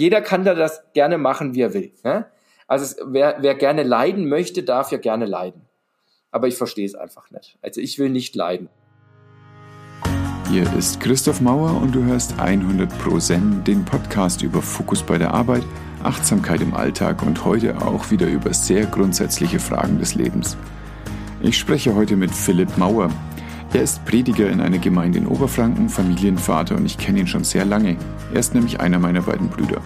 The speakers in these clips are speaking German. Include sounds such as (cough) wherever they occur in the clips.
jeder kann da das gerne machen, wie er will. Ne? Also es, wer, wer gerne leiden möchte, darf ja gerne leiden. Aber ich verstehe es einfach nicht. Also ich will nicht leiden. Hier ist Christoph Mauer und du hörst 100 Pro Zen, den Podcast über Fokus bei der Arbeit, Achtsamkeit im Alltag und heute auch wieder über sehr grundsätzliche Fragen des Lebens. Ich spreche heute mit Philipp Mauer. Er ist Prediger in einer Gemeinde in Oberfranken, Familienvater und ich kenne ihn schon sehr lange. Er ist nämlich einer meiner beiden Brüder.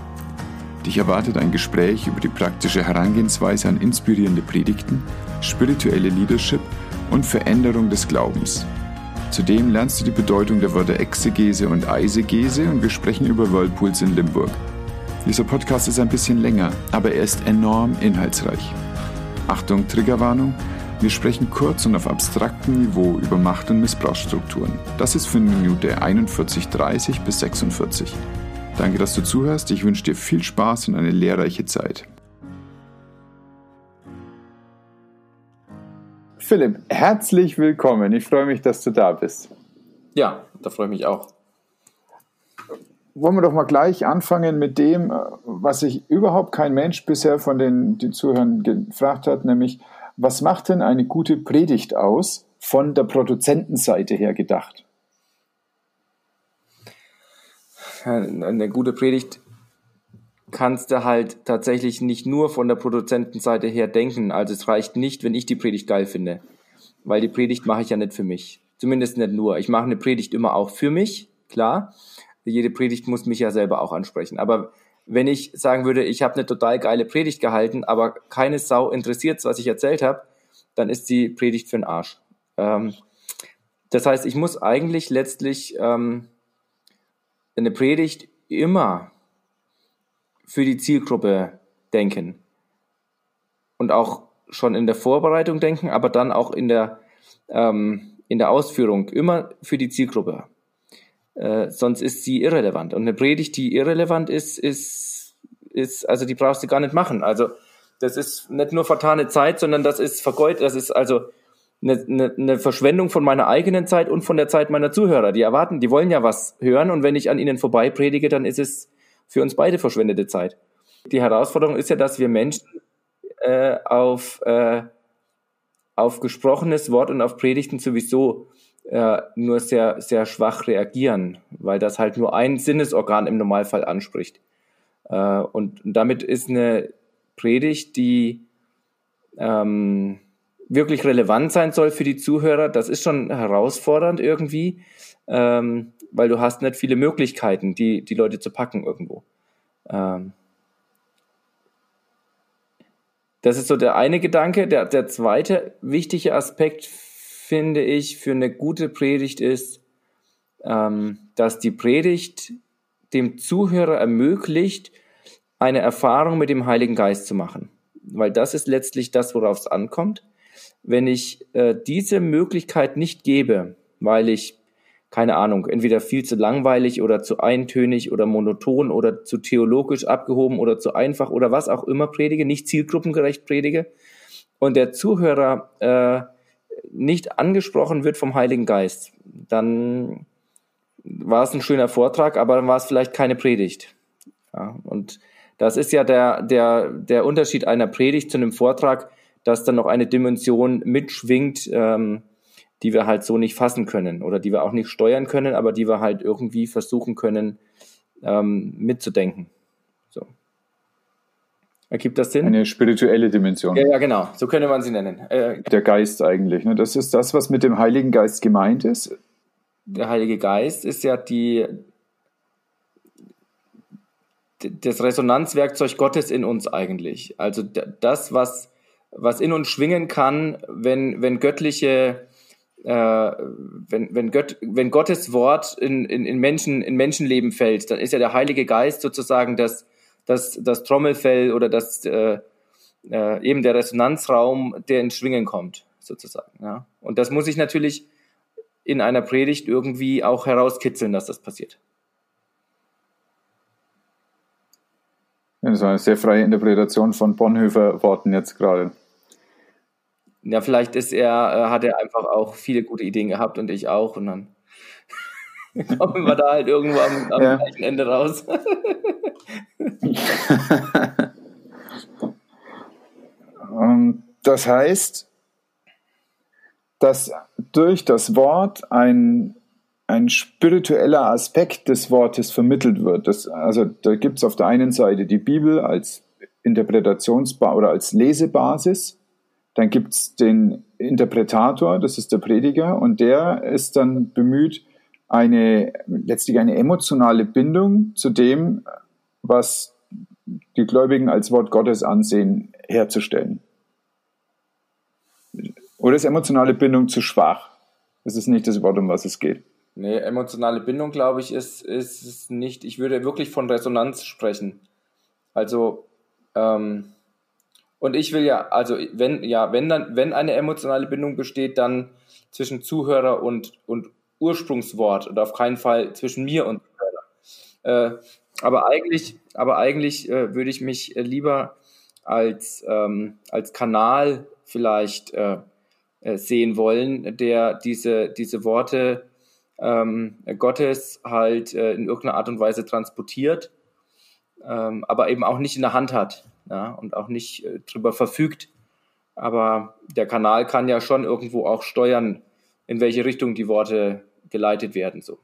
Dich erwartet ein Gespräch über die praktische Herangehensweise an inspirierende Predigten, spirituelle Leadership und Veränderung des Glaubens. Zudem lernst du die Bedeutung der Wörter Exegese und Eisegese und wir sprechen über Whirlpools in Limburg. Dieser Podcast ist ein bisschen länger, aber er ist enorm inhaltsreich. Achtung, Triggerwarnung. Wir sprechen kurz und auf abstraktem Niveau über Macht- und Missbrauchsstrukturen. Das ist für Minute 41,30 bis 46. Danke, dass du zuhörst. Ich wünsche dir viel Spaß und eine lehrreiche Zeit. Philipp, herzlich willkommen. Ich freue mich, dass du da bist. Ja, da freue ich mich auch. Wollen wir doch mal gleich anfangen mit dem, was sich überhaupt kein Mensch bisher von den, den Zuhörern gefragt hat, nämlich, was macht denn eine gute Predigt aus, von der Produzentenseite her gedacht? Eine gute Predigt kannst du halt tatsächlich nicht nur von der Produzentenseite her denken. Also es reicht nicht, wenn ich die Predigt geil finde. Weil die Predigt mache ich ja nicht für mich. Zumindest nicht nur. Ich mache eine Predigt immer auch für mich, klar. Jede Predigt muss mich ja selber auch ansprechen. Aber wenn ich sagen würde, ich habe eine total geile Predigt gehalten, aber keine Sau interessiert, was ich erzählt habe, dann ist die Predigt für den Arsch. Ähm, das heißt, ich muss eigentlich letztlich ähm, eine Predigt immer für die Zielgruppe denken. Und auch schon in der Vorbereitung denken, aber dann auch in der, ähm, in der Ausführung immer für die Zielgruppe. Äh, sonst ist sie irrelevant. Und eine Predigt, die irrelevant ist, ist, ist, also die brauchst du gar nicht machen. Also das ist nicht nur vertane Zeit, sondern das ist vergeud, das ist also eine, eine, eine Verschwendung von meiner eigenen Zeit und von der Zeit meiner Zuhörer. Die erwarten, die wollen ja was hören und wenn ich an ihnen vorbei predige, dann ist es für uns beide verschwendete Zeit. Die Herausforderung ist ja, dass wir Menschen äh, auf, äh, auf gesprochenes Wort und auf Predigten sowieso äh, nur sehr, sehr schwach reagieren, weil das halt nur ein Sinnesorgan im Normalfall anspricht. Äh, und damit ist eine Predigt, die ähm, wirklich relevant sein soll für die Zuhörer, das ist schon herausfordernd irgendwie. Ähm, weil du hast nicht viele Möglichkeiten, die, die Leute zu packen irgendwo. Ähm das ist so der eine Gedanke. Der, der zweite wichtige Aspekt, finde ich, für eine gute Predigt ist, ähm, dass die Predigt dem Zuhörer ermöglicht, eine Erfahrung mit dem Heiligen Geist zu machen. Weil das ist letztlich das, worauf es ankommt. Wenn ich äh, diese Möglichkeit nicht gebe, weil ich keine Ahnung, entweder viel zu langweilig oder zu eintönig oder monoton oder zu theologisch abgehoben oder zu einfach oder was auch immer predige, nicht zielgruppengerecht predige und der Zuhörer äh, nicht angesprochen wird vom Heiligen Geist, dann war es ein schöner Vortrag, aber dann war es vielleicht keine Predigt. Ja, und das ist ja der, der, der Unterschied einer Predigt zu einem Vortrag, dass dann noch eine Dimension mitschwingt, ähm, die wir halt so nicht fassen können oder die wir auch nicht steuern können, aber die wir halt irgendwie versuchen können ähm, mitzudenken. Ergibt das Sinn? Eine spirituelle Dimension. Ja, ja, genau. So könnte man sie nennen. Äh, Der Geist eigentlich. Ne? Das ist das, was mit dem Heiligen Geist gemeint ist. Der Heilige Geist ist ja die, das Resonanzwerkzeug Gottes in uns eigentlich. Also das, was, was in uns schwingen kann, wenn, wenn göttliche äh, wenn, wenn, Gott, wenn Gottes Wort in, in, in, Menschen, in Menschenleben fällt, dann ist ja der Heilige Geist sozusagen das, das, das Trommelfell oder das, äh, äh, eben der Resonanzraum, der ins Schwingen kommt, sozusagen. Ja? Und das muss ich natürlich in einer Predigt irgendwie auch herauskitzeln, dass das passiert. Das war eine sehr freie Interpretation von Bonhoeffer Worten jetzt gerade. Ja, vielleicht ist er, äh, hat er einfach auch viele gute Ideen gehabt und ich auch und dann. Kommen wir da halt irgendwo am, am ja. gleichen Ende raus. (laughs) das heißt, dass durch das Wort ein, ein spiritueller Aspekt des Wortes vermittelt wird. Das, also da gibt es auf der einen Seite die Bibel als Interpretationsbasis oder als Lesebasis. Dann gibt es den Interpretator, das ist der Prediger, und der ist dann bemüht, eine letztlich eine emotionale Bindung zu dem, was die Gläubigen als Wort Gottes ansehen, herzustellen. Oder ist emotionale Bindung zu schwach? Das ist nicht das Wort, um was es geht. Nee, emotionale Bindung, glaube ich, ist, ist nicht. Ich würde wirklich von Resonanz sprechen. Also, ähm, und ich will ja, also wenn, ja, wenn dann, wenn eine emotionale Bindung besteht, dann zwischen Zuhörer und, und Ursprungswort und auf keinen Fall zwischen mir und Zuhörer. Äh, aber eigentlich, aber eigentlich äh, würde ich mich äh, lieber als, ähm, als Kanal vielleicht äh, äh, sehen wollen, der diese, diese Worte ähm, Gottes halt äh, in irgendeiner Art und Weise transportiert, ähm, aber eben auch nicht in der Hand hat ja, und auch nicht äh, drüber verfügt. Aber der Kanal kann ja schon irgendwo auch steuern, in welche Richtung die Worte geleitet werden. So.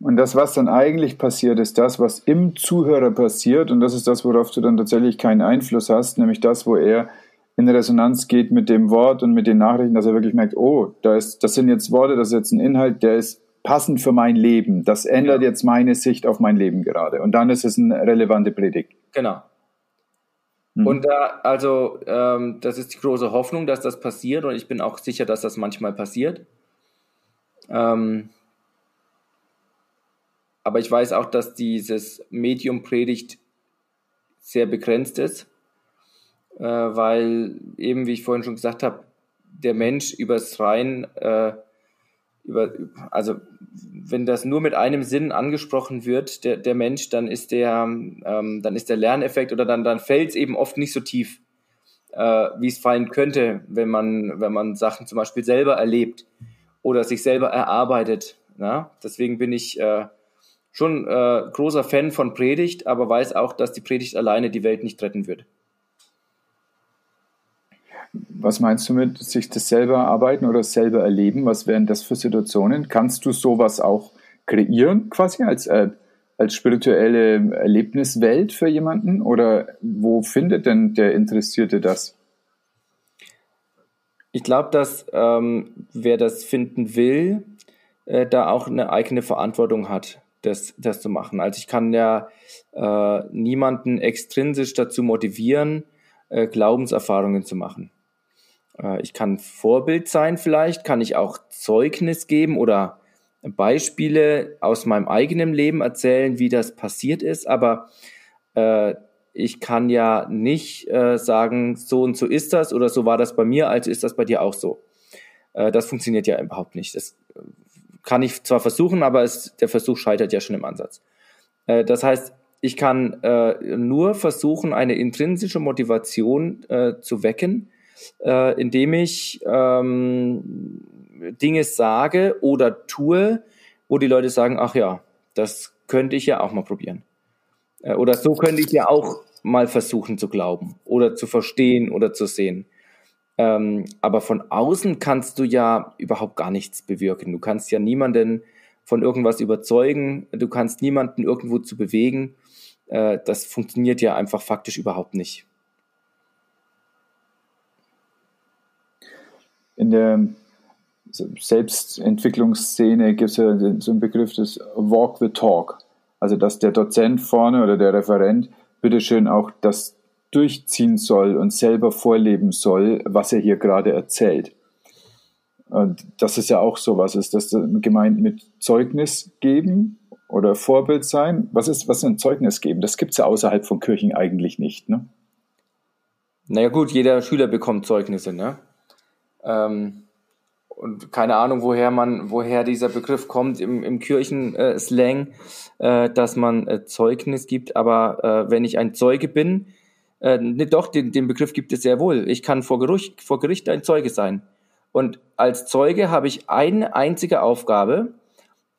Und das, was dann eigentlich passiert, ist das, was im Zuhörer passiert. Und das ist das, worauf du dann tatsächlich keinen Einfluss hast, nämlich das, wo er in Resonanz geht mit dem Wort und mit den Nachrichten, dass er wirklich merkt, oh, da ist, das sind jetzt Worte, das ist jetzt ein Inhalt, der ist passend für mein Leben. Das ändert ja. jetzt meine Sicht auf mein Leben gerade. Und dann ist es eine relevante Predigt. Genau. Hm. Und da, also, ähm, das ist die große Hoffnung, dass das passiert. Und ich bin auch sicher, dass das manchmal passiert. Ähm, aber ich weiß auch, dass dieses Medium Predigt sehr begrenzt ist äh, weil eben, wie ich vorhin schon gesagt habe, der Mensch übers Rein, äh, über, also wenn das nur mit einem Sinn angesprochen wird, der, der Mensch, dann ist der, ähm, dann ist der Lerneffekt oder dann, dann fällt es eben oft nicht so tief, äh, wie es fallen könnte, wenn man, wenn man Sachen zum Beispiel selber erlebt oder sich selber erarbeitet. Ja? Deswegen bin ich äh, schon äh, großer Fan von Predigt, aber weiß auch, dass die Predigt alleine die Welt nicht retten wird. Was meinst du mit sich das selber arbeiten oder selber erleben? Was wären das für Situationen? Kannst du sowas auch kreieren, quasi als, äh, als spirituelle Erlebniswelt für jemanden? Oder wo findet denn der Interessierte das? Ich glaube, dass ähm, wer das finden will, äh, da auch eine eigene Verantwortung hat, das, das zu machen. Also ich kann ja äh, niemanden extrinsisch dazu motivieren, äh, Glaubenserfahrungen zu machen. Äh, ich kann Vorbild sein vielleicht, kann ich auch Zeugnis geben oder Beispiele aus meinem eigenen Leben erzählen, wie das passiert ist, aber äh, ich kann ja nicht äh, sagen, so und so ist das oder so war das bei mir, also ist das bei dir auch so. Äh, das funktioniert ja überhaupt nicht. Das äh, kann ich zwar versuchen, aber es, der Versuch scheitert ja schon im Ansatz. Äh, das heißt, ich kann nur versuchen, eine intrinsische Motivation zu wecken, äh, indem ich ähm, Dinge sage oder tue, wo die Leute sagen, ach ja, das könnte ich ja auch mal probieren. Äh, oder so könnte ich ja auch mal versuchen zu glauben oder zu verstehen oder zu sehen. Ähm, aber von außen kannst du ja überhaupt gar nichts bewirken. Du kannst ja niemanden von irgendwas überzeugen, du kannst niemanden irgendwo zu bewegen. Äh, das funktioniert ja einfach faktisch überhaupt nicht. In der Selbstentwicklungsszene gibt es ja so einen Begriff des Walk the Talk. Also, dass der Dozent vorne oder der Referent bitteschön auch das durchziehen soll und selber vorleben soll, was er hier gerade erzählt. Und das ist ja auch so was. Ist das gemeint mit Zeugnis geben oder Vorbild sein? Was ist, was ist ein Zeugnis geben? Das gibt es ja außerhalb von Kirchen eigentlich nicht, ne? Naja gut, jeder Schüler bekommt Zeugnisse, ne? Ähm, und keine Ahnung, woher man, woher dieser Begriff kommt im, im Kirchenslang, äh, dass man äh, Zeugnis gibt. Aber äh, wenn ich ein Zeuge bin, äh, ne, doch, den, den Begriff gibt es sehr wohl. Ich kann vor Gericht, vor Gericht ein Zeuge sein. Und als Zeuge habe ich eine einzige Aufgabe.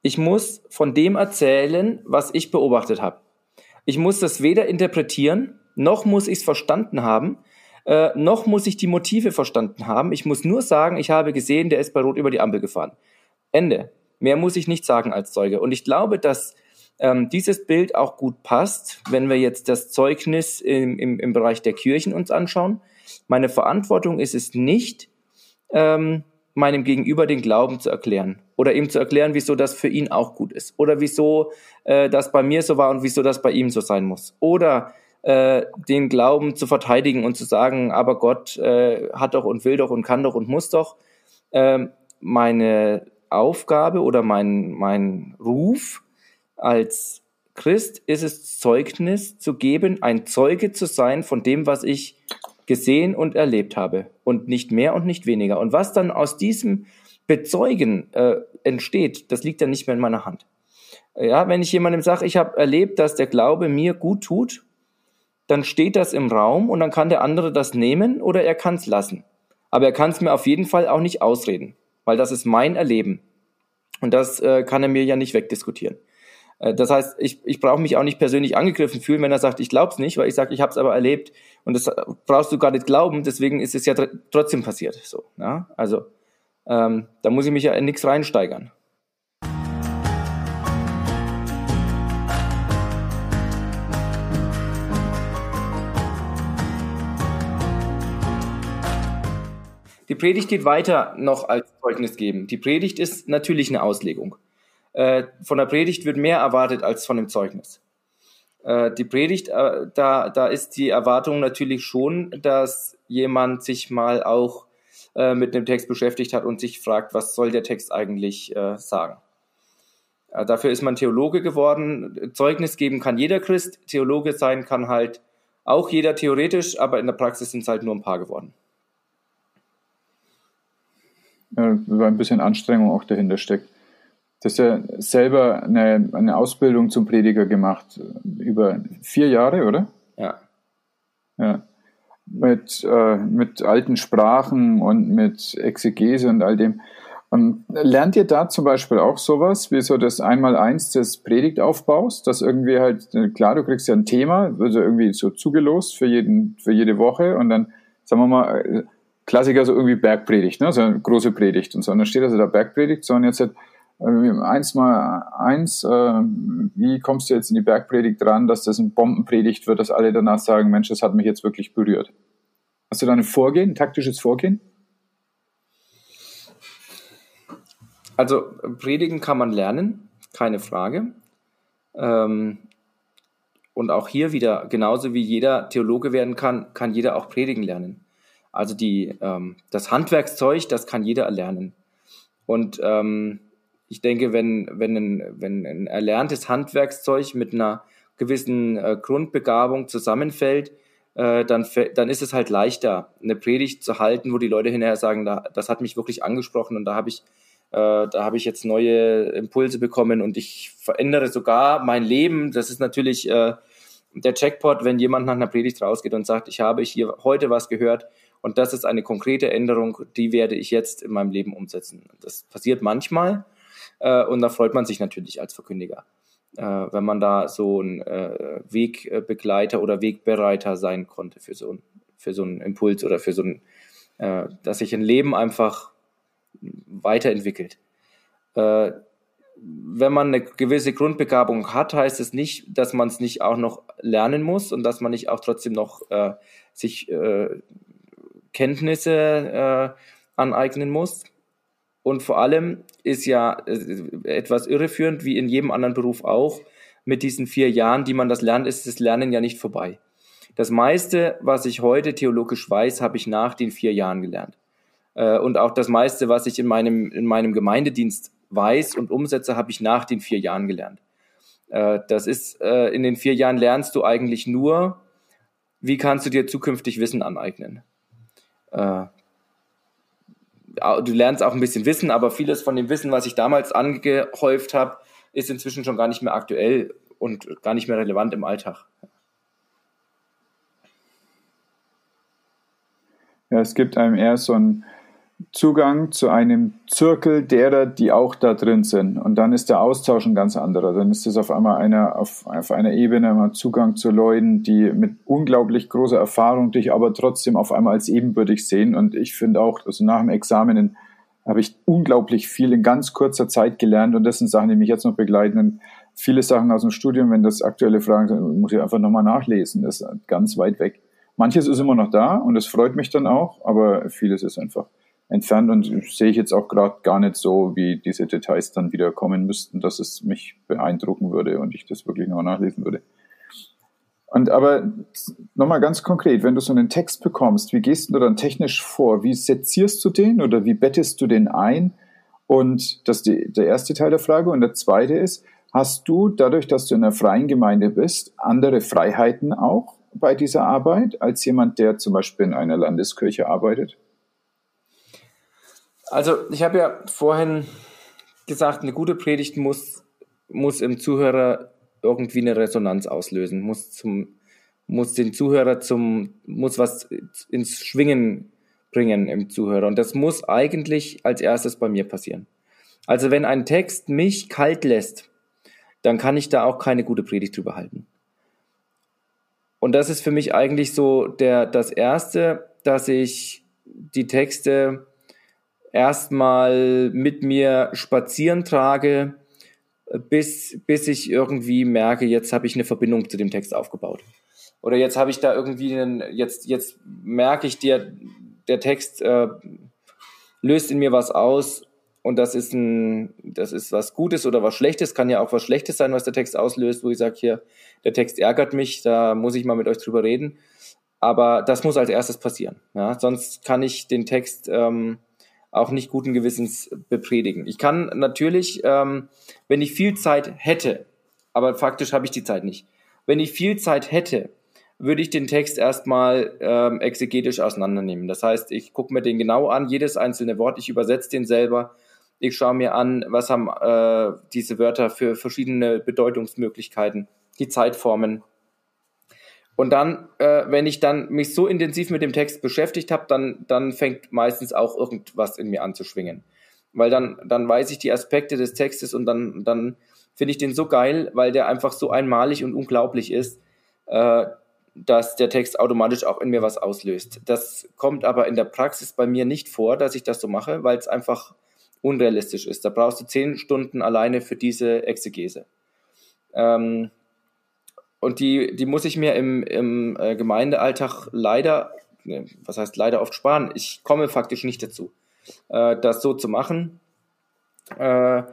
Ich muss von dem erzählen, was ich beobachtet habe. Ich muss das weder interpretieren, noch muss ich es verstanden haben, äh, noch muss ich die Motive verstanden haben. Ich muss nur sagen, ich habe gesehen, der ist bei Rot über die Ampel gefahren. Ende. Mehr muss ich nicht sagen als Zeuge. Und ich glaube, dass ähm, dieses Bild auch gut passt, wenn wir jetzt das Zeugnis im, im, im Bereich der Kirchen uns anschauen. Meine Verantwortung ist es nicht, ähm, meinem Gegenüber den Glauben zu erklären oder ihm zu erklären, wieso das für ihn auch gut ist oder wieso äh, das bei mir so war und wieso das bei ihm so sein muss oder äh, den Glauben zu verteidigen und zu sagen, aber Gott äh, hat doch und will doch und kann doch und muss doch. Äh, meine Aufgabe oder mein, mein Ruf als Christ ist es, Zeugnis zu geben, ein Zeuge zu sein von dem, was ich gesehen und erlebt habe. Und nicht mehr und nicht weniger. Und was dann aus diesem Bezeugen äh, entsteht, das liegt dann nicht mehr in meiner Hand. Ja, wenn ich jemandem sage, ich habe erlebt, dass der Glaube mir gut tut, dann steht das im Raum und dann kann der andere das nehmen oder er kann es lassen. Aber er kann es mir auf jeden Fall auch nicht ausreden, weil das ist mein Erleben. Und das äh, kann er mir ja nicht wegdiskutieren. Äh, das heißt, ich, ich brauche mich auch nicht persönlich angegriffen fühlen, wenn er sagt, ich glaub's nicht, weil ich sage, ich habe es aber erlebt und das brauchst du gar nicht glauben, deswegen ist es ja trotzdem passiert. So, ja? Also ähm, da muss ich mich ja in nichts reinsteigern. Die Predigt geht weiter noch als Zeugnis geben. Die Predigt ist natürlich eine Auslegung. Äh, von der Predigt wird mehr erwartet als von dem Zeugnis. Äh, die Predigt, äh, da, da ist die Erwartung natürlich schon, dass jemand sich mal auch äh, mit dem Text beschäftigt hat und sich fragt, was soll der Text eigentlich äh, sagen. Äh, dafür ist man Theologe geworden. Zeugnis geben kann jeder Christ, Theologe sein kann halt auch jeder theoretisch, aber in der Praxis sind es halt nur ein paar geworden. Ja, weil ein bisschen Anstrengung auch dahinter steckt. Du hast ja selber eine, eine Ausbildung zum Prediger gemacht, über vier Jahre, oder? Ja. Ja. Mit, äh, mit alten Sprachen und mit Exegese und all dem. Und lernt ihr da zum Beispiel auch sowas, wie so das Einmaleins des Predigtaufbaus, dass irgendwie halt, klar, du kriegst ja ein Thema, also irgendwie so zugelost für jeden, für jede Woche und dann, sagen wir mal, Klassiker so irgendwie Bergpredigt, ne, so eine große Predigt und so. Und dann steht also da Bergpredigt, sondern jetzt halt, eins mal eins, äh, wie kommst du jetzt in die Bergpredigt dran, dass das ein Bombenpredigt wird, dass alle danach sagen, Mensch, das hat mich jetzt wirklich berührt. Hast du da ein Vorgehen, ein taktisches Vorgehen? Also predigen kann man lernen, keine Frage. Ähm, und auch hier wieder, genauso wie jeder Theologe werden kann, kann jeder auch predigen lernen. Also die, ähm, das Handwerkszeug, das kann jeder erlernen. Und ähm, ich denke, wenn, wenn, ein, wenn ein erlerntes Handwerkszeug mit einer gewissen äh, Grundbegabung zusammenfällt, äh, dann, dann ist es halt leichter, eine Predigt zu halten, wo die Leute hinterher sagen, da, das hat mich wirklich angesprochen und da habe ich, äh, da ich jetzt neue Impulse bekommen und ich verändere sogar mein Leben. Das ist natürlich äh, der Checkpot, wenn jemand nach einer Predigt rausgeht und sagt, ich habe hier heute was gehört und das ist eine konkrete Änderung, die werde ich jetzt in meinem Leben umsetzen. Das passiert manchmal, äh, und da freut man sich natürlich als Verkündiger, äh, wenn man da so ein äh, Wegbegleiter oder Wegbereiter sein konnte für so, für so einen Impuls oder für so ein, äh, dass sich ein Leben einfach weiterentwickelt. Äh, wenn man eine gewisse Grundbegabung hat, heißt es nicht, dass man es nicht auch noch lernen muss und dass man nicht auch trotzdem noch äh, sich Kenntnisse äh, aneignen muss. Und vor allem ist ja äh, etwas irreführend, wie in jedem anderen Beruf auch, mit diesen vier Jahren, die man das lernt, ist das Lernen ja nicht vorbei. Das meiste, was ich heute theologisch weiß, habe ich nach den vier Jahren gelernt. Äh, und auch das meiste, was ich in meinem, in meinem Gemeindedienst weiß und umsetze, habe ich nach den vier Jahren gelernt. Äh, das ist, in den vier Jahren lernst du eigentlich nur, wie kannst du dir zukünftig Wissen aneignen du lernst auch ein bisschen Wissen, aber vieles von dem Wissen, was ich damals angehäuft habe, ist inzwischen schon gar nicht mehr aktuell und gar nicht mehr relevant im Alltag. Ja, es gibt einem eher so ein, Zugang zu einem Zirkel derer, die auch da drin sind. Und dann ist der Austausch ein ganz anderer. Dann ist es auf einmal einer, auf, auf einer Ebene mal Zugang zu Leuten, die mit unglaublich großer Erfahrung dich aber trotzdem auf einmal als ebenbürtig sehen. Und ich finde auch, also nach dem Examen habe ich unglaublich viel in ganz kurzer Zeit gelernt. Und das sind Sachen, die mich jetzt noch begleiten. Und viele Sachen aus dem Studium, wenn das aktuelle Fragen sind, muss ich einfach nochmal nachlesen. Das ist ganz weit weg. Manches ist immer noch da und es freut mich dann auch, aber vieles ist einfach entfernt und sehe ich jetzt auch gerade gar nicht so, wie diese Details dann wieder kommen müssten, dass es mich beeindrucken würde und ich das wirklich noch nachlesen würde. Und aber nochmal ganz konkret, wenn du so einen Text bekommst, wie gehst du dann technisch vor? Wie sezierst du den oder wie bettest du den ein? Und das ist die, der erste Teil der Frage. Und der zweite ist, hast du dadurch, dass du in einer freien Gemeinde bist, andere Freiheiten auch bei dieser Arbeit als jemand, der zum Beispiel in einer Landeskirche arbeitet? Also ich habe ja vorhin gesagt, eine gute Predigt muss, muss im Zuhörer irgendwie eine Resonanz auslösen, muss zum, muss den Zuhörer zum, muss was ins Schwingen bringen im Zuhörer. Und das muss eigentlich als erstes bei mir passieren. Also wenn ein Text mich kalt lässt, dann kann ich da auch keine gute Predigt drüber halten. Und das ist für mich eigentlich so der, das erste, dass ich die Texte erstmal mit mir spazieren trage, bis, bis ich irgendwie merke, jetzt habe ich eine Verbindung zu dem Text aufgebaut. Oder jetzt habe ich da irgendwie einen, jetzt, jetzt merke ich dir, der Text äh, löst in mir was aus und das ist ein, das ist was Gutes oder was Schlechtes, kann ja auch was Schlechtes sein, was der Text auslöst, wo ich sage, hier, der Text ärgert mich, da muss ich mal mit euch drüber reden. Aber das muss als erstes passieren. Ja? Sonst kann ich den Text ähm, auch nicht guten Gewissens bepredigen. Ich kann natürlich, ähm, wenn ich viel Zeit hätte, aber faktisch habe ich die Zeit nicht, wenn ich viel Zeit hätte, würde ich den Text erstmal ähm, exegetisch auseinandernehmen. Das heißt, ich gucke mir den genau an, jedes einzelne Wort, ich übersetze den selber, ich schaue mir an, was haben äh, diese Wörter für verschiedene Bedeutungsmöglichkeiten, die Zeitformen, und dann, äh, wenn ich dann mich so intensiv mit dem Text beschäftigt habe, dann, dann fängt meistens auch irgendwas in mir an zu schwingen. Weil dann, dann weiß ich die Aspekte des Textes und dann, dann finde ich den so geil, weil der einfach so einmalig und unglaublich ist, äh, dass der Text automatisch auch in mir was auslöst. Das kommt aber in der Praxis bei mir nicht vor, dass ich das so mache, weil es einfach unrealistisch ist. Da brauchst du zehn Stunden alleine für diese Exegese. Ähm, und die, die muss ich mir im, im äh, Gemeindealltag leider, ne, was heißt leider oft sparen. Ich komme faktisch nicht dazu, äh, das so zu machen. Äh,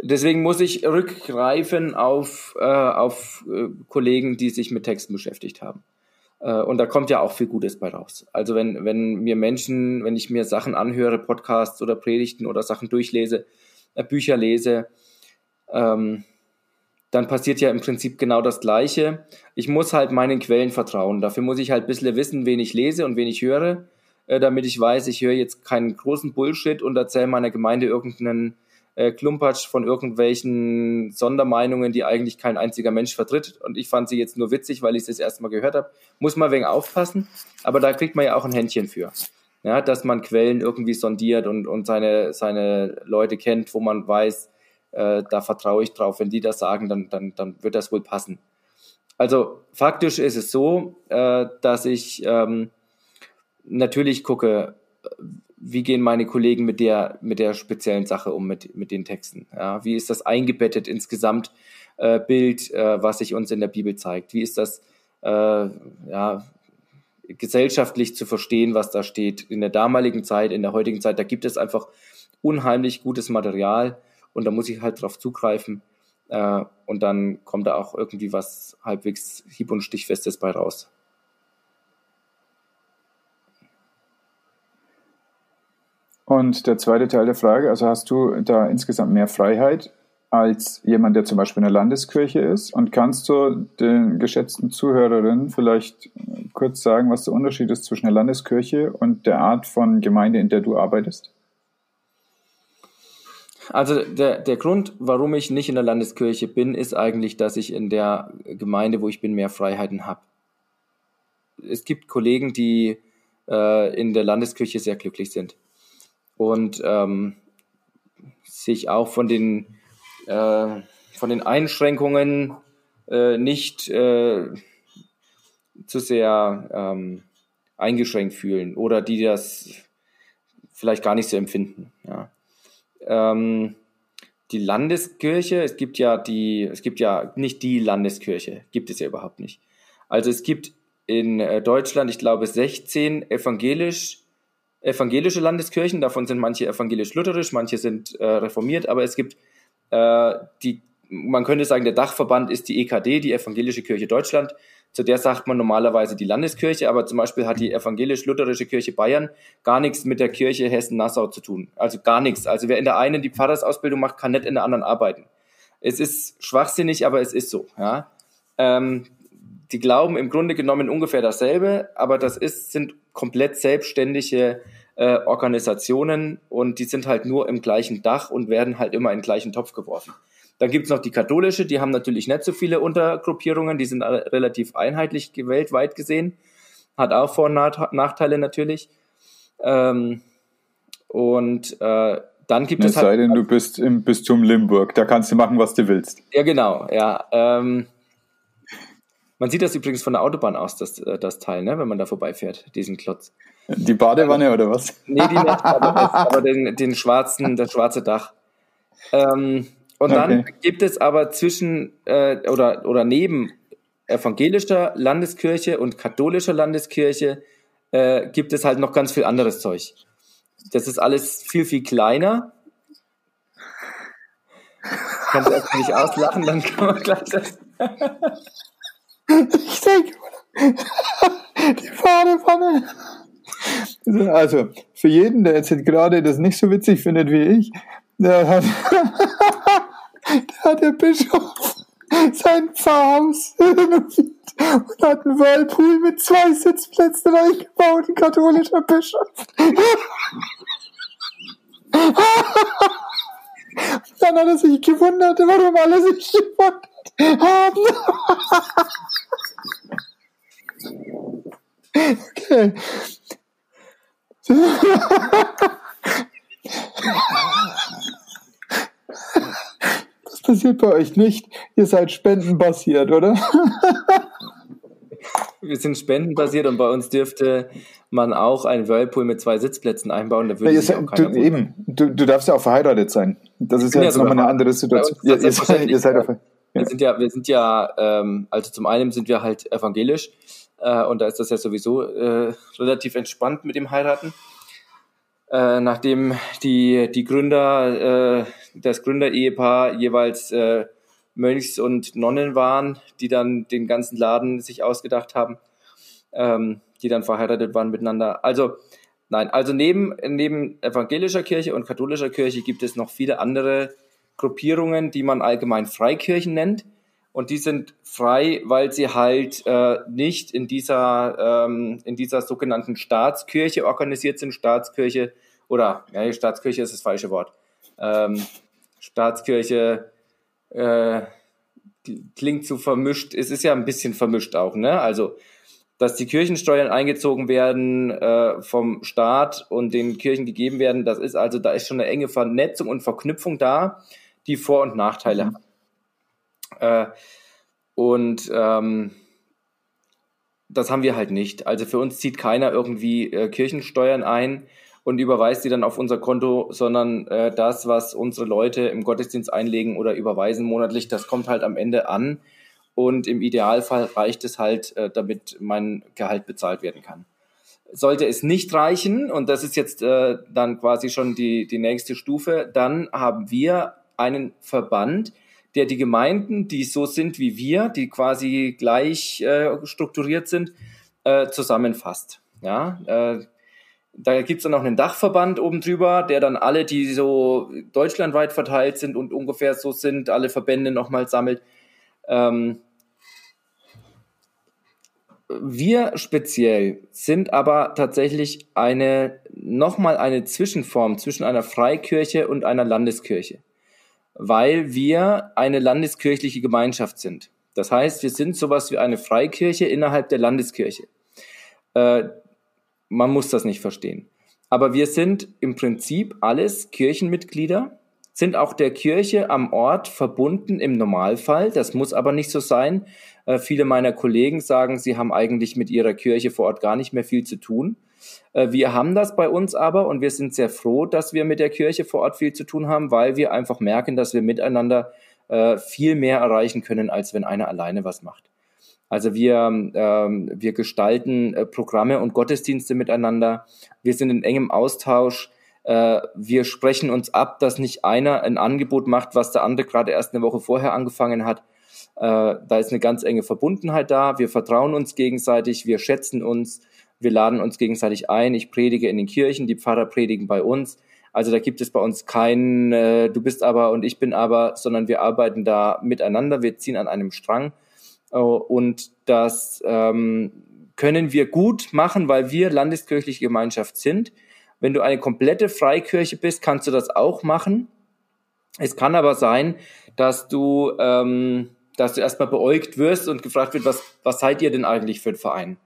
deswegen muss ich rückgreifen auf, äh, auf äh, Kollegen, die sich mit Texten beschäftigt haben. Äh, und da kommt ja auch viel Gutes bei raus. Also wenn, wenn mir Menschen, wenn ich mir Sachen anhöre, Podcasts oder Predigten oder Sachen durchlese, Bücher lese, ähm, dann passiert ja im Prinzip genau das Gleiche. Ich muss halt meinen Quellen vertrauen. Dafür muss ich halt ein bisschen wissen, wen ich lese und wen ich höre, äh, damit ich weiß, ich höre jetzt keinen großen Bullshit und erzähle meiner Gemeinde irgendeinen äh, Klumpatsch von irgendwelchen Sondermeinungen, die eigentlich kein einziger Mensch vertritt. Und ich fand sie jetzt nur witzig, weil ich es das erste Mal gehört habe. Muss man wegen aufpassen, aber da kriegt man ja auch ein Händchen für. Ja, dass man Quellen irgendwie sondiert und, und seine, seine Leute kennt, wo man weiß, äh, da vertraue ich drauf. Wenn die das sagen, dann, dann, dann wird das wohl passen. Also faktisch ist es so, äh, dass ich ähm, natürlich gucke, wie gehen meine Kollegen mit der, mit der speziellen Sache um, mit, mit den Texten. Ja, wie ist das eingebettet ins Gesamtbild, äh, was sich uns in der Bibel zeigt? Wie ist das äh, ja, gesellschaftlich zu verstehen, was da steht in der damaligen Zeit, in der heutigen Zeit? Da gibt es einfach unheimlich gutes Material und da muss ich halt drauf zugreifen äh, und dann kommt da auch irgendwie was halbwegs hieb- und stichfestes bei raus. Und der zweite Teil der Frage, also hast du da insgesamt mehr Freiheit als jemand, der zum Beispiel in der Landeskirche ist? Und kannst du den geschätzten Zuhörerinnen vielleicht kurz sagen, was der Unterschied ist zwischen der Landeskirche und der Art von Gemeinde, in der du arbeitest? Also der, der Grund, warum ich nicht in der Landeskirche bin, ist eigentlich, dass ich in der Gemeinde, wo ich bin, mehr Freiheiten habe. Es gibt Kollegen, die äh, in der Landeskirche sehr glücklich sind. und ähm, sich auch von den, äh, von den Einschränkungen äh, nicht äh, zu sehr ähm, eingeschränkt fühlen oder die das vielleicht gar nicht so empfinden. Ja. Ähm, die Landeskirche, es gibt ja die, es gibt ja nicht die Landeskirche, gibt es ja überhaupt nicht. Also es gibt in äh, Deutschland, ich glaube, 16 evangelisch, evangelische Landeskirchen, davon sind manche evangelisch-lutherisch, manche sind äh, reformiert, aber es gibt äh, die, man könnte sagen, der Dachverband ist die EKD, die Evangelische Kirche Deutschland. Zu der sagt man normalerweise die Landeskirche, aber zum Beispiel hat die evangelisch-lutherische Kirche Bayern gar nichts mit der Kirche Hessen-Nassau zu tun. Also gar nichts. Also wer in der einen die Pfarrersausbildung macht, kann nicht in der anderen arbeiten. Es ist schwachsinnig, aber es ist so. Ja? Ähm, die glauben im Grunde genommen ungefähr dasselbe, aber das ist, sind komplett selbstständige äh, Organisationen und die sind halt nur im gleichen Dach und werden halt immer in den gleichen Topf geworfen. Dann gibt's noch die katholische, die haben natürlich nicht so viele Untergruppierungen, die sind relativ einheitlich weltweit gesehen. Hat auch Vor- und Nachteile natürlich. Ähm, und äh, dann gibt es, es halt. sei denn, du bist im Bistum Limburg, da kannst du machen, was du willst. Ja, genau, ja. Ähm, man sieht das übrigens von der Autobahn aus, das, äh, das Teil, ne, wenn man da vorbeifährt, diesen Klotz. Die Badewanne oder was? Nee, die nicht, aber, aber den, den schwarzen, das schwarze Dach. Ähm, und dann okay. gibt es aber zwischen äh, oder, oder neben evangelischer Landeskirche und katholischer Landeskirche äh, gibt es halt noch ganz viel anderes Zeug. Das ist alles viel, viel kleiner. Kannst du erst nicht auslachen, dann kann man gleich das. (laughs) ich denke, die Pfanne. Also, für jeden, der jetzt gerade das nicht so witzig findet wie ich, der hat, (laughs) da hat der Bischof sein Pfarrhaus (laughs) renoviert und hat einen Whirlpool mit zwei Sitzplätzen eingebaut, ein katholischer Bischof. Dann hat er sich gewundert, warum alle sich gewundert haben. Okay. Passiert bei euch nicht. Ihr seid spendenbasiert, oder? (laughs) Wir sind spendenbasiert und bei uns dürfte man auch einen Whirlpool mit zwei Sitzplätzen einbauen. Da würde ja, auch du, eben, du, du darfst ja auch verheiratet sein. Das ist ja jetzt nochmal eine andere Situation. Ja, ihr, seid, ihr seid auf, ja. Wir sind ja, wir sind ja, ähm, also zum einen sind wir halt evangelisch äh, und da ist das ja sowieso äh, relativ entspannt mit dem Heiraten. Äh, nachdem die, die Gründer, äh, das Gründerehepaar jeweils äh, Mönchs und Nonnen waren, die dann den ganzen Laden sich ausgedacht haben, ähm, die dann verheiratet waren miteinander. Also nein, also neben, neben evangelischer Kirche und katholischer Kirche gibt es noch viele andere Gruppierungen, die man allgemein Freikirchen nennt. Und die sind frei, weil sie halt äh, nicht in dieser, ähm, in dieser sogenannten Staatskirche organisiert sind. Staatskirche oder, ja, Staatskirche ist das falsche Wort. Ähm, Staatskirche äh, klingt zu vermischt. Es ist ja ein bisschen vermischt auch, ne? Also, dass die Kirchensteuern eingezogen werden äh, vom Staat und den Kirchen gegeben werden, das ist also, da ist schon eine enge Vernetzung und Verknüpfung da, die Vor- und Nachteile mhm. hat. Äh, und ähm, das haben wir halt nicht. Also für uns zieht keiner irgendwie äh, Kirchensteuern ein und überweist die dann auf unser Konto, sondern äh, das, was unsere Leute im Gottesdienst einlegen oder überweisen monatlich, das kommt halt am Ende an. Und im Idealfall reicht es halt, äh, damit mein Gehalt bezahlt werden kann. Sollte es nicht reichen, und das ist jetzt äh, dann quasi schon die, die nächste Stufe, dann haben wir einen Verband, der die Gemeinden, die so sind wie wir, die quasi gleich äh, strukturiert sind, äh, zusammenfasst. Ja, äh, da gibt's dann noch einen Dachverband oben drüber, der dann alle, die so deutschlandweit verteilt sind und ungefähr so sind, alle Verbände nochmal sammelt. Ähm, wir speziell sind aber tatsächlich eine nochmal eine Zwischenform zwischen einer Freikirche und einer Landeskirche weil wir eine landeskirchliche Gemeinschaft sind. Das heißt, wir sind sowas wie eine Freikirche innerhalb der Landeskirche. Äh, man muss das nicht verstehen. Aber wir sind im Prinzip alles Kirchenmitglieder, sind auch der Kirche am Ort verbunden im Normalfall. Das muss aber nicht so sein. Äh, viele meiner Kollegen sagen, sie haben eigentlich mit ihrer Kirche vor Ort gar nicht mehr viel zu tun. Äh, wir haben das bei uns aber und wir sind sehr froh, dass wir mit der Kirche vor Ort viel zu tun haben, weil wir einfach merken, dass wir miteinander äh, viel mehr erreichen können, als wenn einer alleine was macht. Also wir, ähm, wir gestalten äh, Programme und Gottesdienste miteinander. Wir sind in engem Austausch. Äh, wir sprechen uns ab, dass nicht einer ein Angebot macht, was der andere gerade erst eine Woche vorher angefangen hat. Äh, da ist eine ganz enge Verbundenheit da. Wir vertrauen uns gegenseitig, wir schätzen uns, wir laden uns gegenseitig ein. Ich predige in den Kirchen, die Pfarrer predigen bei uns. Also da gibt es bei uns kein äh, Du bist aber und ich bin aber, sondern wir arbeiten da miteinander, wir ziehen an einem Strang. Äh, und das ähm, können wir gut machen, weil wir landeskirchliche Gemeinschaft sind. Wenn du eine komplette Freikirche bist, kannst du das auch machen. Es kann aber sein, dass du, ähm, dass du erstmal beäugt wirst und gefragt wird, was, was seid ihr denn eigentlich für ein Verein?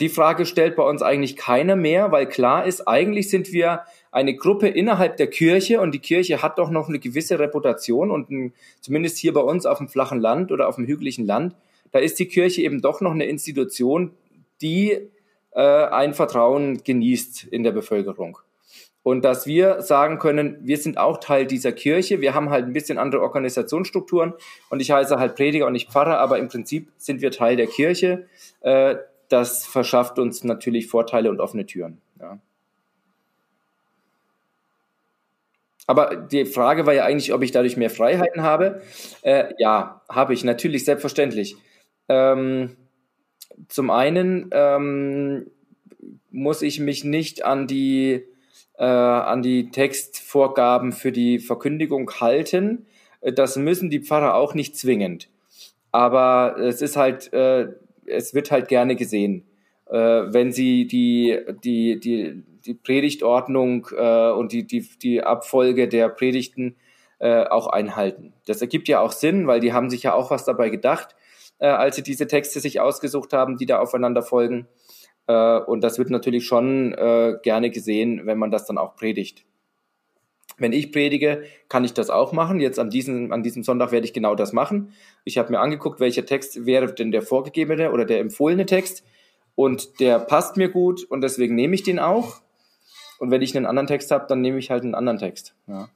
Die Frage stellt bei uns eigentlich keiner mehr, weil klar ist, eigentlich sind wir eine Gruppe innerhalb der Kirche und die Kirche hat doch noch eine gewisse Reputation und ein, zumindest hier bei uns auf dem flachen Land oder auf dem hügeligen Land da ist die Kirche eben doch noch eine Institution, die äh, ein Vertrauen genießt in der Bevölkerung. Und dass wir sagen können, wir sind auch Teil dieser Kirche, wir haben halt ein bisschen andere Organisationsstrukturen und ich heiße halt Prediger und nicht Pfarrer, aber im Prinzip sind wir Teil der Kirche. Äh, das verschafft uns natürlich Vorteile und offene Türen. Ja. Aber die Frage war ja eigentlich, ob ich dadurch mehr Freiheiten habe. Äh, ja, habe ich natürlich, selbstverständlich. Ähm, zum einen ähm, muss ich mich nicht an die, äh, an die Textvorgaben für die Verkündigung halten. Das müssen die Pfarrer auch nicht zwingend. Aber es ist halt, äh, es wird halt gerne gesehen, äh, wenn sie die, die, die, die Predigtordnung äh, und die, die, die Abfolge der Predigten äh, auch einhalten. Das ergibt ja auch Sinn, weil die haben sich ja auch was dabei gedacht äh, als sie diese Texte sich ausgesucht haben, die da aufeinander folgen. Äh, und das wird natürlich schon äh, gerne gesehen, wenn man das dann auch predigt. Wenn ich predige, kann ich das auch machen. Jetzt an diesem, an diesem Sonntag werde ich genau das machen. Ich habe mir angeguckt, welcher Text wäre denn der vorgegebene oder der empfohlene Text. Und der passt mir gut und deswegen nehme ich den auch. Und wenn ich einen anderen Text habe, dann nehme ich halt einen anderen Text. Ja.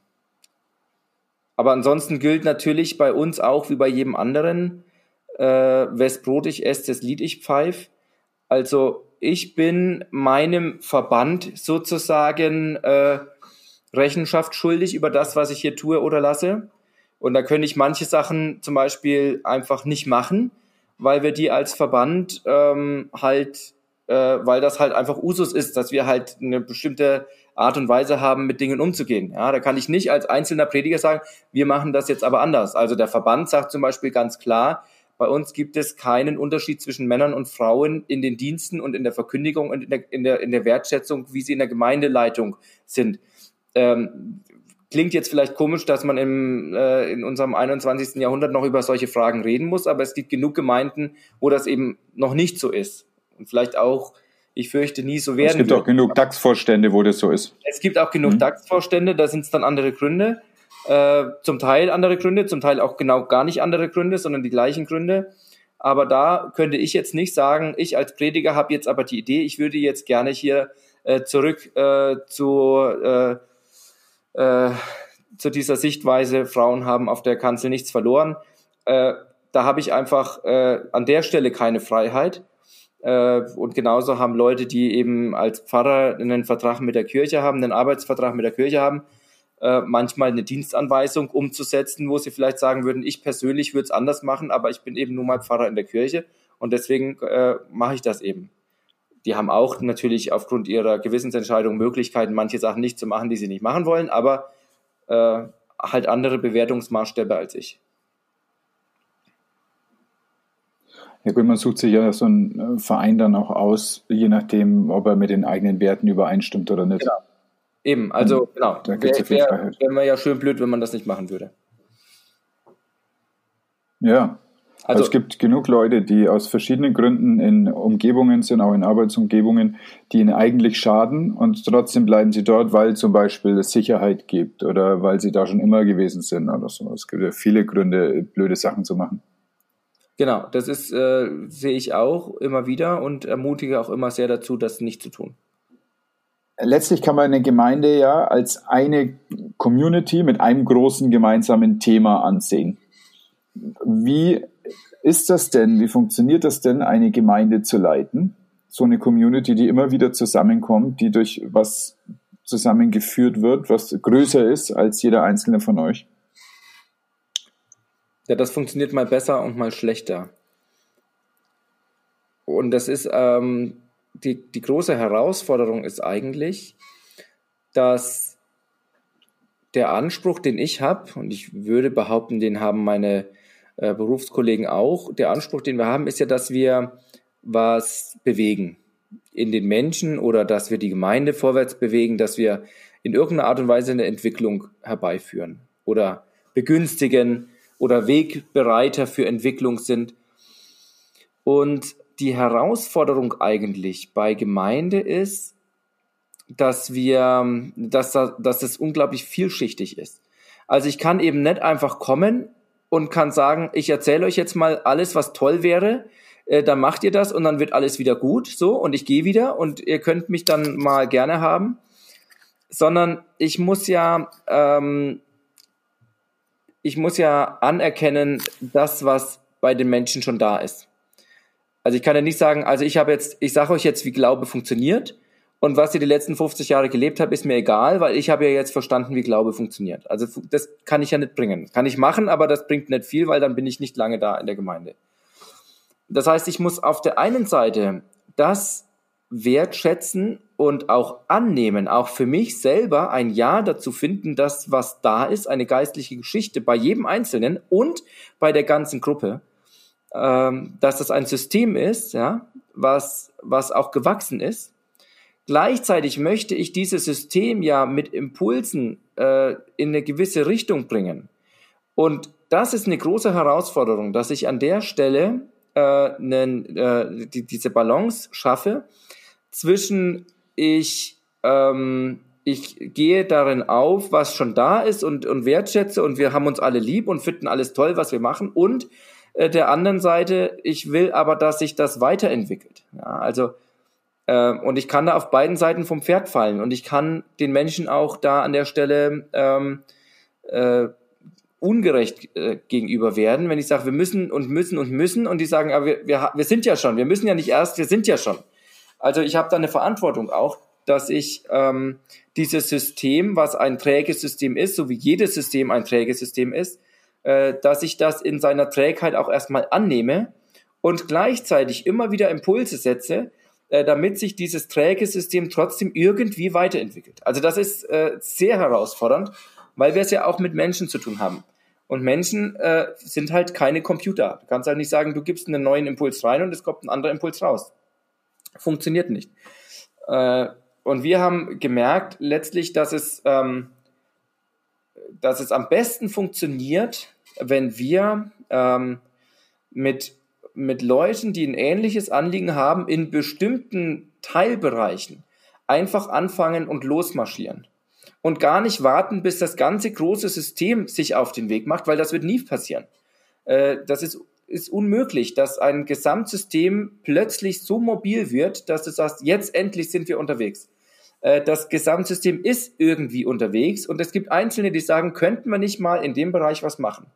Aber ansonsten gilt natürlich bei uns auch wie bei jedem anderen, äh, wes Brot ich esse, das Lied ich pfeif. Also ich bin meinem Verband sozusagen äh, Rechenschaft schuldig über das, was ich hier tue oder lasse. Und da könnte ich manche Sachen zum Beispiel einfach nicht machen, weil wir die als Verband ähm, halt, äh, weil das halt einfach Usus ist, dass wir halt eine bestimmte Art und Weise haben, mit Dingen umzugehen. Ja, da kann ich nicht als einzelner Prediger sagen, wir machen das jetzt aber anders. Also der Verband sagt zum Beispiel ganz klar, bei uns gibt es keinen Unterschied zwischen Männern und Frauen in den Diensten und in der Verkündigung und in der, in der, in der Wertschätzung, wie sie in der Gemeindeleitung sind. Ähm, klingt jetzt vielleicht komisch, dass man im, äh, in unserem 21. Jahrhundert noch über solche Fragen reden muss, aber es gibt genug Gemeinden, wo das eben noch nicht so ist. Und vielleicht auch, ich fürchte, nie so werden. Es gibt wird. auch genug DAX-Vorstände, wo das so ist. Es gibt auch genug mhm. DAX-Vorstände, da sind es dann andere Gründe. Äh, zum Teil andere Gründe, zum Teil auch genau gar nicht andere Gründe, sondern die gleichen Gründe. Aber da könnte ich jetzt nicht sagen, ich als Prediger habe jetzt aber die Idee, ich würde jetzt gerne hier äh, zurück äh, zu, äh, äh, zu dieser Sichtweise, Frauen haben auf der Kanzel nichts verloren. Da habe ich einfach an der Stelle keine Freiheit. Und genauso haben Leute, die eben als Pfarrer einen Vertrag mit der Kirche haben, einen Arbeitsvertrag mit der Kirche haben, äh, manchmal eine Dienstanweisung umzusetzen, wo sie vielleicht sagen würden, ich persönlich würde es anders machen, aber ich bin eben nur mal Pfarrer in der Kirche und deswegen äh, mache ich das eben. Die haben auch natürlich aufgrund ihrer Gewissensentscheidung Möglichkeiten, manche Sachen nicht zu machen, die sie nicht machen wollen, aber äh, halt andere Bewertungsmaßstäbe als ich. Ja gut, man sucht sich ja so einen äh, Verein dann auch aus, je nachdem, ob er mit den eigenen Werten übereinstimmt oder nicht. Genau. Eben, also mhm. genau. Da wäre wär, wär ja schön blöd, wenn man das nicht machen würde. Ja. Also, also, es gibt genug Leute, die aus verschiedenen Gründen in Umgebungen sind, auch in Arbeitsumgebungen, die ihnen eigentlich schaden und trotzdem bleiben sie dort, weil zum Beispiel es Sicherheit gibt oder weil sie da schon immer gewesen sind oder so. Es gibt ja viele Gründe, blöde Sachen zu machen. Genau, das ist, äh, sehe ich auch immer wieder und ermutige auch immer sehr dazu, das nicht zu tun. Letztlich kann man eine Gemeinde ja als eine Community mit einem großen gemeinsamen Thema ansehen. Wie ist das denn, wie funktioniert das denn, eine Gemeinde zu leiten? So eine Community, die immer wieder zusammenkommt, die durch was zusammengeführt wird, was größer ist als jeder einzelne von euch? Ja, das funktioniert mal besser und mal schlechter. Und das ist ähm, die, die große Herausforderung ist eigentlich, dass der Anspruch, den ich habe, und ich würde behaupten, den haben meine äh, Berufskollegen auch. Der Anspruch, den wir haben, ist ja, dass wir was bewegen in den Menschen oder dass wir die Gemeinde vorwärts bewegen, dass wir in irgendeiner Art und Weise eine Entwicklung herbeiführen oder begünstigen oder Wegbereiter für Entwicklung sind. Und die Herausforderung eigentlich bei Gemeinde ist, dass wir, dass, dass es unglaublich vielschichtig ist. Also ich kann eben nicht einfach kommen und kann sagen, ich erzähle euch jetzt mal alles, was toll wäre, äh, dann macht ihr das und dann wird alles wieder gut, so und ich gehe wieder und ihr könnt mich dann mal gerne haben, sondern ich muss ja, ähm, ich muss ja anerkennen, das, was bei den Menschen schon da ist. Also ich kann ja nicht sagen, also ich habe jetzt, ich sage euch jetzt, wie Glaube funktioniert und was ihr die letzten 50 Jahre gelebt habt, ist mir egal, weil ich habe ja jetzt verstanden, wie Glaube funktioniert. Also das kann ich ja nicht bringen. Kann ich machen, aber das bringt nicht viel, weil dann bin ich nicht lange da in der Gemeinde. Das heißt, ich muss auf der einen Seite das wertschätzen und auch annehmen, auch für mich selber ein Ja dazu finden, dass was da ist, eine geistliche Geschichte bei jedem Einzelnen und bei der ganzen Gruppe, ähm, dass das ein System ist, ja, was, was auch gewachsen ist Gleichzeitig möchte ich dieses System ja mit Impulsen äh, in eine gewisse Richtung bringen. Und das ist eine große Herausforderung, dass ich an der Stelle äh, einen, äh, die, diese Balance schaffe zwischen ich, ähm, ich gehe darin auf, was schon da ist und, und wertschätze und wir haben uns alle lieb und finden alles toll, was wir machen und äh, der anderen Seite, ich will aber, dass sich das weiterentwickelt. Ja, also äh, und ich kann da auf beiden Seiten vom Pferd fallen und ich kann den Menschen auch da an der Stelle ähm, äh, ungerecht äh, gegenüber werden, wenn ich sage, wir müssen und müssen und müssen und die sagen, aber wir, wir, wir sind ja schon, wir müssen ja nicht erst, wir sind ja schon. Also ich habe da eine Verantwortung auch, dass ich ähm, dieses System, was ein träges System ist, so wie jedes System ein träges System ist, äh, dass ich das in seiner Trägheit auch erstmal annehme und gleichzeitig immer wieder Impulse setze, äh, damit sich dieses träge System trotzdem irgendwie weiterentwickelt. Also das ist äh, sehr herausfordernd, weil wir es ja auch mit Menschen zu tun haben. Und Menschen äh, sind halt keine Computer. Du kannst halt nicht sagen, du gibst einen neuen Impuls rein und es kommt ein anderer Impuls raus. Funktioniert nicht. Äh, und wir haben gemerkt letztlich, dass es, ähm, dass es am besten funktioniert, wenn wir ähm, mit mit Leuten, die ein ähnliches Anliegen haben, in bestimmten Teilbereichen einfach anfangen und losmarschieren. Und gar nicht warten, bis das ganze große System sich auf den Weg macht, weil das wird nie passieren. Äh, das ist, ist unmöglich, dass ein Gesamtsystem plötzlich so mobil wird, dass du sagst, jetzt endlich sind wir unterwegs. Äh, das Gesamtsystem ist irgendwie unterwegs und es gibt Einzelne, die sagen, könnten wir nicht mal in dem Bereich was machen.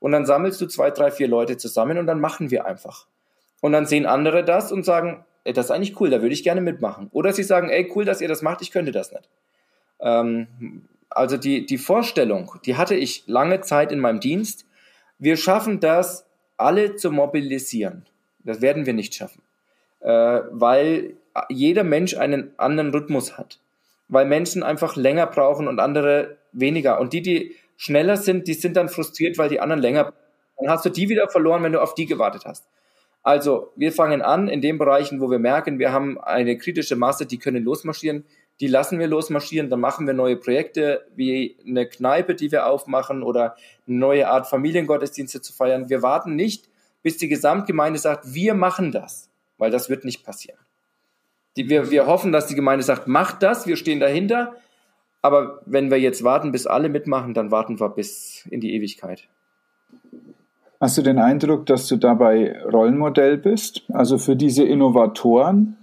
Und dann sammelst du zwei, drei, vier Leute zusammen und dann machen wir einfach. Und dann sehen andere das und sagen, ey, das ist eigentlich cool, da würde ich gerne mitmachen. Oder sie sagen, ey, cool, dass ihr das macht, ich könnte das nicht. Ähm, also die, die Vorstellung, die hatte ich lange Zeit in meinem Dienst. Wir schaffen das, alle zu mobilisieren. Das werden wir nicht schaffen. Äh, weil jeder Mensch einen anderen Rhythmus hat. Weil Menschen einfach länger brauchen und andere weniger. Und die, die schneller sind, die sind dann frustriert, weil die anderen länger. Dann hast du die wieder verloren, wenn du auf die gewartet hast. Also, wir fangen an in den Bereichen, wo wir merken, wir haben eine kritische Masse, die können losmarschieren. Die lassen wir losmarschieren, dann machen wir neue Projekte wie eine Kneipe, die wir aufmachen oder eine neue Art Familiengottesdienste zu feiern. Wir warten nicht, bis die Gesamtgemeinde sagt, wir machen das, weil das wird nicht passieren. Die, wir, wir hoffen, dass die Gemeinde sagt, macht das, wir stehen dahinter, aber wenn wir jetzt warten, bis alle mitmachen, dann warten wir bis in die Ewigkeit. Hast du den Eindruck, dass du dabei Rollenmodell bist? Also für diese Innovatoren?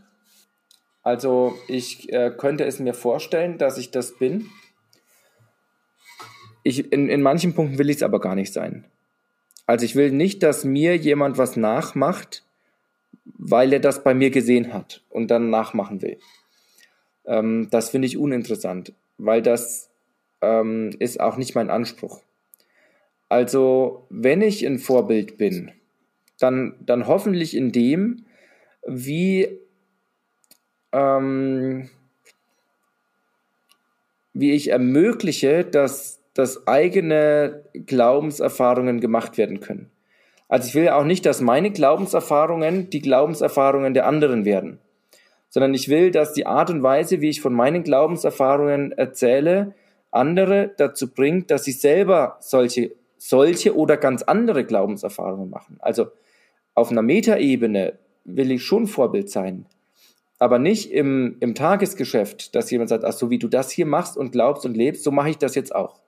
Also ich äh, könnte es mir vorstellen, dass ich das bin. Ich, in, in manchen Punkten will ich es aber gar nicht sein. Also ich will nicht, dass mir jemand was nachmacht, weil er das bei mir gesehen hat und dann nachmachen will. Ähm, das finde ich uninteressant, weil das ähm, ist auch nicht mein Anspruch. Also, wenn ich ein Vorbild bin, dann, dann hoffentlich in dem, wie, ähm, wie ich ermögliche, dass, dass eigene Glaubenserfahrungen gemacht werden können. Also ich will ja auch nicht, dass meine Glaubenserfahrungen die Glaubenserfahrungen der anderen werden, sondern ich will, dass die Art und Weise, wie ich von meinen Glaubenserfahrungen erzähle, andere dazu bringt, dass sie selber solche solche oder ganz andere Glaubenserfahrungen machen. Also auf einer Metaebene will ich schon Vorbild sein, aber nicht im, im Tagesgeschäft, dass jemand sagt, ach so wie du das hier machst und glaubst und lebst, so mache ich das jetzt auch.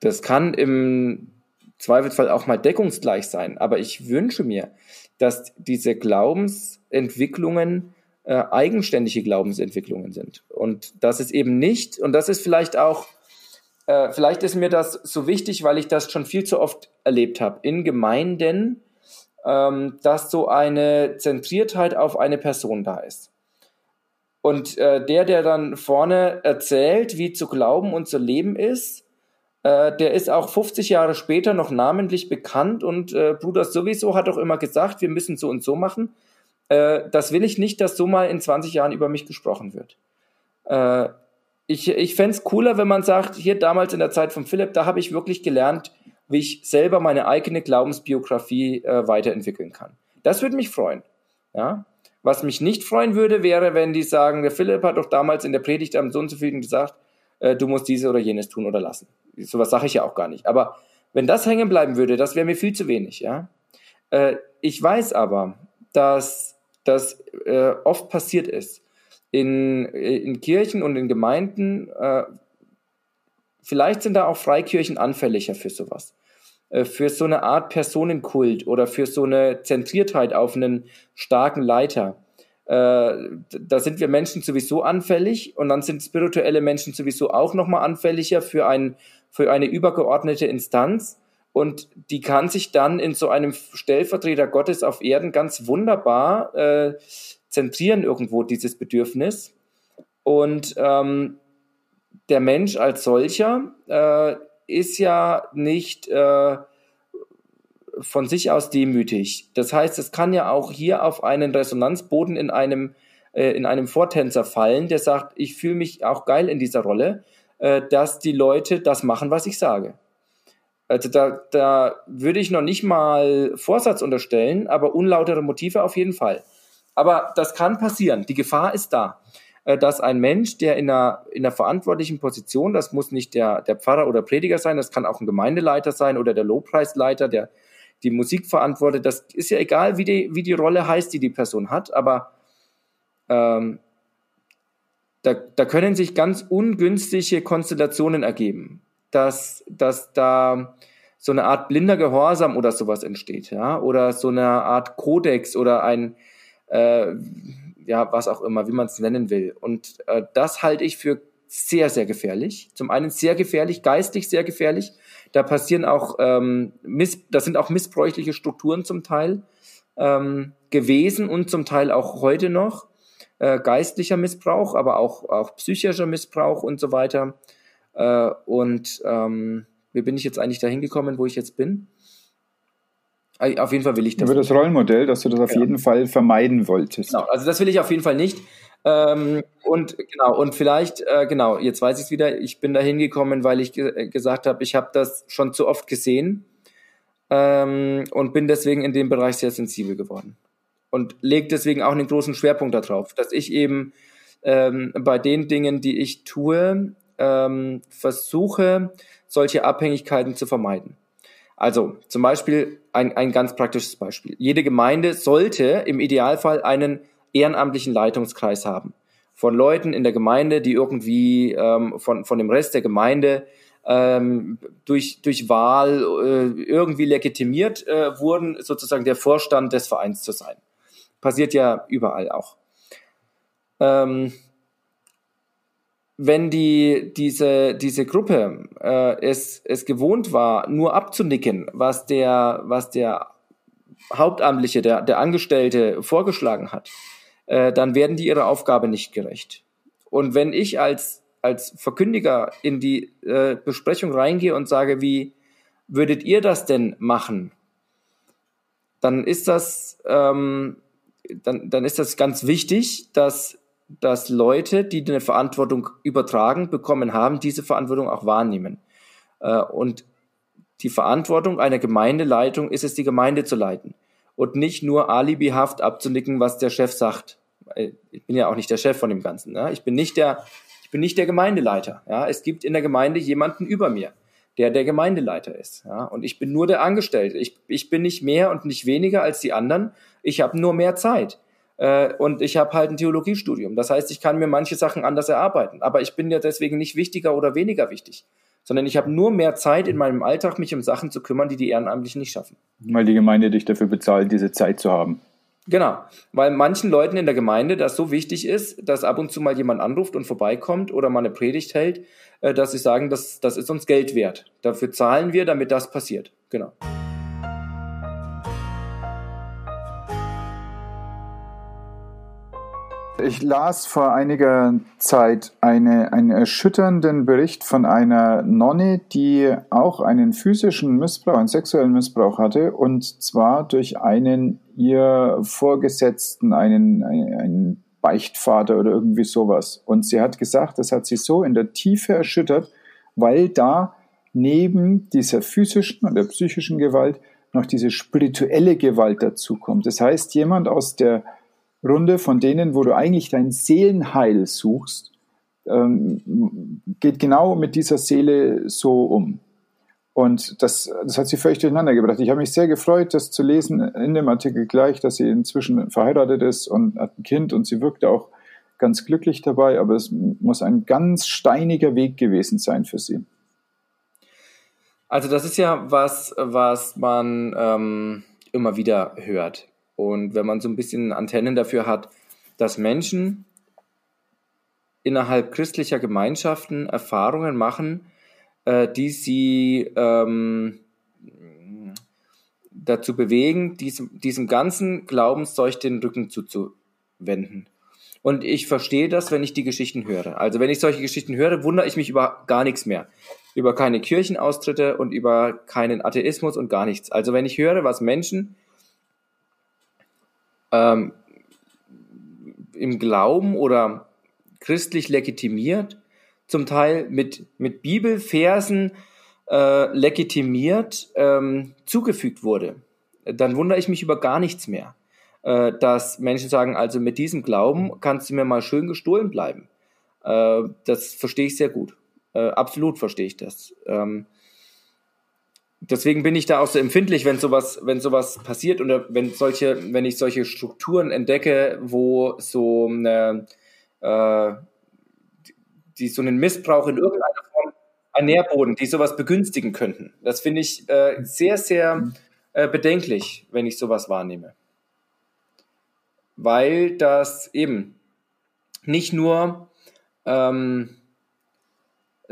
Das kann im Zweifelsfall auch mal deckungsgleich sein, aber ich wünsche mir, dass diese Glaubensentwicklungen äh, eigenständige Glaubensentwicklungen sind und dass es eben nicht, und das ist vielleicht auch äh, vielleicht ist mir das so wichtig, weil ich das schon viel zu oft erlebt habe in Gemeinden, ähm, dass so eine Zentriertheit auf eine Person da ist. Und äh, der, der dann vorne erzählt, wie zu glauben und zu leben ist, äh, der ist auch 50 Jahre später noch namentlich bekannt und äh, Bruder sowieso hat auch immer gesagt, wir müssen so und so machen. Äh, das will ich nicht, dass so mal in 20 Jahren über mich gesprochen wird. Äh, ich, ich fände es cooler, wenn man sagt, hier damals in der Zeit von Philipp, da habe ich wirklich gelernt, wie ich selber meine eigene Glaubensbiografie äh, weiterentwickeln kann. Das würde mich freuen. Ja? Was mich nicht freuen würde, wäre, wenn die sagen, der Philipp hat doch damals in der Predigt am Sohn zu vielen gesagt, äh, du musst diese oder jenes tun oder lassen. Sowas sage ich ja auch gar nicht. Aber wenn das hängen bleiben würde, das wäre mir viel zu wenig. Ja? Äh, ich weiß aber, dass das äh, oft passiert ist, in, in Kirchen und in Gemeinden, äh, vielleicht sind da auch Freikirchen anfälliger für sowas. Äh, für so eine Art Personenkult oder für so eine Zentriertheit auf einen starken Leiter. Äh, da sind wir Menschen sowieso anfällig und dann sind spirituelle Menschen sowieso auch nochmal anfälliger für, ein, für eine übergeordnete Instanz. Und die kann sich dann in so einem Stellvertreter Gottes auf Erden ganz wunderbar äh, zentrieren irgendwo dieses Bedürfnis. Und ähm, der Mensch als solcher äh, ist ja nicht äh, von sich aus demütig. Das heißt, es kann ja auch hier auf einen Resonanzboden in einem, äh, in einem Vortänzer fallen, der sagt, ich fühle mich auch geil in dieser Rolle, äh, dass die Leute das machen, was ich sage. Also da, da würde ich noch nicht mal Vorsatz unterstellen, aber unlautere Motive auf jeden Fall. Aber das kann passieren. Die Gefahr ist da, äh, dass ein Mensch, der in einer, in einer verantwortlichen Position, das muss nicht der, der Pfarrer oder Prediger sein, das kann auch ein Gemeindeleiter sein oder der Lobpreisleiter, der die Musik verantwortet. Das ist ja egal, wie die, wie die Rolle heißt, die die Person hat, aber ähm, da, da können sich ganz ungünstige Konstellationen ergeben, dass, dass da so eine Art blinder Gehorsam oder sowas entsteht, ja, oder so eine Art Kodex oder ein, äh, ja, was auch immer, wie man es nennen will. Und äh, das halte ich für sehr, sehr gefährlich. Zum einen sehr gefährlich, geistig sehr gefährlich. Da passieren auch, ähm, miss, da sind auch missbräuchliche Strukturen zum Teil ähm, gewesen und zum Teil auch heute noch. Äh, geistlicher Missbrauch, aber auch, auch psychischer Missbrauch und so weiter. Äh, und ähm, wie bin ich jetzt eigentlich dahin gekommen, wo ich jetzt bin? Auf jeden Fall will ich das. Über das Rollenmodell, dass du das auf ja. jeden Fall vermeiden wolltest. Genau, also das will ich auf jeden Fall nicht. Ähm, und genau, und vielleicht, äh, genau, jetzt weiß ich es wieder, ich bin da hingekommen, weil ich ge äh, gesagt habe, ich habe das schon zu oft gesehen ähm, und bin deswegen in dem Bereich sehr sensibel geworden. Und lege deswegen auch einen großen Schwerpunkt darauf, dass ich eben ähm, bei den Dingen, die ich tue, ähm, versuche, solche Abhängigkeiten zu vermeiden. Also zum Beispiel ein, ein ganz praktisches Beispiel. Jede Gemeinde sollte im Idealfall einen ehrenamtlichen Leitungskreis haben. Von Leuten in der Gemeinde, die irgendwie ähm, von, von dem Rest der Gemeinde ähm, durch, durch Wahl äh, irgendwie legitimiert äh, wurden, sozusagen der Vorstand des Vereins zu sein. Passiert ja überall auch. Ähm, wenn die, diese, diese Gruppe äh, es, es gewohnt war, nur abzunicken, was der, was der Hauptamtliche, der, der Angestellte vorgeschlagen hat, äh, dann werden die ihrer Aufgabe nicht gerecht. Und wenn ich als, als Verkündiger in die äh, Besprechung reingehe und sage, wie würdet ihr das denn machen, dann ist das, ähm, dann, dann ist das ganz wichtig, dass dass Leute, die eine Verantwortung übertragen bekommen haben, diese Verantwortung auch wahrnehmen. Äh, und die Verantwortung einer Gemeindeleitung ist es, die Gemeinde zu leiten und nicht nur alibihaft abzunicken, was der Chef sagt. Äh, ich bin ja auch nicht der Chef von dem Ganzen. Ich bin nicht der, ich bin nicht der Gemeindeleiter. Es gibt in der Gemeinde jemanden über mir, der der Gemeindeleiter ist. Und ich bin nur der Angestellte. Ich, ich bin nicht mehr und nicht weniger als die anderen. Ich habe nur mehr Zeit. Äh, und ich habe halt ein Theologiestudium. Das heißt, ich kann mir manche Sachen anders erarbeiten. Aber ich bin ja deswegen nicht wichtiger oder weniger wichtig, sondern ich habe nur mehr Zeit in meinem Alltag, mich um Sachen zu kümmern, die die Ehrenamtlichen nicht schaffen. Weil die Gemeinde dich dafür bezahlt, diese Zeit zu haben. Genau, weil manchen Leuten in der Gemeinde das so wichtig ist, dass ab und zu mal jemand anruft und vorbeikommt oder mal eine Predigt hält, äh, dass sie sagen, das, das ist uns Geld wert. Dafür zahlen wir, damit das passiert. Genau. Ich las vor einiger Zeit eine, einen erschütternden Bericht von einer Nonne, die auch einen physischen Missbrauch, einen sexuellen Missbrauch hatte, und zwar durch einen ihr Vorgesetzten, einen, einen Beichtvater oder irgendwie sowas. Und sie hat gesagt, das hat sie so in der Tiefe erschüttert, weil da neben dieser physischen oder psychischen Gewalt noch diese spirituelle Gewalt dazukommt. Das heißt, jemand aus der Runde von denen, wo du eigentlich dein Seelenheil suchst, ähm, geht genau mit dieser Seele so um. Und das, das hat sie völlig durcheinander gebracht. Ich habe mich sehr gefreut, das zu lesen in dem Artikel gleich, dass sie inzwischen verheiratet ist und hat ein Kind und sie wirkte auch ganz glücklich dabei, aber es muss ein ganz steiniger Weg gewesen sein für sie. Also das ist ja was, was man ähm, immer wieder hört. Und wenn man so ein bisschen Antennen dafür hat, dass Menschen innerhalb christlicher Gemeinschaften Erfahrungen machen, äh, die sie ähm, dazu bewegen, diesem, diesem ganzen Glaubenszeug den Rücken zuzuwenden. Und ich verstehe das, wenn ich die Geschichten höre. Also wenn ich solche Geschichten höre, wundere ich mich über gar nichts mehr. Über keine Kirchenaustritte und über keinen Atheismus und gar nichts. Also wenn ich höre, was Menschen ähm, im Glauben oder christlich legitimiert, zum Teil mit, mit Bibelversen äh, legitimiert ähm, zugefügt wurde, dann wundere ich mich über gar nichts mehr. Äh, dass Menschen sagen, also mit diesem Glauben kannst du mir mal schön gestohlen bleiben. Äh, das verstehe ich sehr gut. Äh, absolut verstehe ich das. Ähm, deswegen bin ich da auch so empfindlich, wenn sowas, wenn sowas passiert oder wenn solche, wenn ich solche Strukturen entdecke, wo so eine, äh, die so einen Missbrauch in irgendeiner Form ein Nährboden, die sowas begünstigen könnten. Das finde ich äh, sehr, sehr äh, bedenklich, wenn ich sowas wahrnehme. Weil das eben nicht nur ähm,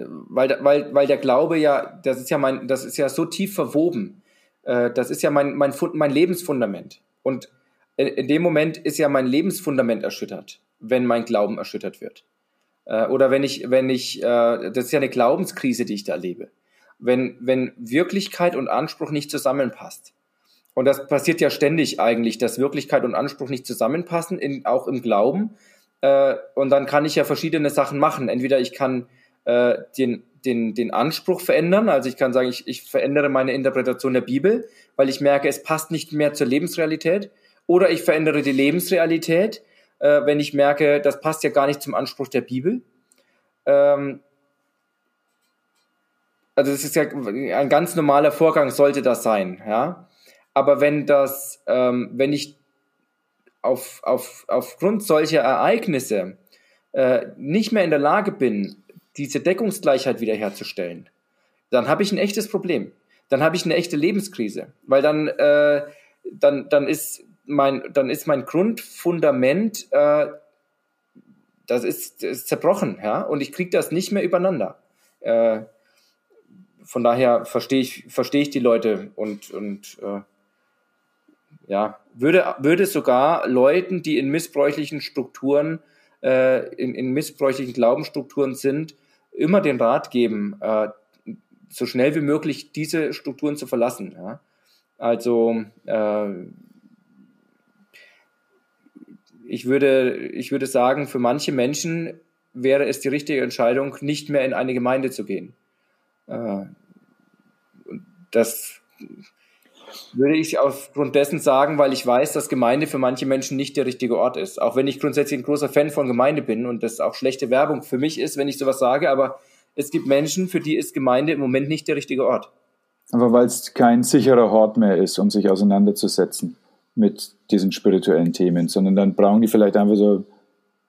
weil, weil, weil der Glaube ja, das ist ja mein, das ist ja so tief verwoben. Äh, das ist ja mein, mein, mein Lebensfundament. Und in, dem Moment ist ja mein Lebensfundament erschüttert, wenn mein Glauben erschüttert wird. Äh, oder wenn ich, wenn ich, äh, das ist ja eine Glaubenskrise, die ich da erlebe. Wenn, wenn Wirklichkeit und Anspruch nicht zusammenpasst. Und das passiert ja ständig eigentlich, dass Wirklichkeit und Anspruch nicht zusammenpassen, in, auch im Glauben. Und dann kann ich ja verschiedene Sachen machen. Entweder ich kann äh, den, den, den Anspruch verändern. Also ich kann sagen, ich, ich verändere meine Interpretation der Bibel, weil ich merke, es passt nicht mehr zur Lebensrealität. Oder ich verändere die Lebensrealität, äh, wenn ich merke, das passt ja gar nicht zum Anspruch der Bibel. Ähm, also es ist ja ein ganz normaler Vorgang sollte das sein, ja. Aber wenn das, ähm, wenn ich auf, auf, aufgrund solcher Ereignisse äh, nicht mehr in der Lage bin, diese Deckungsgleichheit wiederherzustellen, dann habe ich ein echtes Problem. Dann habe ich eine echte Lebenskrise, weil dann, äh, dann, dann ist mein, dann ist mein Grundfundament, äh, das ist, das ist zerbrochen, ja, und ich kriege das nicht mehr übereinander. Äh, von daher verstehe ich, verstehe ich die Leute und, und äh, ja, würde, würde sogar Leuten, die in missbräuchlichen Strukturen, äh, in, in missbräuchlichen Glaubensstrukturen sind, immer den Rat geben, äh, so schnell wie möglich diese Strukturen zu verlassen. Ja? Also äh, ich würde, ich würde sagen, für manche Menschen wäre es die richtige Entscheidung, nicht mehr in eine Gemeinde zu gehen. Äh, das würde ich aufgrund dessen sagen, weil ich weiß, dass Gemeinde für manche Menschen nicht der richtige Ort ist. Auch wenn ich grundsätzlich ein großer Fan von Gemeinde bin und das auch schlechte Werbung für mich ist, wenn ich sowas sage, aber es gibt Menschen, für die ist Gemeinde im Moment nicht der richtige Ort. Aber weil es kein sicherer Ort mehr ist, um sich auseinanderzusetzen mit diesen spirituellen Themen, sondern dann brauchen die vielleicht einfach so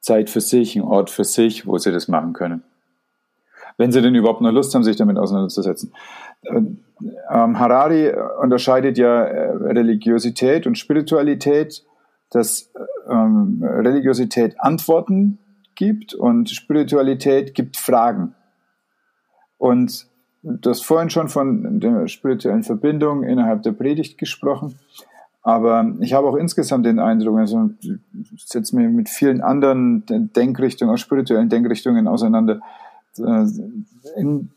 Zeit für sich, einen Ort für sich, wo sie das machen können. Wenn sie denn überhaupt noch Lust haben, sich damit auseinanderzusetzen. Ähm, Harari unterscheidet ja äh, Religiosität und Spiritualität, dass ähm, Religiosität Antworten gibt und Spiritualität gibt Fragen. Und du hast vorhin schon von der spirituellen Verbindung innerhalb der Predigt gesprochen. Aber ich habe auch insgesamt den Eindruck, also ich setze mich mit vielen anderen Denkrichtungen, auch spirituellen Denkrichtungen auseinander. Äh, in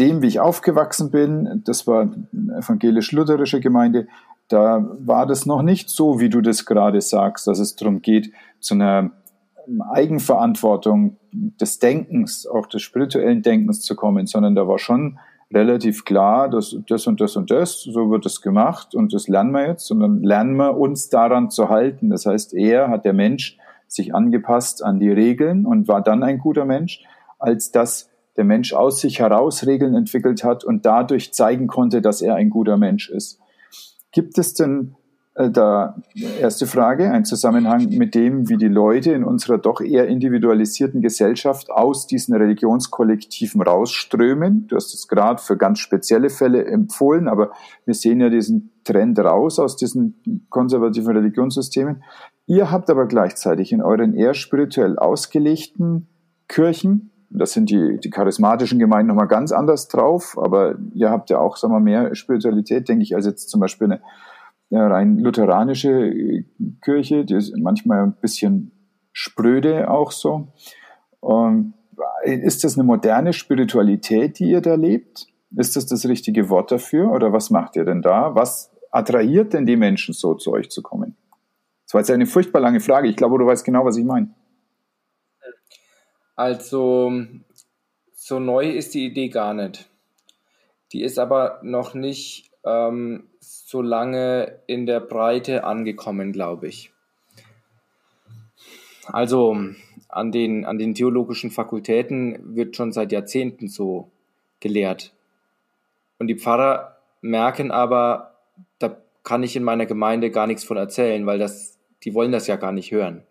dem, wie ich aufgewachsen bin, das war eine evangelisch-lutherische Gemeinde, da war das noch nicht so, wie du das gerade sagst, dass es darum geht, zu einer Eigenverantwortung des Denkens, auch des spirituellen Denkens zu kommen, sondern da war schon relativ klar, dass das und das und das, so wird es gemacht und das lernen wir jetzt und dann lernen wir uns daran zu halten. Das heißt, er hat der Mensch sich angepasst an die Regeln und war dann ein guter Mensch, als dass der Mensch aus sich heraus Regeln entwickelt hat und dadurch zeigen konnte, dass er ein guter Mensch ist. Gibt es denn äh, da erste Frage, ein Zusammenhang mit dem, wie die Leute in unserer doch eher individualisierten Gesellschaft aus diesen Religionskollektiven rausströmen. Du hast es gerade für ganz spezielle Fälle empfohlen, aber wir sehen ja diesen Trend raus aus diesen konservativen Religionssystemen. Ihr habt aber gleichzeitig in euren eher spirituell ausgelegten Kirchen, das sind die, die charismatischen Gemeinden nochmal ganz anders drauf, aber ihr habt ja auch, sagen wir, mehr Spiritualität, denke ich, als jetzt zum Beispiel eine rein lutheranische äh, Kirche, die ist manchmal ein bisschen spröde auch so. Und ist das eine moderne Spiritualität, die ihr da lebt? Ist das das richtige Wort dafür oder was macht ihr denn da? Was attrahiert denn die Menschen so zu euch zu kommen? Das war jetzt eine furchtbar lange Frage. Ich glaube, du weißt genau, was ich meine. Also, so neu ist die Idee gar nicht. Die ist aber noch nicht ähm, so lange in der Breite angekommen, glaube ich. Also an den, an den theologischen Fakultäten wird schon seit Jahrzehnten so gelehrt. Und die Pfarrer merken aber, da kann ich in meiner Gemeinde gar nichts von erzählen, weil das, die wollen das ja gar nicht hören.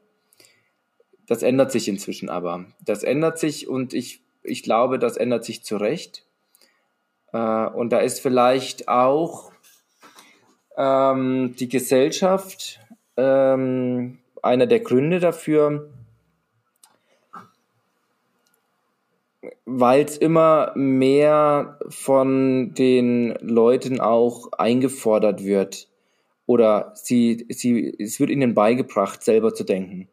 Das ändert sich inzwischen aber. Das ändert sich und ich, ich glaube, das ändert sich zu Recht. Äh, und da ist vielleicht auch ähm, die Gesellschaft, ähm, einer der Gründe dafür, weil es immer mehr von den Leuten auch eingefordert wird oder sie, sie, es wird ihnen beigebracht, selber zu denken.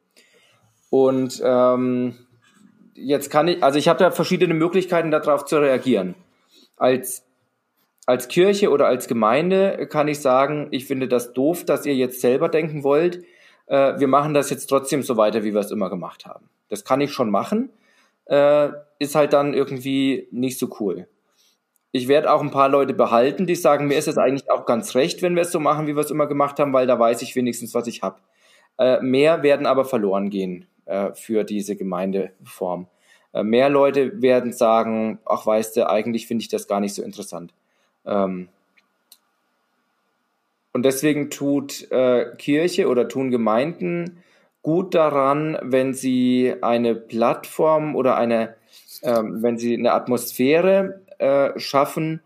Und ähm, jetzt kann ich, also ich habe da verschiedene Möglichkeiten, darauf zu reagieren. Als als Kirche oder als Gemeinde kann ich sagen, ich finde das doof, dass ihr jetzt selber denken wollt. Äh, wir machen das jetzt trotzdem so weiter, wie wir es immer gemacht haben. Das kann ich schon machen, äh, ist halt dann irgendwie nicht so cool. Ich werde auch ein paar Leute behalten, die sagen, mir ist es eigentlich auch ganz recht, wenn wir es so machen, wie wir es immer gemacht haben, weil da weiß ich wenigstens, was ich habe. Äh, mehr werden aber verloren gehen äh, für diese Gemeindeform. Äh, mehr Leute werden sagen, ach weißt du, eigentlich finde ich das gar nicht so interessant. Ähm, und deswegen tut äh, Kirche oder tun Gemeinden gut daran, wenn sie eine Plattform oder eine, ähm, wenn sie eine Atmosphäre schaffen,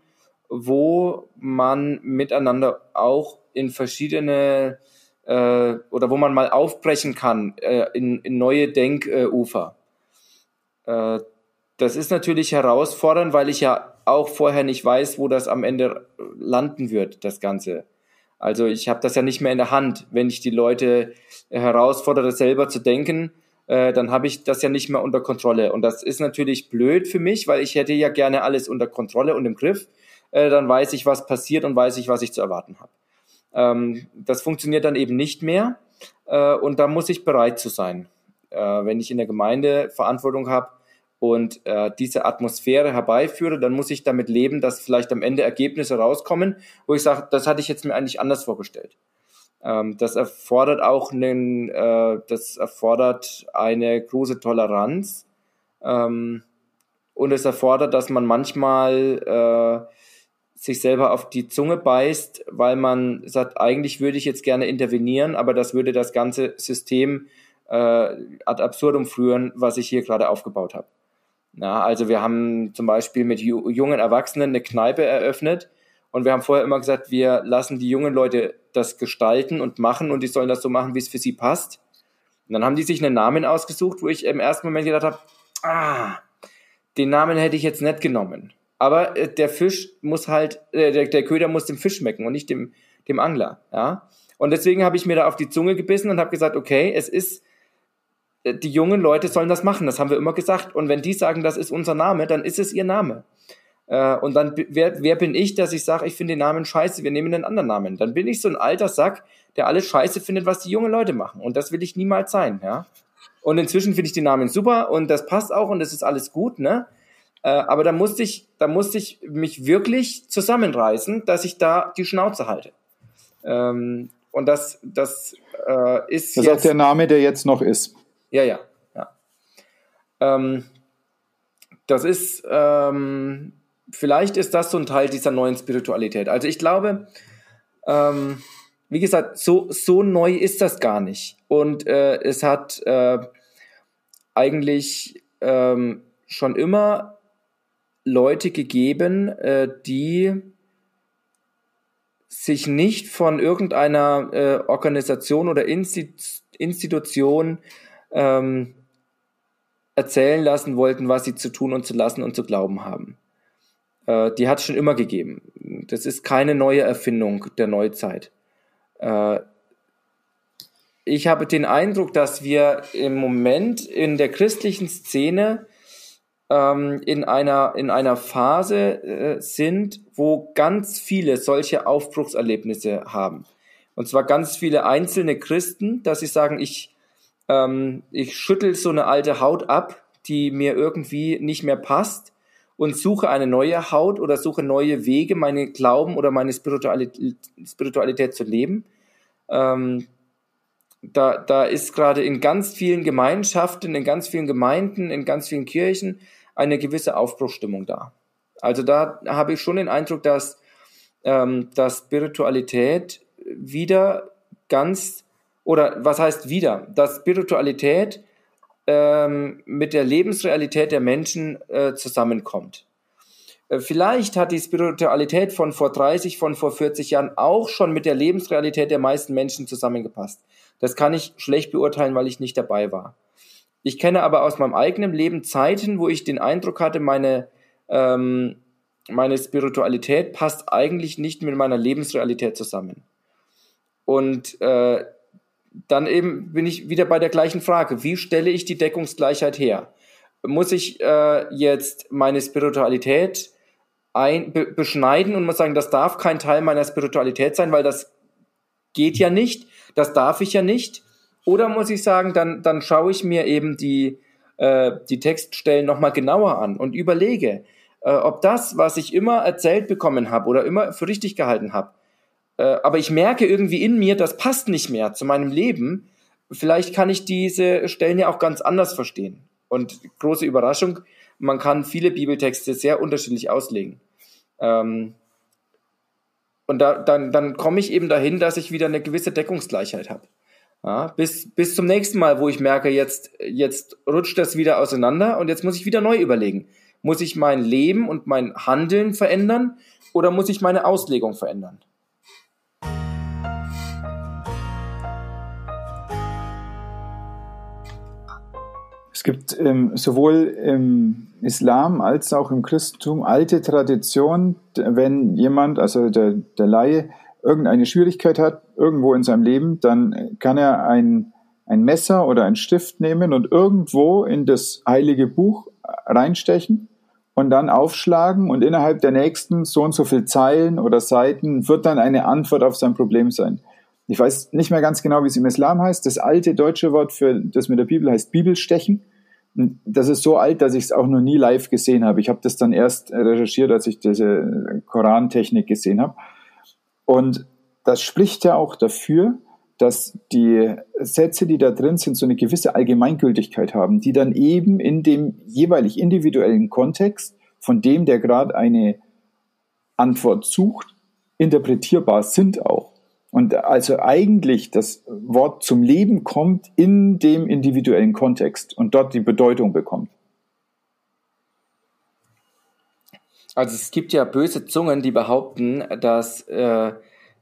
wo man miteinander auch in verschiedene äh, oder wo man mal aufbrechen kann äh, in, in neue Denkufer. Äh, das ist natürlich herausfordernd, weil ich ja auch vorher nicht weiß, wo das am Ende landen wird, das Ganze. Also ich habe das ja nicht mehr in der Hand. Wenn ich die Leute herausfordere, selber zu denken, äh, dann habe ich das ja nicht mehr unter Kontrolle. Und das ist natürlich blöd für mich, weil ich hätte ja gerne alles unter Kontrolle und im Griff. Äh, dann weiß ich, was passiert und weiß ich, was ich zu erwarten habe. Ähm, das funktioniert dann eben nicht mehr. Äh, und da muss ich bereit zu sein. Äh, wenn ich in der Gemeinde Verantwortung habe, und äh, diese Atmosphäre herbeiführe, dann muss ich damit leben, dass vielleicht am Ende Ergebnisse rauskommen, wo ich sage, das hatte ich jetzt mir eigentlich anders vorgestellt. Ähm, das erfordert auch einen, äh, das erfordert eine große Toleranz ähm, und es erfordert, dass man manchmal äh, sich selber auf die Zunge beißt, weil man sagt, eigentlich würde ich jetzt gerne intervenieren, aber das würde das ganze System äh, ad absurdum führen, was ich hier gerade aufgebaut habe. Ja, also wir haben zum Beispiel mit jungen Erwachsenen eine Kneipe eröffnet und wir haben vorher immer gesagt, wir lassen die jungen Leute das gestalten und machen und die sollen das so machen, wie es für sie passt. Und dann haben die sich einen Namen ausgesucht, wo ich im ersten Moment gedacht habe, ah, den Namen hätte ich jetzt nicht genommen. Aber äh, der Fisch muss halt, äh, der, der Köder muss dem Fisch schmecken und nicht dem, dem Angler. Ja? Und deswegen habe ich mir da auf die Zunge gebissen und habe gesagt, okay, es ist äh, die jungen Leute sollen das machen, das haben wir immer gesagt. Und wenn die sagen, das ist unser Name, dann ist es ihr Name. Äh, und dann, wer, wer bin ich, dass ich sage, ich finde den Namen scheiße, wir nehmen einen anderen Namen. Dann bin ich so ein alter Sack, der alles scheiße findet, was die jungen Leute machen. Und das will ich niemals sein, ja. Und inzwischen finde ich die Namen super und das passt auch und das ist alles gut, ne? Äh, aber da musste ich, da musste ich mich wirklich zusammenreißen, dass ich da die Schnauze halte. Ähm, und das, das äh, ist. Das ist auch der Name, der jetzt noch ist. Ja, ja, ja. Ähm, das ist, ähm, vielleicht ist das so ein Teil dieser neuen Spiritualität. Also ich glaube, ähm, wie gesagt, so, so neu ist das gar nicht. Und äh, es hat äh, eigentlich ähm, schon immer Leute gegeben, äh, die sich nicht von irgendeiner äh, Organisation oder Insti Institution ähm, erzählen lassen wollten, was sie zu tun und zu lassen und zu glauben haben. Äh, die hat es schon immer gegeben. Das ist keine neue Erfindung der Neuzeit. Äh, ich habe den Eindruck, dass wir im Moment in der christlichen Szene ähm, in, einer, in einer Phase äh, sind, wo ganz viele solche Aufbruchserlebnisse haben. Und zwar ganz viele einzelne Christen, dass sie sagen, ich ähm, ich schüttel so eine alte Haut ab, die mir irgendwie nicht mehr passt und suche eine neue Haut oder suche neue Wege, meine Glauben oder meine Spiritualität, Spiritualität zu leben. Ähm, da, da ist gerade in ganz vielen Gemeinschaften, in ganz vielen Gemeinden, in ganz vielen Kirchen eine gewisse Aufbruchstimmung da. Also da habe ich schon den Eindruck, dass, ähm, dass Spiritualität wieder ganz oder was heißt wieder, dass Spiritualität ähm, mit der Lebensrealität der Menschen äh, zusammenkommt. Äh, vielleicht hat die Spiritualität von vor 30, von vor 40 Jahren auch schon mit der Lebensrealität der meisten Menschen zusammengepasst. Das kann ich schlecht beurteilen, weil ich nicht dabei war. Ich kenne aber aus meinem eigenen Leben Zeiten, wo ich den Eindruck hatte, meine, ähm, meine Spiritualität passt eigentlich nicht mit meiner Lebensrealität zusammen. Und äh, dann eben bin ich wieder bei der gleichen Frage. Wie stelle ich die Deckungsgleichheit her? Muss ich äh, jetzt meine Spiritualität ein, be, beschneiden und muss sagen, das darf kein Teil meiner Spiritualität sein, weil das geht ja nicht, das darf ich ja nicht. Oder muss ich sagen, dann, dann schaue ich mir eben die, äh, die Textstellen nochmal genauer an und überlege, äh, ob das, was ich immer erzählt bekommen habe oder immer für richtig gehalten habe, äh, aber ich merke irgendwie in mir, das passt nicht mehr zu meinem Leben. Vielleicht kann ich diese Stellen ja auch ganz anders verstehen. Und große Überraschung, man kann viele Bibeltexte sehr unterschiedlich auslegen. Ähm, und da, dann, dann komme ich eben dahin, dass ich wieder eine gewisse Deckungsgleichheit habe. Ja, bis, bis zum nächsten Mal, wo ich merke, jetzt, jetzt rutscht das wieder auseinander und jetzt muss ich wieder neu überlegen. Muss ich mein Leben und mein Handeln verändern oder muss ich meine Auslegung verändern? Es gibt ähm, sowohl im Islam als auch im Christentum alte Traditionen, wenn jemand, also der, der Laie, irgendeine Schwierigkeit hat, irgendwo in seinem Leben, dann kann er ein, ein Messer oder ein Stift nehmen und irgendwo in das heilige Buch reinstechen und dann aufschlagen und innerhalb der nächsten so und so viel Zeilen oder Seiten wird dann eine Antwort auf sein Problem sein. Ich weiß nicht mehr ganz genau, wie es im Islam heißt. Das alte deutsche Wort für das mit der Bibel heißt Bibelstechen das ist so alt, dass ich es auch noch nie live gesehen habe. Ich habe das dann erst recherchiert, als ich diese Korantechnik gesehen habe. Und das spricht ja auch dafür, dass die Sätze, die da drin sind, so eine gewisse Allgemeingültigkeit haben, die dann eben in dem jeweilig individuellen Kontext von dem, der gerade eine Antwort sucht, interpretierbar sind auch. Und also eigentlich das Wort zum Leben kommt in dem individuellen Kontext und dort die Bedeutung bekommt. Also es gibt ja böse Zungen, die behaupten, dass, äh,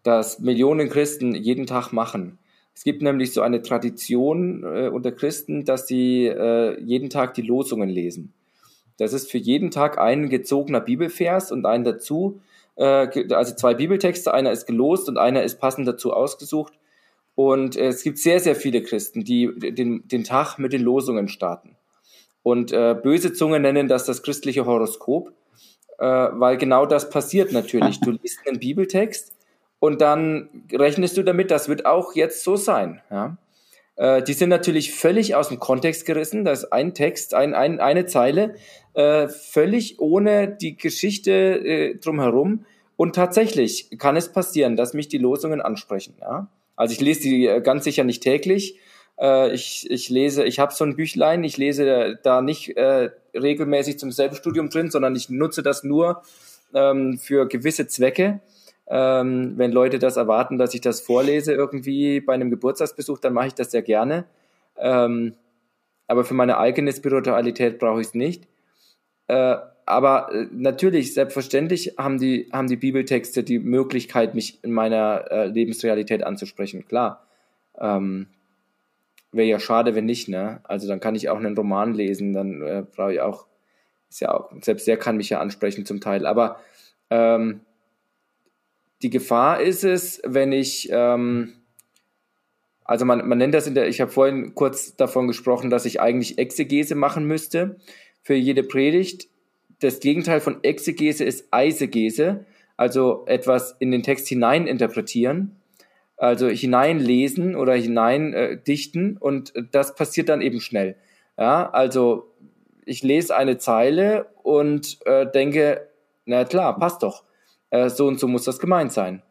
dass Millionen Christen jeden Tag machen. Es gibt nämlich so eine Tradition äh, unter Christen, dass sie äh, jeden Tag die Losungen lesen. Das ist für jeden Tag ein gezogener Bibelvers und einen dazu äh, also zwei Bibeltexte, einer ist gelost und einer ist passend dazu ausgesucht. Und äh, es gibt sehr, sehr viele Christen, die den, den Tag mit den Losungen starten. Und äh, böse Zungen nennen das das christliche Horoskop, äh, weil genau das passiert natürlich. Du liest einen Bibeltext und dann rechnest du damit, das wird auch jetzt so sein. Ja? Äh, die sind natürlich völlig aus dem Kontext gerissen. Das ist ein Text, ein, ein, eine Zeile, äh, völlig ohne die Geschichte äh, drumherum. Und tatsächlich kann es passieren, dass mich die Losungen ansprechen. Ja? Also ich lese die äh, ganz sicher nicht täglich. Äh, ich, ich lese, ich habe so ein Büchlein, ich lese da nicht äh, regelmäßig zum Selbststudium drin, sondern ich nutze das nur ähm, für gewisse Zwecke. Ähm, wenn Leute das erwarten, dass ich das vorlese irgendwie bei einem Geburtstagsbesuch, dann mache ich das sehr gerne. Ähm, aber für meine eigene Spiritualität brauche ich es nicht. Äh, aber äh, natürlich, selbstverständlich haben die, haben die Bibeltexte die Möglichkeit, mich in meiner äh, Lebensrealität anzusprechen. Klar. Ähm, Wäre ja schade, wenn nicht, ne? Also dann kann ich auch einen Roman lesen, dann äh, brauche ich auch, ist ja auch, selbst der kann mich ja ansprechen zum Teil. Aber ähm, die Gefahr ist es, wenn ich, ähm, also man, man nennt das in der, ich habe vorhin kurz davon gesprochen, dass ich eigentlich Exegese machen müsste für jede Predigt. Das Gegenteil von Exegese ist Eisegese, also etwas in den Text hinein interpretieren, also hineinlesen oder hinein äh, und das passiert dann eben schnell. Ja, also ich lese eine Zeile und äh, denke, na klar, passt doch äh, so und so muss das gemeint sein.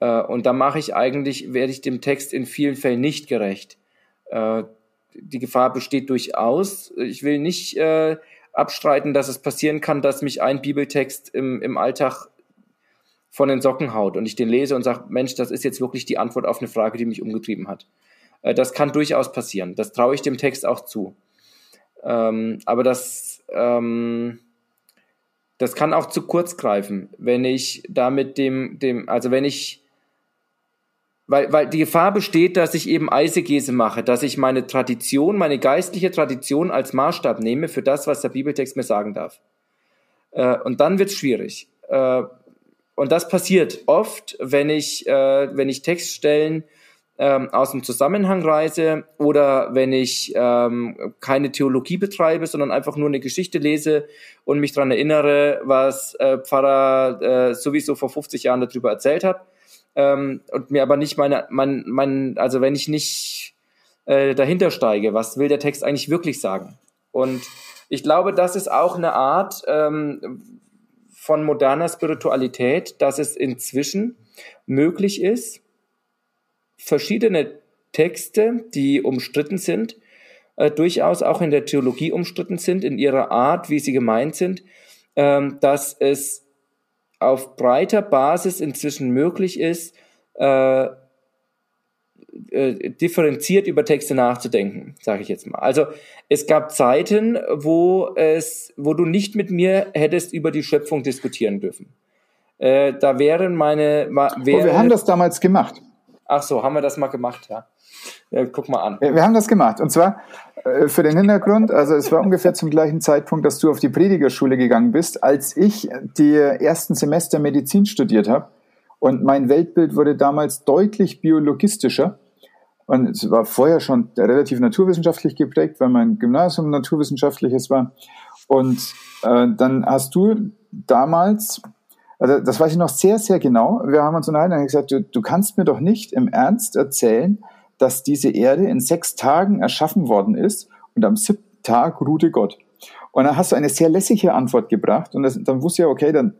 Äh, und da mache ich eigentlich, werde ich dem Text in vielen Fällen nicht gerecht. Äh, die Gefahr besteht durchaus. Ich will nicht äh, abstreiten, dass es passieren kann, dass mich ein Bibeltext im, im Alltag von den Socken haut und ich den lese und sage, Mensch, das ist jetzt wirklich die Antwort auf eine Frage, die mich umgetrieben hat. Äh, das kann durchaus passieren. Das traue ich dem Text auch zu. Ähm, aber das, ähm, das kann auch zu kurz greifen, wenn ich damit dem, dem, also wenn ich, weil, weil die Gefahr besteht, dass ich eben Eisegese mache, dass ich meine Tradition, meine geistliche Tradition als Maßstab nehme für das, was der Bibeltext mir sagen darf. Äh, und dann wird es schwierig. Äh, und das passiert oft, wenn ich, äh, wenn ich Textstellen ähm, aus dem Zusammenhang reise oder wenn ich ähm, keine Theologie betreibe, sondern einfach nur eine Geschichte lese und mich daran erinnere, was äh, Pfarrer äh, sowieso vor 50 Jahren darüber erzählt hat ähm, und mir aber nicht meine, mein, mein, also wenn ich nicht äh, dahinter steige, was will der Text eigentlich wirklich sagen? Und ich glaube, das ist auch eine Art ähm, von moderner Spiritualität, dass es inzwischen möglich ist, verschiedene Texte, die umstritten sind, äh, durchaus auch in der Theologie umstritten sind, in ihrer Art, wie sie gemeint sind, ähm, dass es auf breiter Basis inzwischen möglich ist, äh, äh, differenziert über Texte nachzudenken, sage ich jetzt mal. Also es gab Zeiten, wo es, wo du nicht mit mir hättest über die Schöpfung diskutieren dürfen. Äh, da wären meine. Wäre, oh, wir haben das damals gemacht. Ach so, haben wir das mal gemacht, ja. ja guck mal an. Wir, wir haben das gemacht. Und zwar äh, für den Hintergrund, also es war ungefähr zum gleichen Zeitpunkt, dass du auf die Predigerschule gegangen bist, als ich die ersten Semester Medizin studiert habe. Und mein Weltbild wurde damals deutlich biologistischer. Und es war vorher schon relativ naturwissenschaftlich geprägt, weil mein Gymnasium naturwissenschaftliches war. Und äh, dann hast du damals, also das weiß ich noch sehr, sehr genau, wir haben uns unterhalten und gesagt, du, du kannst mir doch nicht im Ernst erzählen, dass diese Erde in sechs Tagen erschaffen worden ist und am siebten Tag ruhte Gott. Und dann hast du eine sehr lässige Antwort gebracht und das, dann wusste ich, okay, dann,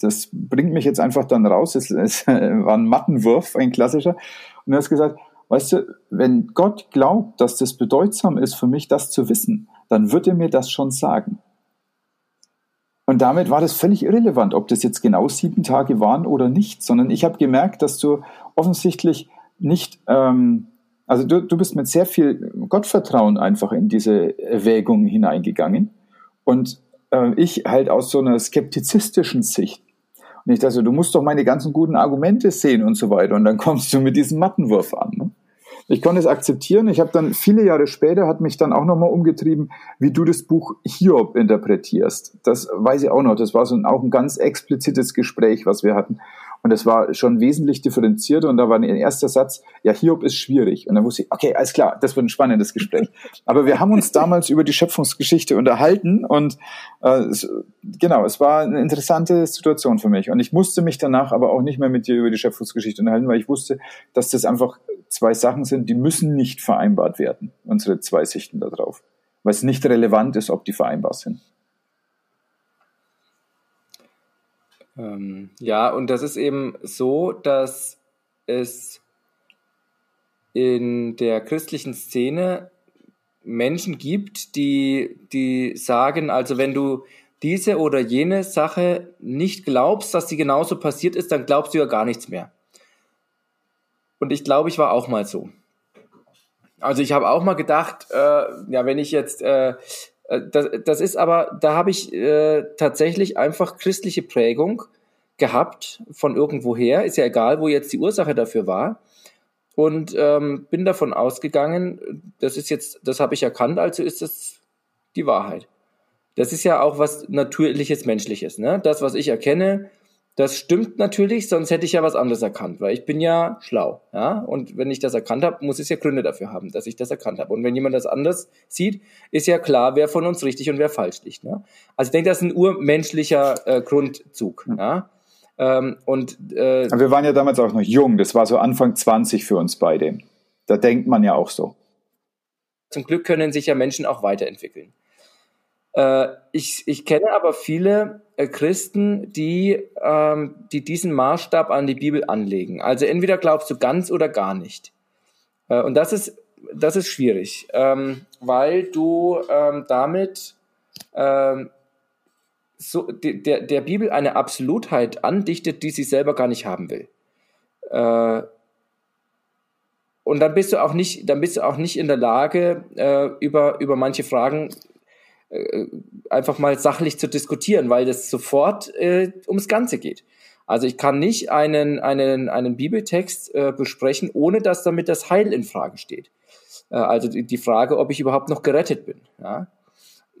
das bringt mich jetzt einfach dann raus. Es, es (laughs) war ein Mattenwurf, ein klassischer. Und du hast gesagt, Weißt du, wenn Gott glaubt, dass das bedeutsam ist für mich, das zu wissen, dann wird er mir das schon sagen. Und damit war das völlig irrelevant, ob das jetzt genau sieben Tage waren oder nicht, sondern ich habe gemerkt, dass du offensichtlich nicht, ähm, also du, du bist mit sehr viel Gottvertrauen einfach in diese Erwägung hineingegangen und äh, ich halt aus so einer skeptizistischen Sicht. Und ich dachte, du musst doch meine ganzen guten Argumente sehen und so weiter. Und dann kommst du mit diesem Mattenwurf an. Ne? Ich konnte es akzeptieren. Ich habe dann viele Jahre später hat mich dann auch nochmal umgetrieben, wie du das Buch Hiob interpretierst. Das weiß ich auch noch. Das war so ein, auch ein ganz explizites Gespräch, was wir hatten. Und es war schon wesentlich differenzierter und da war ein erster Satz, ja, Hiob ist schwierig. Und dann wusste ich, okay, alles klar, das wird ein spannendes Gespräch. Aber wir haben uns damals über die Schöpfungsgeschichte unterhalten und äh, genau, es war eine interessante Situation für mich. Und ich musste mich danach aber auch nicht mehr mit dir über die Schöpfungsgeschichte unterhalten, weil ich wusste, dass das einfach zwei Sachen sind, die müssen nicht vereinbart werden, unsere zwei Sichten darauf. Weil es nicht relevant ist, ob die vereinbar sind. Ähm, ja, und das ist eben so, dass es in der christlichen Szene Menschen gibt, die, die sagen, also wenn du diese oder jene Sache nicht glaubst, dass sie genauso passiert ist, dann glaubst du ja gar nichts mehr. Und ich glaube, ich war auch mal so. Also ich habe auch mal gedacht, äh, ja, wenn ich jetzt äh, äh, das, das ist aber, da habe ich äh, tatsächlich einfach christliche Prägung gehabt von irgendwoher. Ist ja egal, wo jetzt die Ursache dafür war. Und ähm, bin davon ausgegangen, das ist jetzt, das habe ich erkannt, also ist das die Wahrheit. Das ist ja auch was Natürliches, Menschliches. Ne? Das, was ich erkenne, das stimmt natürlich, sonst hätte ich ja was anderes erkannt, weil ich bin ja schlau. Ja? Und wenn ich das erkannt habe, muss es ja Gründe dafür haben, dass ich das erkannt habe. Und wenn jemand das anders sieht, ist ja klar, wer von uns richtig und wer falsch liegt. Ne? Also ich denke, das ist ein urmenschlicher äh, Grundzug. Mhm. Ja? Ähm, und, äh, wir waren ja damals auch noch jung, das war so Anfang 20 für uns beide. Da denkt man ja auch so. Zum Glück können sich ja Menschen auch weiterentwickeln. Äh, ich, ich kenne aber viele äh, Christen, die, ähm, die diesen Maßstab an die Bibel anlegen. Also entweder glaubst du ganz oder gar nicht. Äh, und das ist, das ist schwierig, ähm, weil du ähm, damit ähm, so, der, der Bibel eine Absolutheit andichtet, die sie selber gar nicht haben will. Äh, und dann bist du auch nicht, dann bist du auch nicht in der Lage, äh, über, über manche Fragen äh, einfach mal sachlich zu diskutieren, weil das sofort äh, ums Ganze geht. Also ich kann nicht einen, einen, einen Bibeltext äh, besprechen, ohne dass damit das Heil in Frage steht. Äh, also die, die Frage, ob ich überhaupt noch gerettet bin. Ja?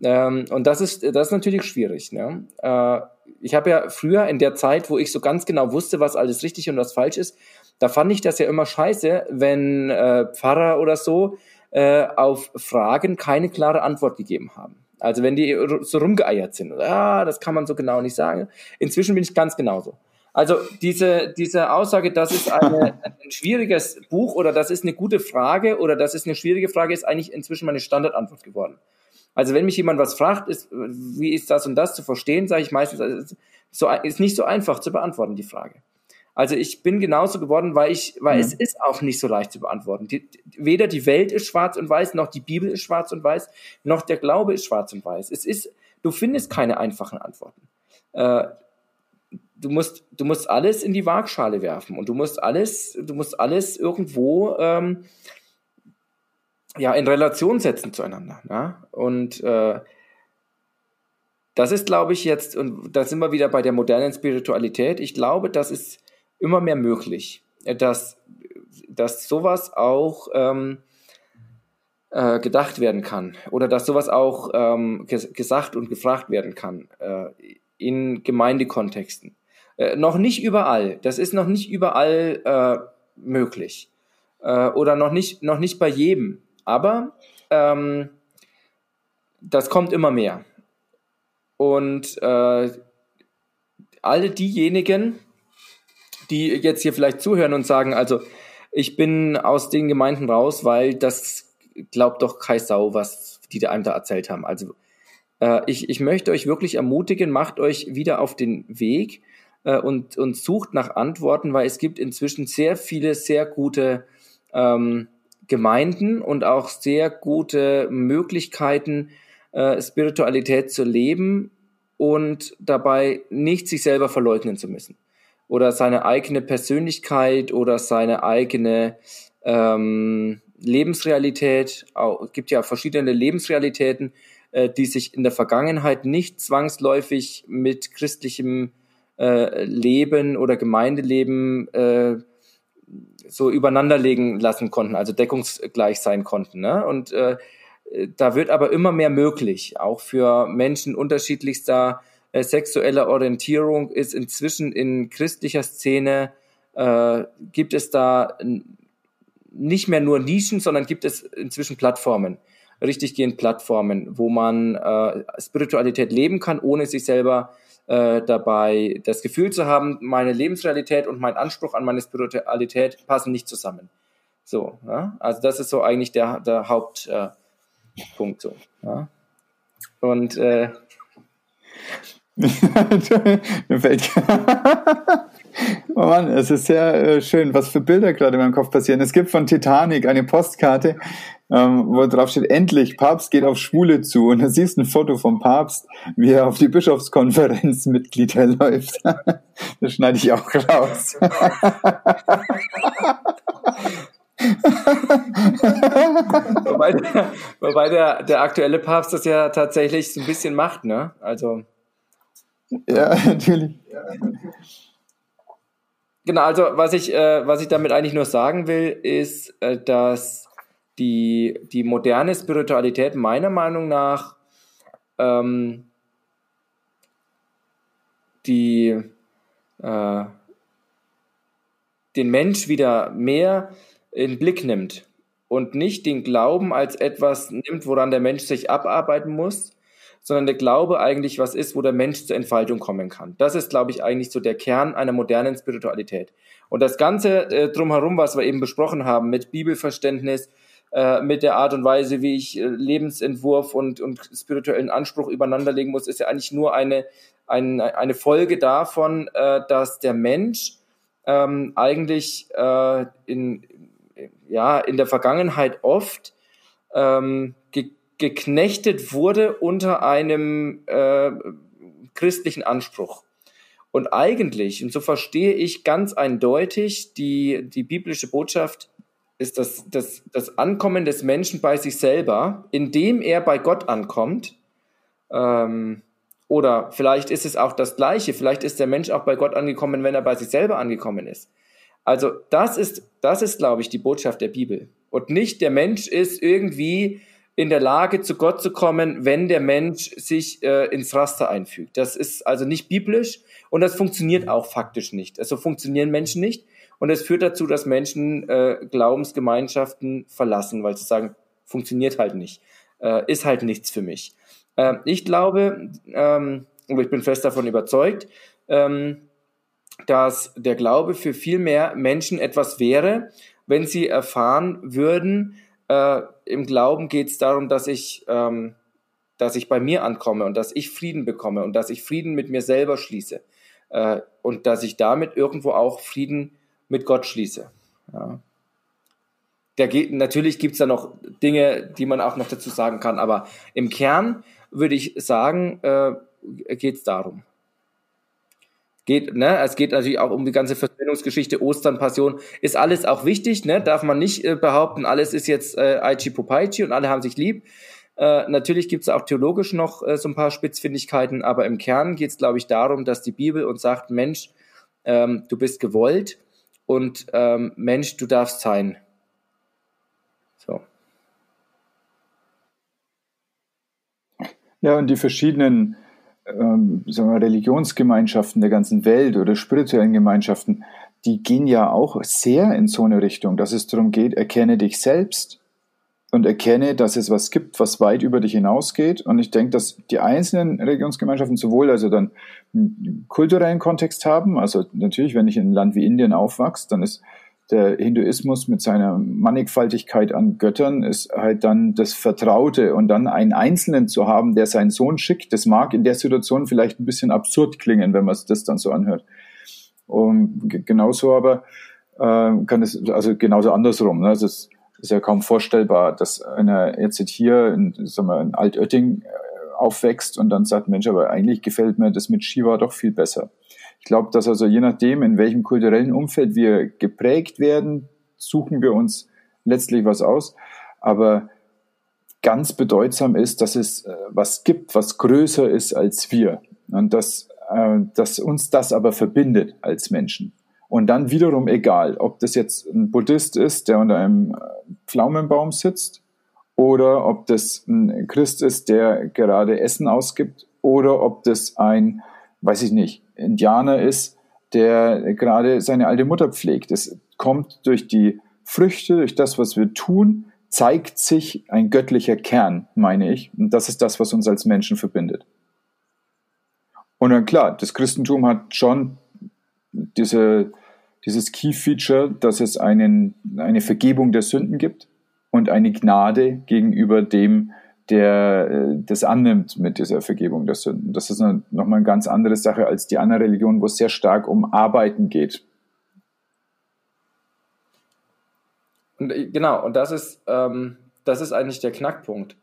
Ähm, und das ist, das ist natürlich schwierig. Ne? Äh, ich habe ja früher in der Zeit, wo ich so ganz genau wusste, was alles richtig und was falsch ist, da fand ich das ja immer scheiße, wenn äh, Pfarrer oder so äh, auf Fragen keine klare Antwort gegeben haben. Also wenn die so rumgeeiert sind, ah, das kann man so genau nicht sagen. Inzwischen bin ich ganz genauso. Also diese, diese Aussage, das ist eine, (laughs) ein schwieriges Buch oder das ist eine gute Frage oder das ist eine schwierige Frage, ist eigentlich inzwischen meine Standardantwort geworden. Also wenn mich jemand was fragt, ist, wie ist das und das zu verstehen, sage ich meistens, also so, ist nicht so einfach zu beantworten, die Frage. Also ich bin genauso geworden, weil ich, weil Ja. es ist auch nicht so leicht zu beantworten. Die, weder die Welt ist schwarz und weiß, noch die Bibel ist schwarz und weiß, noch der Glaube ist schwarz und weiß. Es ist, du findest keine einfachen Antworten. Äh, du musst, du musst alles in die Waagschale werfen und du musst alles, du musst alles irgendwo ähm, ja in Relation setzen zueinander. Ne? Und äh, das ist, glaube ich, jetzt, und da sind wir wieder bei der modernen Spiritualität. Ich glaube, das ist immer mehr möglich, äh, dass, dass sowas auch ähm, äh, gedacht werden kann oder dass sowas auch ähm, ges gesagt und gefragt werden kann äh, in Gemeindekontexten. Äh, noch nicht überall. Das ist noch nicht überall äh, möglich äh, oder noch nicht, noch nicht bei jedem. Aber ähm, das kommt immer mehr. Und äh, alle diejenigen, die jetzt hier vielleicht zuhören und sagen, also ich bin aus den Gemeinden raus, weil das glaubt doch kein Sau, was die da einem da erzählt haben. Also äh, ich, ich möchte euch wirklich ermutigen, macht euch wieder auf den Weg äh, und, und sucht nach Antworten, weil es gibt inzwischen sehr viele, sehr gute ähm, Gemeinden und auch sehr gute Möglichkeiten, äh, Spiritualität zu leben und dabei nicht sich selber verleugnen zu müssen. Oder seine eigene Persönlichkeit oder seine eigene ähm, Lebensrealität. Es gibt ja verschiedene Lebensrealitäten, äh, die sich in der Vergangenheit nicht zwangsläufig mit christlichem äh, Leben oder Gemeindeleben äh, so übereinanderlegen lassen konnten, also deckungsgleich sein konnten. Ne? Und äh, da wird aber immer mehr möglich, auch für Menschen unterschiedlichster äh, sexueller Orientierung ist inzwischen in christlicher Szene, äh, gibt es da nicht mehr nur Nischen, sondern gibt es inzwischen Plattformen, richtig gehend Plattformen, wo man äh, Spiritualität leben kann, ohne sich selber äh, dabei das Gefühl zu haben, meine Lebensrealität und mein Anspruch an meine Spiritualität passen nicht zusammen. So, ja? also das ist so eigentlich der, der Hauptpunkt. Äh, so. Ja? Und äh, (laughs) Mir fällt (laughs) Oh Mann, es ist sehr äh, schön, was für Bilder gerade in meinem Kopf passieren. Es gibt von Titanic eine Postkarte, ähm, wo drauf steht, endlich, Papst geht auf Schwule zu. Und da siehst du ein Foto vom Papst, wie er auf die Bischofskonferenz (laughs) Mitglieder läuft. das schneide ich auch raus. wobei wobei der, der aktuelle Papst das ja tatsächlich so ein bisschen macht, ne? Also. Ja, (laughs) natürlich. Genau, also was ich, äh, was ich damit eigentlich nur sagen will, ist, äh, dass die, die moderne Spiritualität meiner Meinung nach ähm, die äh, den Mensch wieder mehr in den Blick nimmt und nicht den Glauben als etwas nimmt, woran der Mensch sich abarbeiten muss, sondern der Glaube eigentlich was ist, wo der Mensch zur Entfaltung kommen kann. Das ist, glaube ich, eigentlich so der Kern einer modernen Spiritualität. Und das Ganze äh, drumherum, was wir eben besprochen haben, mit Bibelverständnis, äh, mit der Art und Weise, wie ich äh, Lebensentwurf und, und spirituellen Anspruch übereinanderlegen muss, ist ja eigentlich nur eine, eine, eine Folge davon, äh, dass der Mensch ähm, eigentlich äh, in, ja, in der Vergangenheit oft ähm, ge geknechtet wurde unter einem äh, christlichen Anspruch. Und eigentlich, und so verstehe ich ganz eindeutig die, die biblische Botschaft, ist das, das, das Ankommen des Menschen bei sich selber, indem er bei Gott ankommt. Ähm, oder vielleicht ist es auch das Gleiche, vielleicht ist der Mensch auch bei Gott angekommen, wenn er bei sich selber angekommen ist. Also das ist, das ist, glaube ich, die Botschaft der Bibel. Und nicht der Mensch ist irgendwie in der Lage, zu Gott zu kommen, wenn der Mensch sich äh, ins Raster einfügt. Das ist also nicht biblisch und das funktioniert auch faktisch nicht. Also funktionieren Menschen nicht und es führt dazu, dass Menschen äh, Glaubensgemeinschaften verlassen, weil sie sagen, funktioniert halt nicht, äh, ist halt nichts für mich. Äh, ich glaube, ähm, und ich bin fest davon überzeugt, ähm, dass der Glaube für viel mehr Menschen etwas wäre, wenn sie erfahren würden, äh, im Glauben geht es darum, dass ich, ähm, dass ich bei mir ankomme und dass ich Frieden bekomme und dass ich Frieden mit mir selber schließe. Äh, und dass ich damit irgendwo auch Frieden mit Gott schließe. Ja. Geht, natürlich gibt es da noch Dinge, die man auch noch dazu sagen kann, aber im Kern würde ich sagen, äh, geht es darum. Geht, ne, es geht natürlich auch um die ganze Versöhnungsgeschichte, Ostern, Passion, ist alles auch wichtig, ne, darf man nicht äh, behaupten, alles ist jetzt äh, Aichi Popaichi und alle haben sich lieb. Äh, natürlich gibt es auch theologisch noch äh, so ein paar Spitzfindigkeiten, aber im Kern geht es, glaube ich, darum, dass die Bibel uns sagt, Mensch, ähm, du bist gewollt und ähm, Mensch, du darfst sein. So. Ja, und die verschiedenen ähm, sagen wir, Religionsgemeinschaften der ganzen Welt oder spirituellen Gemeinschaften, die gehen ja auch sehr in so eine Richtung, dass es darum geht, erkenne dich selbst und erkenne, dass es was gibt, was weit über dich hinausgeht. Und ich denke, dass die einzelnen Religionsgemeinschaften sowohl also dann einen kulturellen Kontext haben, also natürlich, wenn ich in einem Land wie Indien aufwachse, dann ist der Hinduismus mit seiner Mannigfaltigkeit an Göttern ist halt dann das Vertraute und dann einen Einzelnen zu haben, der seinen Sohn schickt, das mag in der Situation vielleicht ein bisschen absurd klingen, wenn man das dann so anhört. Und genauso aber äh, kann es, also genauso andersrum. Ne? Also es ist ja kaum vorstellbar, dass einer jetzt hier in, sagen wir, in Altötting äh, aufwächst und dann sagt, Mensch, aber eigentlich gefällt mir das mit Shiva doch viel besser. Ich glaube, dass also je nachdem, in welchem kulturellen Umfeld wir geprägt werden, suchen wir uns letztlich was aus. Aber ganz bedeutsam ist, dass es äh, was gibt, was größer ist als wir. Und dass, äh, dass uns das aber verbindet als Menschen. Und dann wiederum egal, ob das jetzt ein Buddhist ist, der unter einem äh, Pflaumenbaum sitzt, oder ob das ein Christ ist, der gerade Essen ausgibt, oder ob das ein, weiß ich nicht, Indianer ist, der gerade seine alte Mutter pflegt. Es kommt durch die Früchte, durch das, was wir tun, zeigt sich ein göttlicher Kern, meine ich. Und das ist das, was uns als Menschen verbindet. Und dann klar, das Christentum hat schon diese, dieses Key-Feature, dass es einen, eine Vergebung der Sünden gibt und eine Gnade gegenüber dem, der äh, das annimmt mit dieser Vergebung der Sünden. Das ist nochmal eine ganz andere Sache als die andere Religion, wo es sehr stark um Arbeiten geht. Und, äh, genau, und das ist, ähm, das ist eigentlich der Knackpunkt,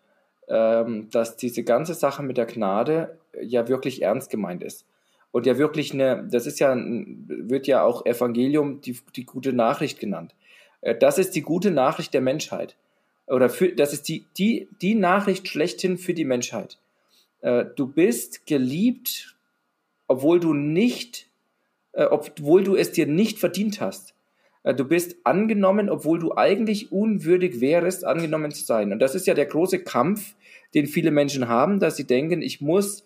ähm, dass diese ganze Sache mit der Gnade ja wirklich ernst gemeint ist. Und ja wirklich eine, das ist ja, wird ja auch Evangelium, die, die gute Nachricht genannt. Äh, das ist die gute Nachricht der Menschheit oder für, das ist die, die, die Nachricht schlechthin für die Menschheit. Äh, du bist geliebt, obwohl du nicht, äh, obwohl du es dir nicht verdient hast. Äh, du bist angenommen, obwohl du eigentlich unwürdig wärst, angenommen zu sein. Und das ist ja der große Kampf, den viele Menschen haben, dass sie denken, ich muss,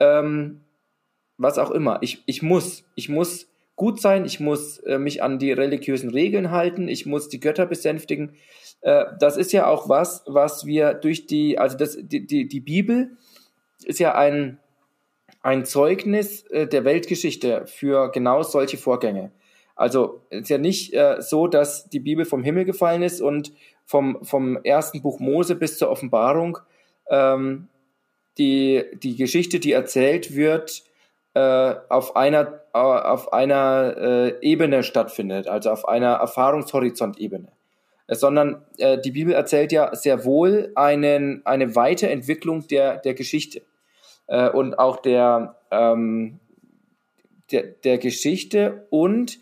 ähm, was auch immer, ich, ich muss, ich muss gut sein, ich muss mich an die religiösen Regeln halten, ich muss die Götter besänftigen. Äh, das ist ja auch was, was wir durch die, also das, die, die, die Bibel ist ja ein, ein Zeugnis äh, der Weltgeschichte für genau solche Vorgänge. Also es ist ja nicht äh, so, dass die Bibel vom Himmel gefallen ist und vom, vom ersten Buch Mose bis zur Offenbarung ähm, die, die Geschichte, die erzählt wird, äh, auf einer, äh, auf einer äh, Ebene stattfindet, also auf einer Erfahrungshorizont-Ebene. Sondern äh, die Bibel erzählt ja sehr wohl einen, eine Weiterentwicklung der, der Geschichte äh, und auch der, ähm, der, der Geschichte und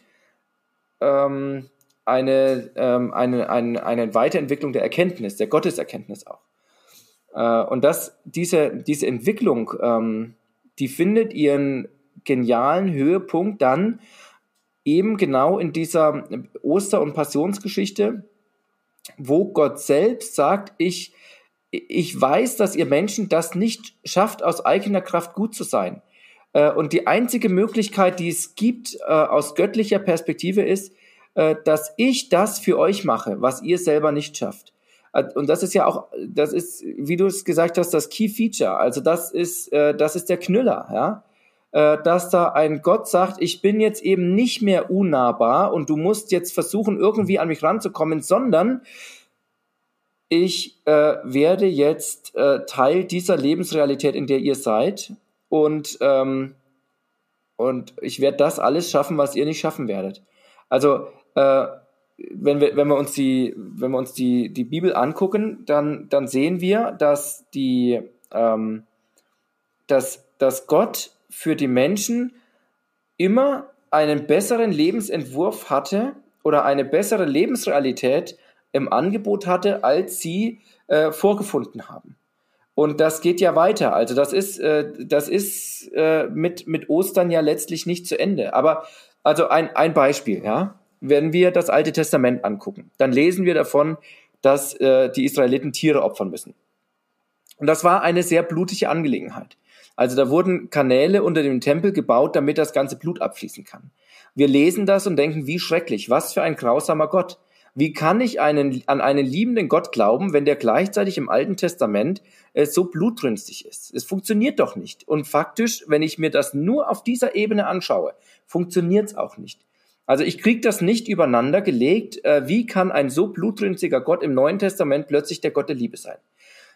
ähm, eine, ähm, eine, eine, eine Weiterentwicklung der Erkenntnis, der Gotteserkenntnis auch. Äh, und das, diese, diese Entwicklung, ähm, die findet ihren genialen Höhepunkt dann eben genau in dieser Oster- und Passionsgeschichte, wo Gott selbst sagt, ich, ich weiß, dass ihr Menschen das nicht schafft, aus eigener Kraft gut zu sein. Äh, und die einzige Möglichkeit, die es gibt äh, aus göttlicher Perspektive, ist, äh, dass ich das für euch mache, was ihr selber nicht schafft. Und das ist ja auch, das ist, wie du es gesagt hast, das Key Feature. Also das ist, das ist der Knüller, ja. Dass da ein Gott sagt, ich bin jetzt eben nicht mehr unnahbar und du musst jetzt versuchen, irgendwie an mich ranzukommen, sondern ich äh, werde jetzt äh, Teil dieser Lebensrealität, in der ihr seid und ähm, Und ich werde das alles schaffen, was ihr nicht schaffen werdet. Also, äh, wenn wir, wenn wir uns die, wenn wir uns die, die Bibel angucken, dann, dann sehen wir, dass die, ähm, dass, dass Gott für die Menschen immer einen besseren Lebensentwurf hatte oder eine bessere Lebensrealität im Angebot hatte, als sie äh, vorgefunden haben. Und das geht ja weiter. Also das ist, äh, das ist äh, mit, mit Ostern ja letztlich nicht zu Ende. Aber also ein, ein Beispiel, ja. Wenn wir das Alte Testament angucken, dann lesen wir davon, dass äh, die Israeliten Tiere opfern müssen. Und das war eine sehr blutige Angelegenheit. Also da wurden Kanäle unter dem Tempel gebaut, damit das ganze Blut abfließen kann. Wir lesen das und denken, wie schrecklich, was für ein grausamer Gott. Wie kann ich einen, an einen liebenden Gott glauben, wenn der gleichzeitig im Alten Testament äh, so blutrünstig ist? Es funktioniert doch nicht. Und faktisch, wenn ich mir das nur auf dieser Ebene anschaue, funktioniert es auch nicht. Also ich kriege das nicht übereinander gelegt. Äh, wie kann ein so blutrünstiger Gott im Neuen Testament plötzlich der Gott der Liebe sein?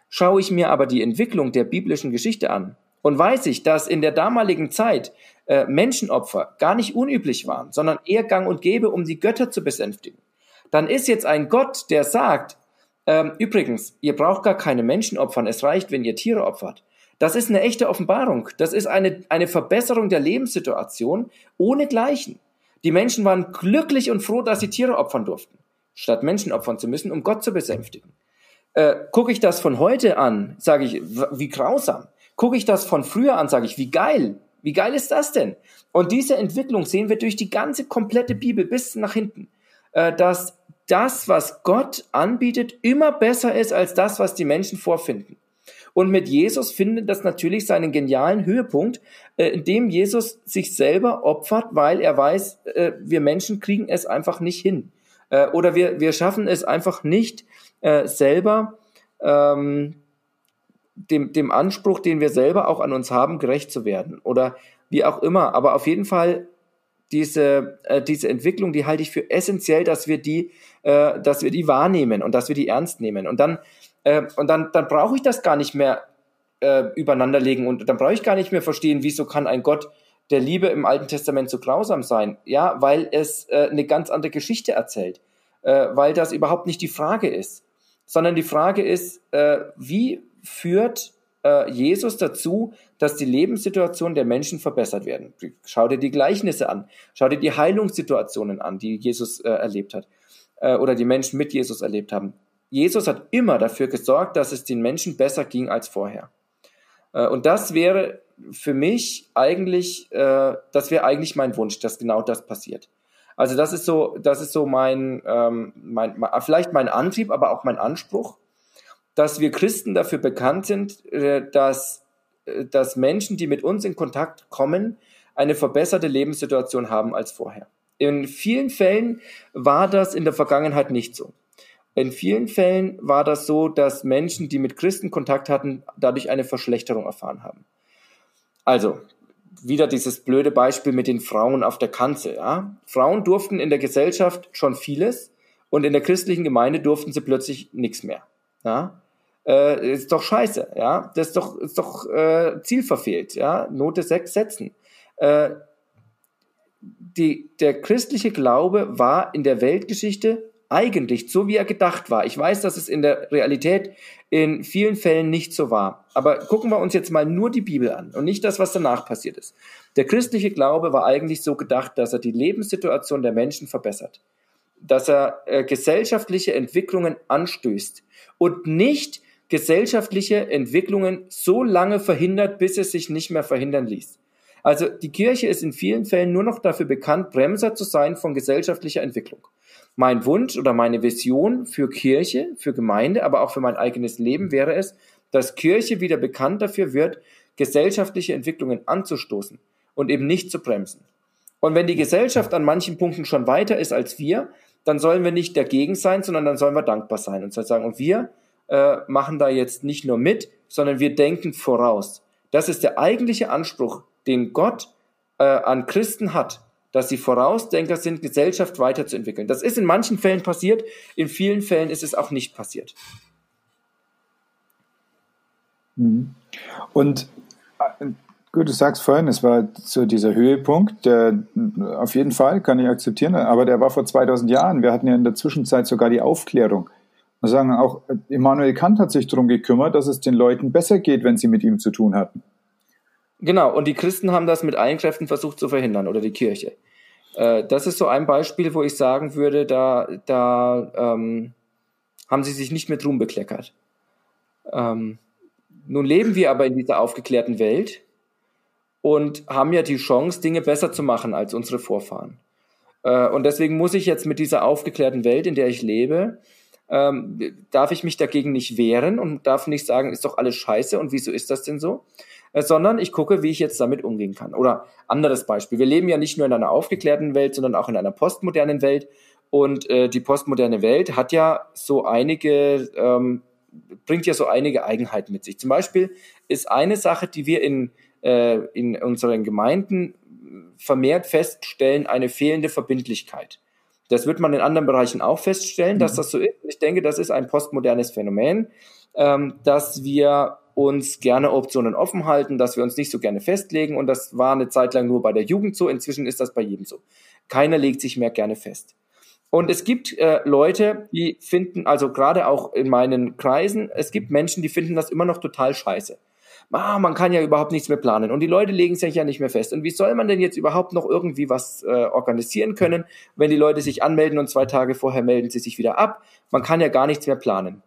Schaue ich mir aber die Entwicklung der biblischen Geschichte an und weiß ich, dass in der damaligen Zeit äh, Menschenopfer gar nicht unüblich waren, sondern eher gang und gäbe, um die Götter zu besänftigen, dann ist jetzt ein Gott, der sagt, ähm, übrigens, ihr braucht gar keine Menschen opfern, es reicht, wenn ihr Tiere opfert. Das ist eine echte Offenbarung. Das ist eine, eine Verbesserung der Lebenssituation ohne Gleichen. Die Menschen waren glücklich und froh, dass sie Tiere opfern durften, statt Menschen opfern zu müssen, um Gott zu besänftigen. Äh, Gucke ich das von heute an, sage ich, wie grausam. Gucke ich das von früher an, sage ich, wie geil. Wie geil ist das denn? Und diese Entwicklung sehen wir durch die ganze komplette Bibel bis nach hinten, äh, dass das, was Gott anbietet, immer besser ist als das, was die Menschen vorfinden. Und mit Jesus findet das natürlich seinen genialen Höhepunkt, äh, indem Jesus sich selber opfert, weil er weiß, äh, wir Menschen kriegen es einfach nicht hin. Oder wir, wir schaffen es einfach nicht selber, ähm, dem, dem Anspruch, den wir selber auch an uns haben, gerecht zu werden. Oder wie auch immer. Aber auf jeden Fall diese, äh, diese Entwicklung, die halte ich für essentiell, dass wir die, äh, dass wir die wahrnehmen und dass wir die ernst nehmen. Und dann, äh, und dann, dann brauche ich das gar nicht mehr äh, übereinander legen und dann brauche ich gar nicht mehr verstehen, wieso kann ein Gott der Liebe im Alten Testament so grausam sein? Ja, weil es äh, eine ganz andere Geschichte erzählt, äh, weil das überhaupt nicht die Frage ist, sondern die Frage ist, äh, wie führt äh, Jesus dazu, dass die Lebenssituation der Menschen verbessert werden. Schau dir die Gleichnisse an, schau dir die Heilungssituationen an, die Jesus äh, erlebt hat äh, oder die Menschen mit Jesus erlebt haben. Jesus hat immer dafür gesorgt, dass es den Menschen besser ging als vorher. Äh, und das wäre für mich eigentlich, äh, das wäre eigentlich mein Wunsch, dass genau das passiert. Also das ist so, das ist so mein, ähm, mein, vielleicht mein Antrieb, aber auch mein Anspruch dass wir Christen dafür bekannt sind, äh, dass, äh, dass Menschen, die mit uns in Kontakt kommen, eine verbesserte Lebenssituation haben als vorher. In vielen Fällen war das in der Vergangenheit nicht so. In vielen Fällen war das so, dass Menschen, die mit Christen Kontakt hatten, dadurch eine Verschlechterung erfahren haben. Also, wieder dieses blöde Beispiel mit den Frauen auf der Kanzel. Ja? Frauen durften in der Gesellschaft schon vieles und in der christlichen Gemeinde durften sie plötzlich nichts mehr. Ja? Äh, ist doch scheiße, ja. Das ist doch, ist doch äh, zielverfehlt, ja. Note 6 setzen. Äh, die, der christliche Glaube war in der Weltgeschichte eigentlich so, wie er gedacht war. Ich weiß, dass es in der Realität in vielen Fällen nicht so war. Aber gucken wir uns jetzt mal nur die Bibel an und nicht das, was danach passiert ist. Der christliche Glaube war eigentlich so gedacht, dass er die Lebenssituation der Menschen verbessert, dass er äh, gesellschaftliche Entwicklungen anstößt und nicht gesellschaftliche Entwicklungen so lange verhindert, bis es sich nicht mehr verhindern ließ. Also die Kirche ist in vielen Fällen nur noch dafür bekannt, Bremser zu sein von gesellschaftlicher Entwicklung. Mein Wunsch oder meine Vision für Kirche, für Gemeinde, aber auch für mein eigenes Leben wäre es, dass Kirche wieder bekannt dafür wird, gesellschaftliche Entwicklungen anzustoßen und eben nicht zu bremsen. Und wenn die Gesellschaft an manchen Punkten schon weiter ist als wir, dann sollen wir nicht dagegen sein, sondern dann sollen wir dankbar sein und sagen, und wir äh, machen da jetzt nicht nur mit, sondern wir denken voraus. Das ist der eigentliche Anspruch, den Gott äh, an Christen hat, dass sie Vorausdenker sind, Gesellschaft weiterzuentwickeln. Das ist in manchen Fällen passiert, in vielen Fällen ist es auch nicht passiert. Mhm. Und äh, Gut, du sagst vorhin, es war so dieser Höhepunkt, der auf jeden Fall kann ich akzeptieren, aber der war vor 2000 Jahren. Wir hatten ja in der Zwischenzeit sogar die Aufklärung. Sagen auch, Immanuel Kant hat sich darum gekümmert, dass es den Leuten besser geht, wenn sie mit ihm zu tun hatten. Genau, und die Christen haben das mit allen Kräften versucht zu verhindern, oder die Kirche. Äh, das ist so ein Beispiel, wo ich sagen würde, da, da ähm, haben sie sich nicht mit Ruhm bekleckert. Ähm, nun leben wir aber in dieser aufgeklärten Welt und haben ja die Chance, Dinge besser zu machen als unsere Vorfahren. Äh, und deswegen muss ich jetzt mit dieser aufgeklärten Welt, in der ich lebe, ähm, darf ich mich dagegen nicht wehren und darf nicht sagen, ist doch alles scheiße und wieso ist das denn so? Äh, sondern ich gucke, wie ich jetzt damit umgehen kann. Oder anderes Beispiel. Wir leben ja nicht nur in einer aufgeklärten Welt, sondern auch in einer postmodernen Welt. Und äh, die postmoderne Welt hat ja so einige, ähm, bringt ja so einige Eigenheiten mit sich. Zum Beispiel ist eine Sache, die wir in äh, in unseren Gemeinden vermehrt feststellen, eine fehlende Verbindlichkeit. Das wird man in anderen Bereichen auch feststellen, mhm. dass das so ist. Ich denke, das ist ein postmodernes Phänomen, ähm, dass wir uns gerne Optionen offen halten, dass wir uns nicht so gerne festlegen. Und das war eine Zeit lang nur bei der Jugend so. Inzwischen ist das bei jedem so. Keiner legt sich mehr gerne fest. Und es gibt äh, Leute, die finden, also gerade auch in meinen Kreisen, es gibt Menschen, die finden das immer noch total scheiße ah, man kann ja überhaupt nichts mehr planen und die Leute legen sich ja nicht mehr fest. Und wie soll man denn jetzt überhaupt noch irgendwie was äh, organisieren können, wenn die Leute sich anmelden und zwei Tage vorher melden sie sich wieder ab? Man kann ja gar nichts mehr planen.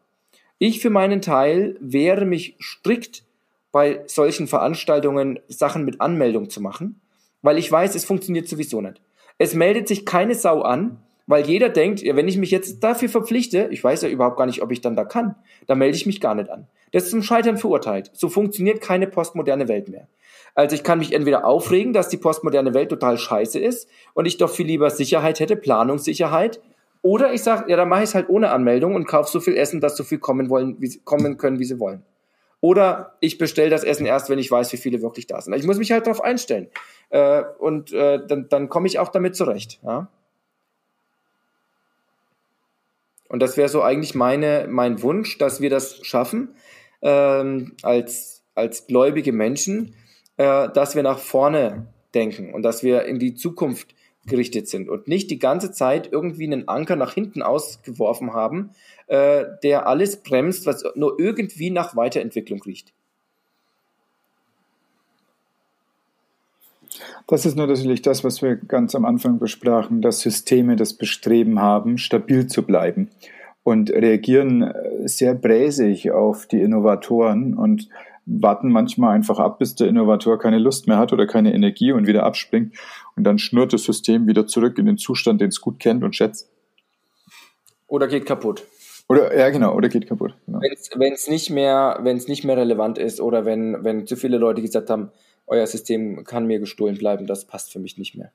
Ich für meinen Teil wehre mich strikt bei solchen Veranstaltungen Sachen mit Anmeldung zu machen, weil ich weiß, es funktioniert sowieso nicht. Es meldet sich keine Sau an, weil jeder denkt, ja, wenn ich mich jetzt dafür verpflichte, ich weiß ja überhaupt gar nicht, ob ich dann da kann, dann melde ich mich gar nicht an. Das ist zum Scheitern verurteilt. So funktioniert keine postmoderne Welt mehr. Also ich kann mich entweder aufregen, dass die postmoderne Welt total scheiße ist und ich doch viel lieber Sicherheit hätte, Planungssicherheit, oder ich sage, ja, dann mache ich es halt ohne Anmeldung und kaufe so viel Essen, dass so viel kommen wollen, wie kommen können, wie sie wollen. Oder ich bestelle das Essen erst, wenn ich weiß, wie viele wirklich da sind. Ich muss mich halt darauf einstellen. Äh, und äh, dann, dann komme ich auch damit zurecht. Ja? Und das wäre so eigentlich meine, mein Wunsch, dass wir das schaffen, ähm, als, als gläubige Menschen, äh, dass wir nach vorne denken und dass wir in die Zukunft gerichtet sind und nicht die ganze Zeit irgendwie einen Anker nach hinten ausgeworfen haben, äh, der alles bremst, was nur irgendwie nach Weiterentwicklung riecht. Das ist nur natürlich das, was wir ganz am Anfang besprachen, dass Systeme das Bestreben haben, stabil zu bleiben und reagieren äh, sehr bräsig auf die Innovatoren und warten manchmal einfach ab, bis der Innovator keine Lust mehr hat oder keine Energie und wieder abspringt. Und dann schnurrt das System wieder zurück in den Zustand, den es gut kennt und schätzt. Oder geht kaputt. Oder, ja, genau, oder geht kaputt. Genau. Wenn es nicht mehr, wenn es nicht mehr relevant ist oder wenn, wenn zu viele Leute gesagt haben, euer System kann mir gestohlen bleiben, das passt für mich nicht mehr.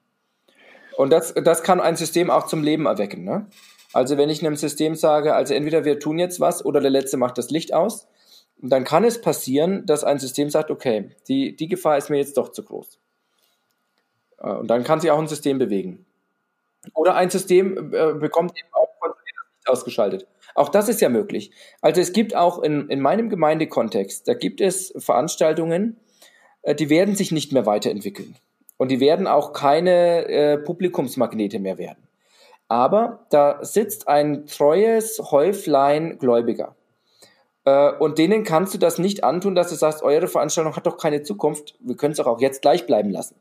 Und das, das kann ein System auch zum Leben erwecken, ne? Also wenn ich einem System sage, also entweder wir tun jetzt was oder der Letzte macht das Licht aus, dann kann es passieren, dass ein System sagt, okay, die, die Gefahr ist mir jetzt doch zu groß. Äh, und dann kann sich auch ein System bewegen. Oder ein System äh, bekommt eben auch Licht ausgeschaltet. Auch das ist ja möglich. Also es gibt auch in, in meinem Gemeindekontext, da gibt es Veranstaltungen, die werden sich nicht mehr weiterentwickeln. Und die werden auch keine äh, Publikumsmagnete mehr werden. Aber da sitzt ein treues Häuflein Gläubiger. Äh, und denen kannst du das nicht antun, dass du sagst, eure Veranstaltung hat doch keine Zukunft. Wir können es doch auch jetzt gleich bleiben lassen.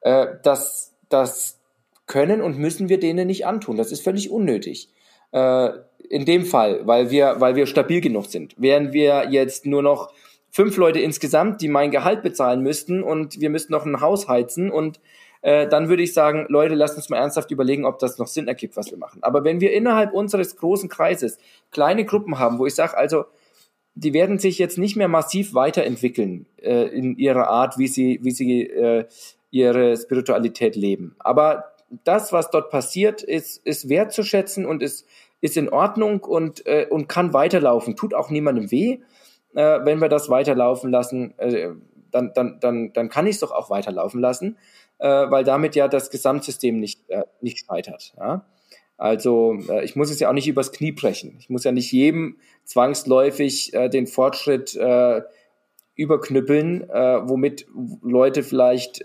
Äh, das, das können und müssen wir denen nicht antun. Das ist völlig unnötig. Äh, in dem Fall, weil wir, weil wir stabil genug sind. Wären wir jetzt nur noch fünf Leute insgesamt, die mein Gehalt bezahlen müssten und wir müssten noch ein Haus heizen und äh, dann würde ich sagen, Leute, lasst uns mal ernsthaft überlegen, ob das noch Sinn ergibt, was wir machen. Aber wenn wir innerhalb unseres großen Kreises kleine Gruppen haben, wo ich sage, also die werden sich jetzt nicht mehr massiv weiterentwickeln äh, in ihrer Art, wie sie, wie sie äh, ihre Spiritualität leben. Aber das, was dort passiert, ist, ist wertzuschätzen und ist, ist in Ordnung und, äh, und kann weiterlaufen. Tut auch niemandem weh, äh, wenn wir das weiterlaufen lassen. Äh, dann, dann, dann, dann kann ich es doch auch weiterlaufen lassen äh, weil damit ja das Gesamtsystem nicht, äh, nicht scheitert. Ja? Also äh, ich muss es ja auch nicht übers Knie brechen. Ich muss ja nicht jedem zwangsläufig äh, den Fortschritt überknüppeln, womit Leute vielleicht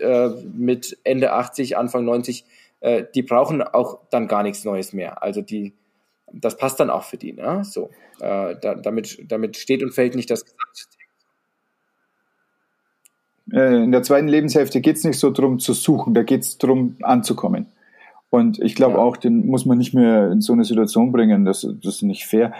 mit Ende 80, Anfang 90, äh, die brauchen auch dann gar nichts Neues mehr. Also die, das passt dann auch für die. Ne? So, äh, da, damit, damit steht und fällt nicht das Gesamtsystem. Äh, in der zweiten Lebenshälfte geht es nicht so darum zu suchen, da geht es darum anzukommen. Und ich glaube ja. auch, den muss man nicht mehr in so eine Situation bringen, das, das ist nicht fair.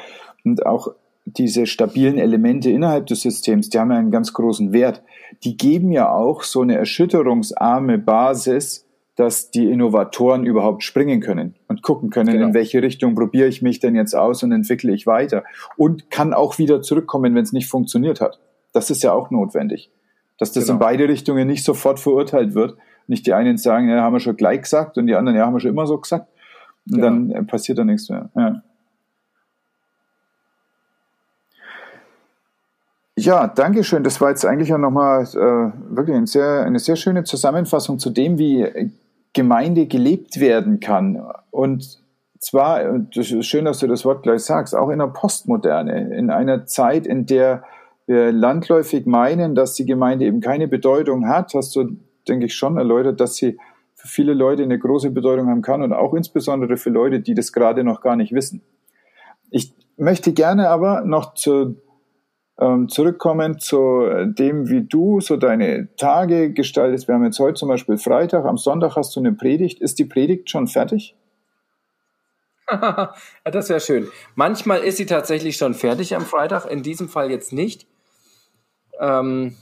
Und auch diese stabilen Elemente innerhalb des Systems, die haben ja einen ganz großen Wert. Die geben ja auch so eine erschütterungsarme Basis, dass die Innovatoren überhaupt springen können und gucken können, genau. in welche Richtung probiere ich mich denn jetzt aus und entwickle ich weiter. Und kann auch wieder zurückkommen, wenn es nicht funktioniert hat. Das ist ja auch notwendig. Dass das genau. in beide Richtungen nicht sofort verurteilt wird. Nicht die einen sagen, ja, haben wir schon gleich gesagt und die anderen, ja, haben wir schon immer so gesagt. Und genau. dann passiert da nichts mehr. Ja. Ja, danke schön. Das war jetzt eigentlich ja nochmal äh, wirklich eine sehr, eine sehr schöne Zusammenfassung zu dem, wie Gemeinde gelebt werden kann. Und zwar, das ist schön, dass du das Wort gleich sagst, auch in der Postmoderne, in einer Zeit, in der wir landläufig meinen, dass die Gemeinde eben keine Bedeutung hat, hast du, denke ich, schon erläutert, dass sie für viele Leute eine große Bedeutung haben kann und auch insbesondere für Leute, die das gerade noch gar nicht wissen. Ich möchte gerne aber noch zu zurückkommen zu dem, wie du so deine Tage gestaltest. Wir haben jetzt heute zum Beispiel Freitag, am Sonntag hast du eine Predigt. Ist die Predigt schon fertig? (laughs) das wäre schön. Manchmal ist sie tatsächlich schon fertig am Freitag, in diesem Fall jetzt nicht. Ähm,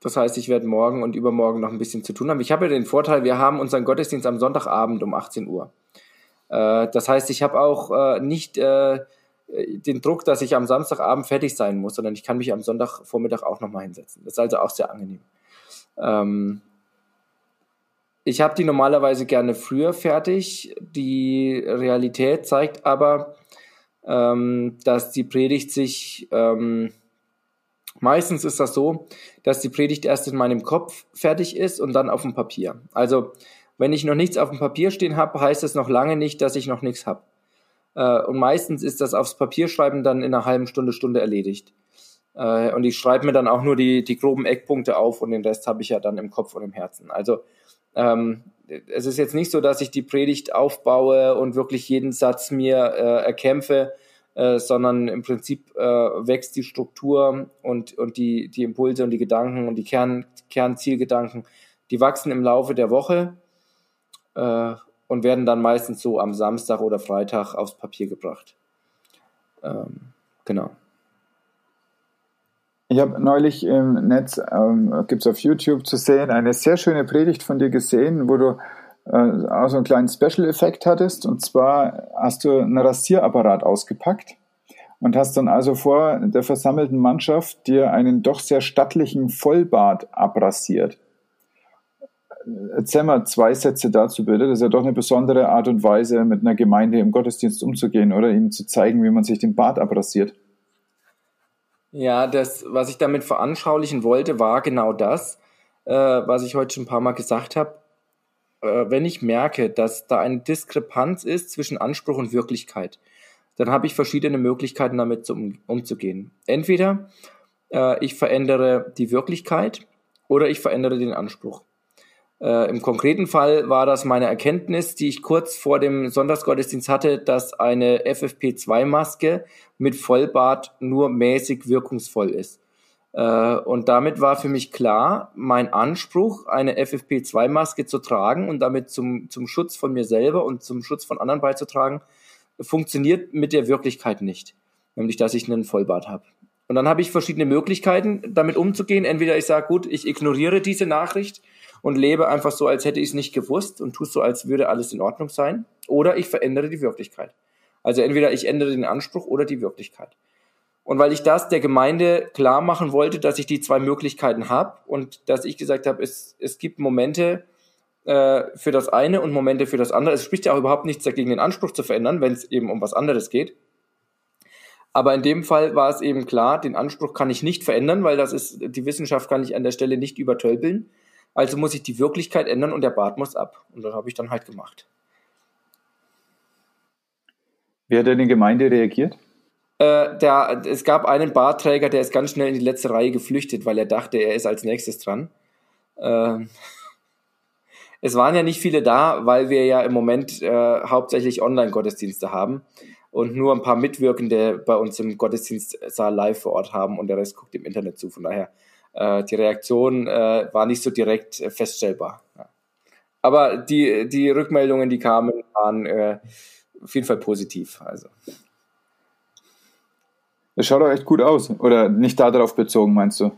das heißt, ich werde morgen und übermorgen noch ein bisschen zu tun haben. Ich habe ja den Vorteil, wir haben unseren Gottesdienst am Sonntagabend um 18 Uhr. Äh, das heißt, ich habe auch äh, nicht äh, den Druck, dass ich am Samstagabend fertig sein muss, sondern ich kann mich am Sonntagvormittag auch nochmal hinsetzen. Das ist also auch sehr angenehm. Ähm, ich habe die normalerweise gerne früher fertig. Die Realität zeigt aber, ähm, dass die Predigt sich, ähm, meistens ist das so, dass die Predigt erst in meinem Kopf fertig ist und dann auf dem Papier. Also wenn ich noch nichts auf dem Papier stehen habe, heißt es noch lange nicht, dass ich noch nichts habe. Äh, und meistens ist das aufs Papierschreiben dann in einer halben Stunde, Stunde erledigt. Äh, und ich schreibe mir dann auch nur die, die groben Eckpunkte auf und den Rest habe ich ja dann im Kopf und im Herzen. Also ähm, es ist jetzt nicht so, dass ich die Predigt aufbaue und wirklich jeden Satz mir äh, erkämpfe, äh, sondern im Prinzip äh, wächst die Struktur und, und die, die Impulse und die Gedanken und die Kern, Kernzielgedanken, die wachsen im Laufe der Woche. Äh, und werden dann meistens so am Samstag oder Freitag aufs Papier gebracht. Ähm, genau. Ich habe neulich im Netz, ähm, gibt es auf YouTube zu sehen, eine sehr schöne Predigt von dir gesehen, wo du äh, auch so einen kleinen Special-Effekt hattest. Und zwar hast du einen Rasierapparat ausgepackt und hast dann also vor der versammelten Mannschaft dir einen doch sehr stattlichen Vollbart abrasiert. Erzähl mal zwei Sätze dazu bitte. Das ist ja doch eine besondere Art und Weise, mit einer Gemeinde im Gottesdienst umzugehen oder ihnen zu zeigen, wie man sich den Bart abrasiert. Ja, das, was ich damit veranschaulichen wollte, war genau das, äh, was ich heute schon ein paar Mal gesagt habe. Äh, wenn ich merke, dass da eine Diskrepanz ist zwischen Anspruch und Wirklichkeit, dann habe ich verschiedene Möglichkeiten, damit zu, um, umzugehen. Entweder äh, ich verändere die Wirklichkeit oder ich verändere den Anspruch. Äh, Im konkreten Fall war das meine Erkenntnis, die ich kurz vor dem Sonntagsgottesdienst hatte, dass eine FFP2-Maske mit Vollbart nur mäßig wirkungsvoll ist. Äh, und damit war für mich klar, mein Anspruch, eine FFP2-Maske zu tragen und damit zum, zum Schutz von mir selber und zum Schutz von anderen beizutragen, funktioniert mit der Wirklichkeit nicht. Nämlich, dass ich einen Vollbart habe. Und dann habe ich verschiedene Möglichkeiten, damit umzugehen. Entweder ich sage, gut, ich ignoriere diese Nachricht und lebe einfach so, als hätte ich es nicht gewusst und tue so, als würde alles in Ordnung sein. Oder ich verändere die Wirklichkeit. Also entweder ich ändere den Anspruch oder die Wirklichkeit. Und weil ich das der Gemeinde klar machen wollte, dass ich die zwei Möglichkeiten habe und dass ich gesagt habe, es, es gibt Momente äh, für das eine und Momente für das andere. Es spricht ja auch überhaupt nichts dagegen, den Anspruch zu verändern, wenn es eben um was anderes geht. Aber in dem Fall war es eben klar, den Anspruch kann ich nicht verändern, weil das ist, die Wissenschaft kann ich an der Stelle nicht übertölpeln. Also muss ich die Wirklichkeit ändern und der Bart muss ab. Und das habe ich dann halt gemacht. Wie hat denn die Gemeinde reagiert? Äh, der, es gab einen Barträger, der ist ganz schnell in die letzte Reihe geflüchtet, weil er dachte, er ist als nächstes dran. Äh, (laughs) es waren ja nicht viele da, weil wir ja im Moment äh, hauptsächlich Online-Gottesdienste haben und nur ein paar Mitwirkende bei uns im Gottesdienstsaal live vor Ort haben und der Rest guckt im Internet zu. Von daher, äh, die Reaktion äh, war nicht so direkt äh, feststellbar. Ja. Aber die, die Rückmeldungen, die kamen, waren äh, auf jeden Fall positiv. Also. Es schaut auch echt gut aus. Oder nicht darauf bezogen, meinst du?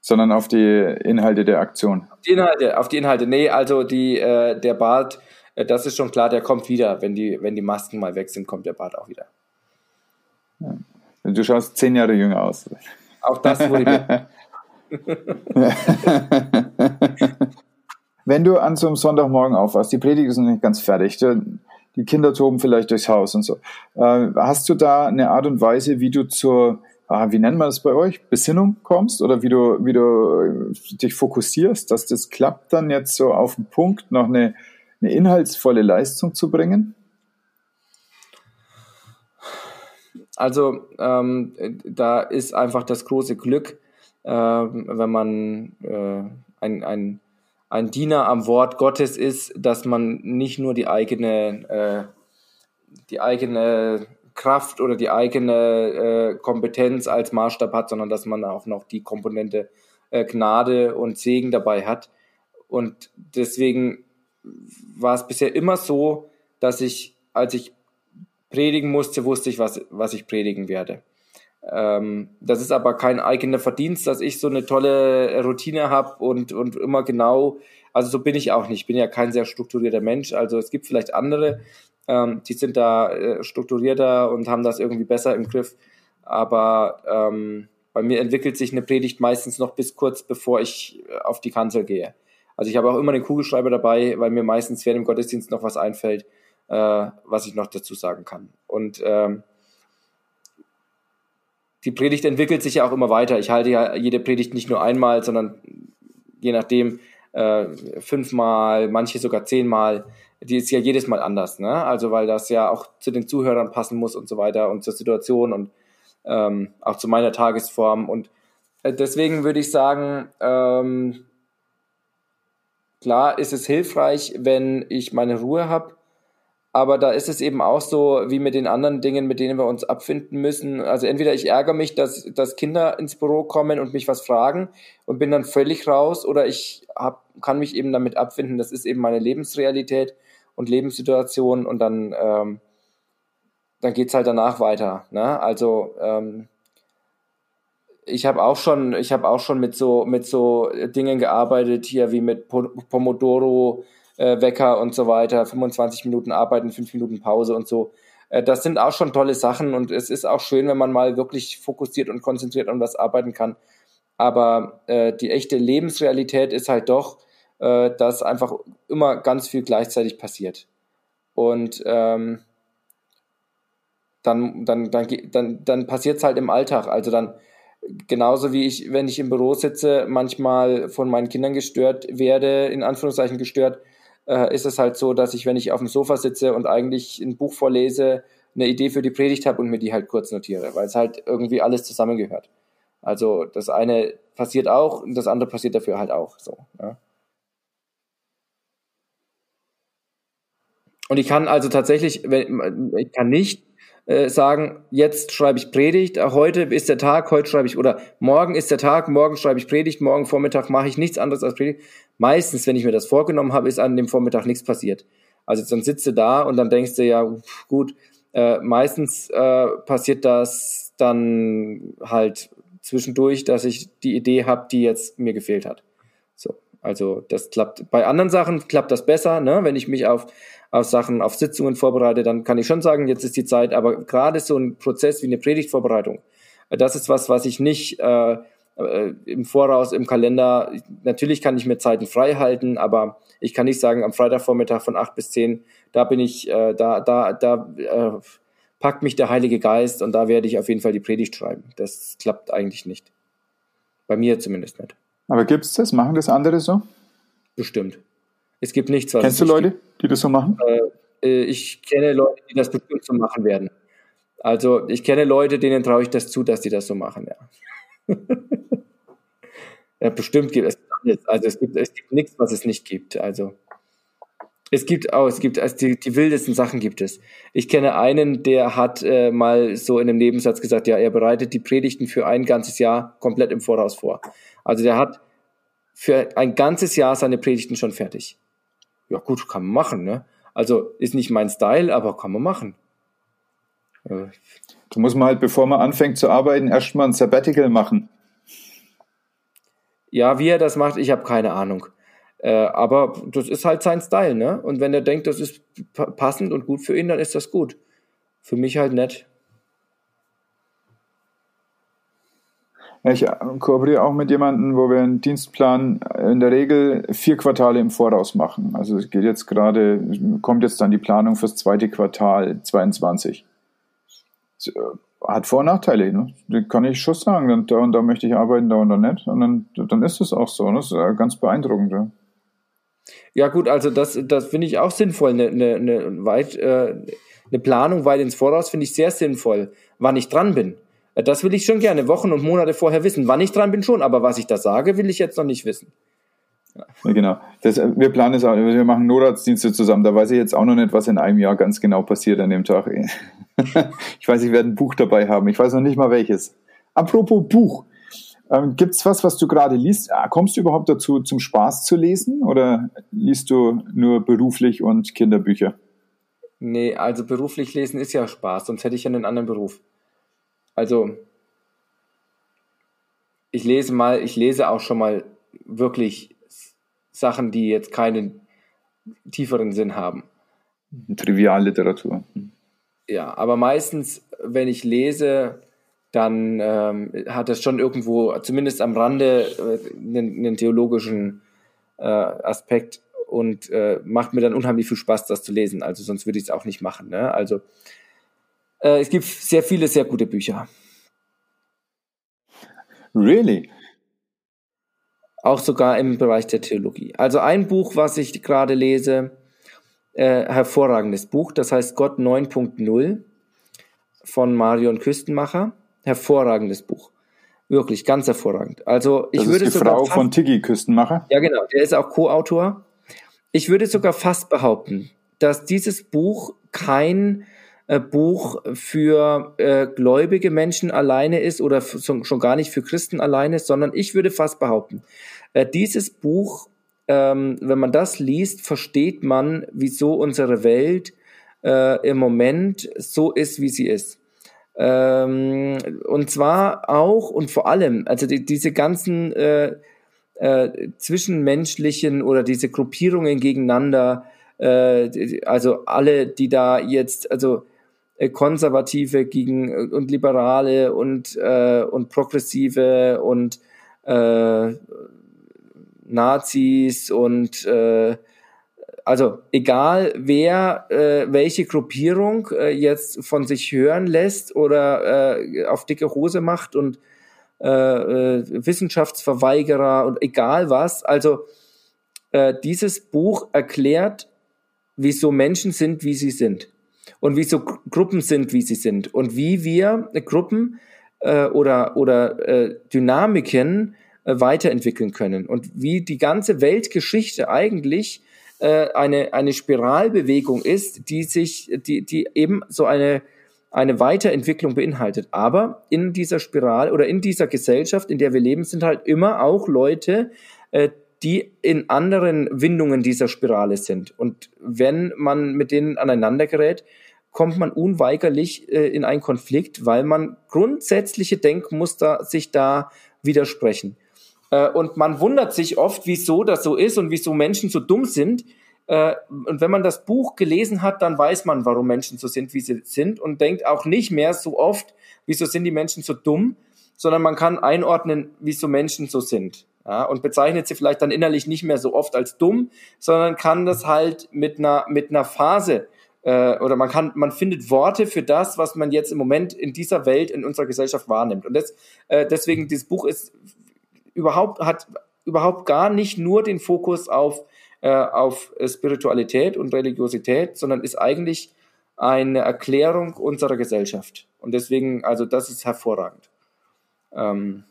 Sondern auf die Inhalte der Aktion. Auf die Inhalte, auf die Inhalte. Nee, also die, äh, der Bart, äh, das ist schon klar, der kommt wieder. Wenn die, wenn die Masken mal weg sind, kommt der Bart auch wieder. Ja. Du schaust zehn Jahre jünger aus. Auch das wurde (laughs) (laughs) Wenn du an so einem Sonntagmorgen aufwachst, die Predigt ist noch nicht ganz fertig, die Kinder toben vielleicht durchs Haus und so. Äh, hast du da eine Art und Weise, wie du zur, ah, wie nennt man das bei euch, Besinnung kommst oder wie du, wie du äh, dich fokussierst, dass das klappt, dann jetzt so auf den Punkt noch eine, eine inhaltsvolle Leistung zu bringen? Also ähm, da ist einfach das große Glück, wenn man äh, ein, ein ein Diener am Wort Gottes ist, dass man nicht nur die eigene, äh, die eigene Kraft oder die eigene äh, Kompetenz als Maßstab hat, sondern dass man auch noch die Komponente Gnade und Segen dabei hat. Und deswegen war es bisher immer so, dass ich, als ich predigen musste, wusste ich, was, was ich predigen werde. Ähm, das ist aber kein eigener Verdienst, dass ich so eine tolle Routine habe und, und immer genau, also so bin ich auch nicht. Ich bin ja kein sehr strukturierter Mensch. Also es gibt vielleicht andere, ähm, die sind da äh, strukturierter und haben das irgendwie besser im Griff. Aber ähm, bei mir entwickelt sich eine Predigt meistens noch bis kurz bevor ich äh, auf die Kanzel gehe. Also ich habe auch immer den Kugelschreiber dabei, weil mir meistens während dem Gottesdienst noch was einfällt, äh, was ich noch dazu sagen kann. Und ähm, die Predigt entwickelt sich ja auch immer weiter. Ich halte ja jede Predigt nicht nur einmal, sondern je nachdem äh, fünfmal, manche sogar zehnmal. Die ist ja jedes Mal anders, ne? Also weil das ja auch zu den Zuhörern passen muss und so weiter und zur Situation und ähm, auch zu meiner Tagesform. Und äh, deswegen würde ich sagen, ähm, klar ist es hilfreich, wenn ich meine Ruhe habe aber da ist es eben auch so wie mit den anderen Dingen, mit denen wir uns abfinden müssen. Also entweder ich ärgere mich, dass, dass Kinder ins Büro kommen und mich was fragen und bin dann völlig raus oder ich hab, kann mich eben damit abfinden. Das ist eben meine Lebensrealität und Lebenssituation und dann, ähm, dann geht's halt danach weiter. Ne? Also ähm, ich habe auch schon, ich habe auch schon mit so mit so Dingen gearbeitet hier wie mit Pomodoro äh, Wecker und so weiter, 25 Minuten arbeiten, 5 Minuten Pause und so. Äh, das sind auch schon tolle Sachen und es ist auch schön, wenn man mal wirklich fokussiert und konzentriert an was arbeiten kann. Aber äh, die echte Lebensrealität ist halt doch, äh, dass einfach immer ganz viel gleichzeitig passiert. Und ähm, dann, dann, dann, dann, dann passiert es halt im Alltag. Also dann, genauso wie ich, wenn ich im Büro sitze, manchmal von meinen Kindern gestört werde, in Anführungszeichen gestört, äh, ist es halt so, dass ich, wenn ich auf dem Sofa sitze und eigentlich ein Buch vorlese, eine Idee für die Predigt habe und mir die halt kurz notiere, weil es halt irgendwie alles zusammengehört. Also das eine passiert auch und das andere passiert dafür halt auch so. Ja. Und ich kann also tatsächlich, ich kann nicht äh, sagen, jetzt schreibe ich Predigt, äh, heute ist der Tag, heute schreibe ich, oder morgen ist der Tag, morgen schreibe ich Predigt, morgen Vormittag mache ich nichts anderes als Predigt. Meistens, wenn ich mir das vorgenommen habe, ist an dem Vormittag nichts passiert. Also dann sitzt du da und dann denkst du, ja, gut, äh, meistens äh, passiert das dann halt zwischendurch, dass ich die Idee habe, die jetzt mir gefehlt hat. So, also das klappt. Bei anderen Sachen klappt das besser, ne? wenn ich mich auf auf Sachen, auf Sitzungen vorbereite, dann kann ich schon sagen, jetzt ist die Zeit. Aber gerade so ein Prozess wie eine Predigtvorbereitung, äh, das ist was, was ich nicht äh, äh, im Voraus im Kalender, natürlich kann ich mir Zeiten frei halten, aber ich kann nicht sagen, am Freitagvormittag von acht bis zehn, da bin ich, äh, da, da, da äh, packt mich der Heilige Geist und da werde ich auf jeden Fall die Predigt schreiben. Das klappt eigentlich nicht. Bei mir zumindest nicht. Aber gibt es das? Machen das andere so? Bestimmt. Es gibt nichts, was. Kennst du Leute, die das so machen? Äh, äh, ich kenne Leute, die das bestimmt so machen werden. Also ich kenne Leute, denen traue ich das zu, dass die das so machen, ja. (laughs) ja bestimmt gibt es alles. Also es gibt, es gibt nichts, was es nicht gibt. Also es gibt auch, es gibt, also die, die wildesten Sachen gibt es. Ich kenne einen, der hat äh, mal so in einem Nebensatz gesagt, ja, er bereitet die Predigten für ein ganzes Jahr komplett im Voraus vor. Also der hat für ein ganzes Jahr seine Predigten schon fertig. Ja gut, kann man machen, ne? Also ist nicht mein Style, aber kann man machen. Da muss man halt, bevor man anfängt zu arbeiten, erstmal ein Sabbatical machen. Ja, wie er das macht, ich habe keine Ahnung. Äh, aber das ist halt sein Style, ne? Und wenn er denkt, das ist passend und gut für ihn, dann ist das gut. Für mich halt nett. Ich kooperiere auch mit jemandem, wo wir einen Dienstplan in der Regel vier Quartale im Voraus machen. Also es geht jetzt gerade, kommt jetzt dann die Planung fürs zweite Quartal 22. Äh, hat Vor- und Nachteile, ne? Kann ich schon sagen. Da und da möchte ich arbeiten, da und da nicht. Und dann, dann ist es auch so. Ne? Das ist ganz beeindruckend. Ja. Ja gut, also das, das finde ich auch sinnvoll. Eine, eine, eine, äh, eine Planung weit ins Voraus finde ich sehr sinnvoll, wann ich dran bin. Äh, das will ich schon gerne Wochen und Monate vorher wissen. Wann ich dran bin schon, aber was ich da sage, will ich jetzt noch nicht wissen. Ja. ja genau. Das, wir planen es auch, wir machen Notarztdienste zusammen. Da weiß ich jetzt auch noch nicht, was in einem Jahr ganz genau passiert an dem Tag. (laughs) ich weiß, ich werde ein Buch dabei haben. Ich weiß noch nicht mal welches. Apropos Buch. Ähm, Gibt es was, was du gerade liest? Ah, kommst du überhaupt dazu, zum Spaß zu lesen oder liest du nur beruflich und Kinderbücher? Nee, also beruflich lesen ist ja Spaß, sonst hätte ich ja einen anderen Beruf. Also, ich lese mal, ich lese auch schon mal wirklich Sachen, die jetzt keinen tieferen Sinn haben. Trivialliteratur. Ja, aber meistens, wenn ich lese, dann ähm, hat das schon irgendwo, zumindest am Rande, äh, einen, einen, theologischen äh, Aspekt und äh, macht mir dann unheimlich viel Spaß, das zu lesen. Also sonst würde ich es auch nicht machen. Ne? Also äh, es gibt sehr viele sehr gute Bücher. Really? Auch sogar im Bereich der Theologie. Also ein Buch, was ich gerade lese, äh, hervorragendes Buch, das heißt Gott 9.0 von Marion Küstenmacher hervorragendes Buch. Wirklich, ganz hervorragend. Also ich das würde ist die Frau fast, von Tiggy Küstenmacher. Ja, genau. Der ist auch Co-Autor. Ich würde sogar fast behaupten, dass dieses Buch kein Buch für äh, gläubige Menschen alleine ist oder schon gar nicht für Christen alleine, sondern ich würde fast behaupten, äh, dieses Buch, ähm, wenn man das liest, versteht man, wieso unsere Welt äh, im Moment so ist, wie sie ist. Ähm, und zwar auch und vor allem, also die, diese ganzen äh, äh, zwischenmenschlichen oder diese Gruppierungen gegeneinander, äh, also alle, die da jetzt, also äh, Konservative gegen äh, und Liberale und, äh, und Progressive und äh, Nazis und äh, also egal wer äh, welche Gruppierung äh, jetzt von sich hören lässt oder äh, auf dicke Hose macht und äh, äh, Wissenschaftsverweigerer und egal was, also äh, dieses Buch erklärt, wieso Menschen sind, wie sie sind und wieso Gruppen sind, wie sie sind und wie wir Gruppen äh, oder oder äh, Dynamiken äh, weiterentwickeln können und wie die ganze Weltgeschichte eigentlich äh, eine, eine Spiralbewegung ist, die sich, die, die eben so eine, eine Weiterentwicklung beinhaltet. Aber in dieser Spirale oder in dieser Gesellschaft, in der wir leben, sind halt immer auch Leute, äh, die in anderen Windungen dieser Spirale sind. Und wenn man mit denen aneinander gerät, kommt man unweigerlich äh, in einen Konflikt, weil man grundsätzliche Denkmuster sich da widersprechen. Äh, und man wundert sich oft, wieso das so ist und wieso Menschen so dumm sind. Äh, und wenn man das Buch gelesen hat, dann weiß man, warum Menschen so sind, wie sie sind und denkt auch nicht mehr so oft, wieso sind die Menschen so dumm, sondern man kann einordnen, wieso Menschen so sind. Ja, und bezeichnet sie vielleicht dann innerlich nicht mehr so oft als dumm, sondern kann das halt mit einer, mit einer Phase äh, oder man kann, man findet Worte für das, was man jetzt im Moment in dieser Welt, in unserer Gesellschaft wahrnimmt. Und das, äh, deswegen, dieses Buch ist überhaupt, hat überhaupt gar nicht nur den Fokus auf, äh, auf Spiritualität und Religiosität, sondern ist eigentlich eine Erklärung unserer Gesellschaft. Und deswegen, also das ist hervorragend. Ähm,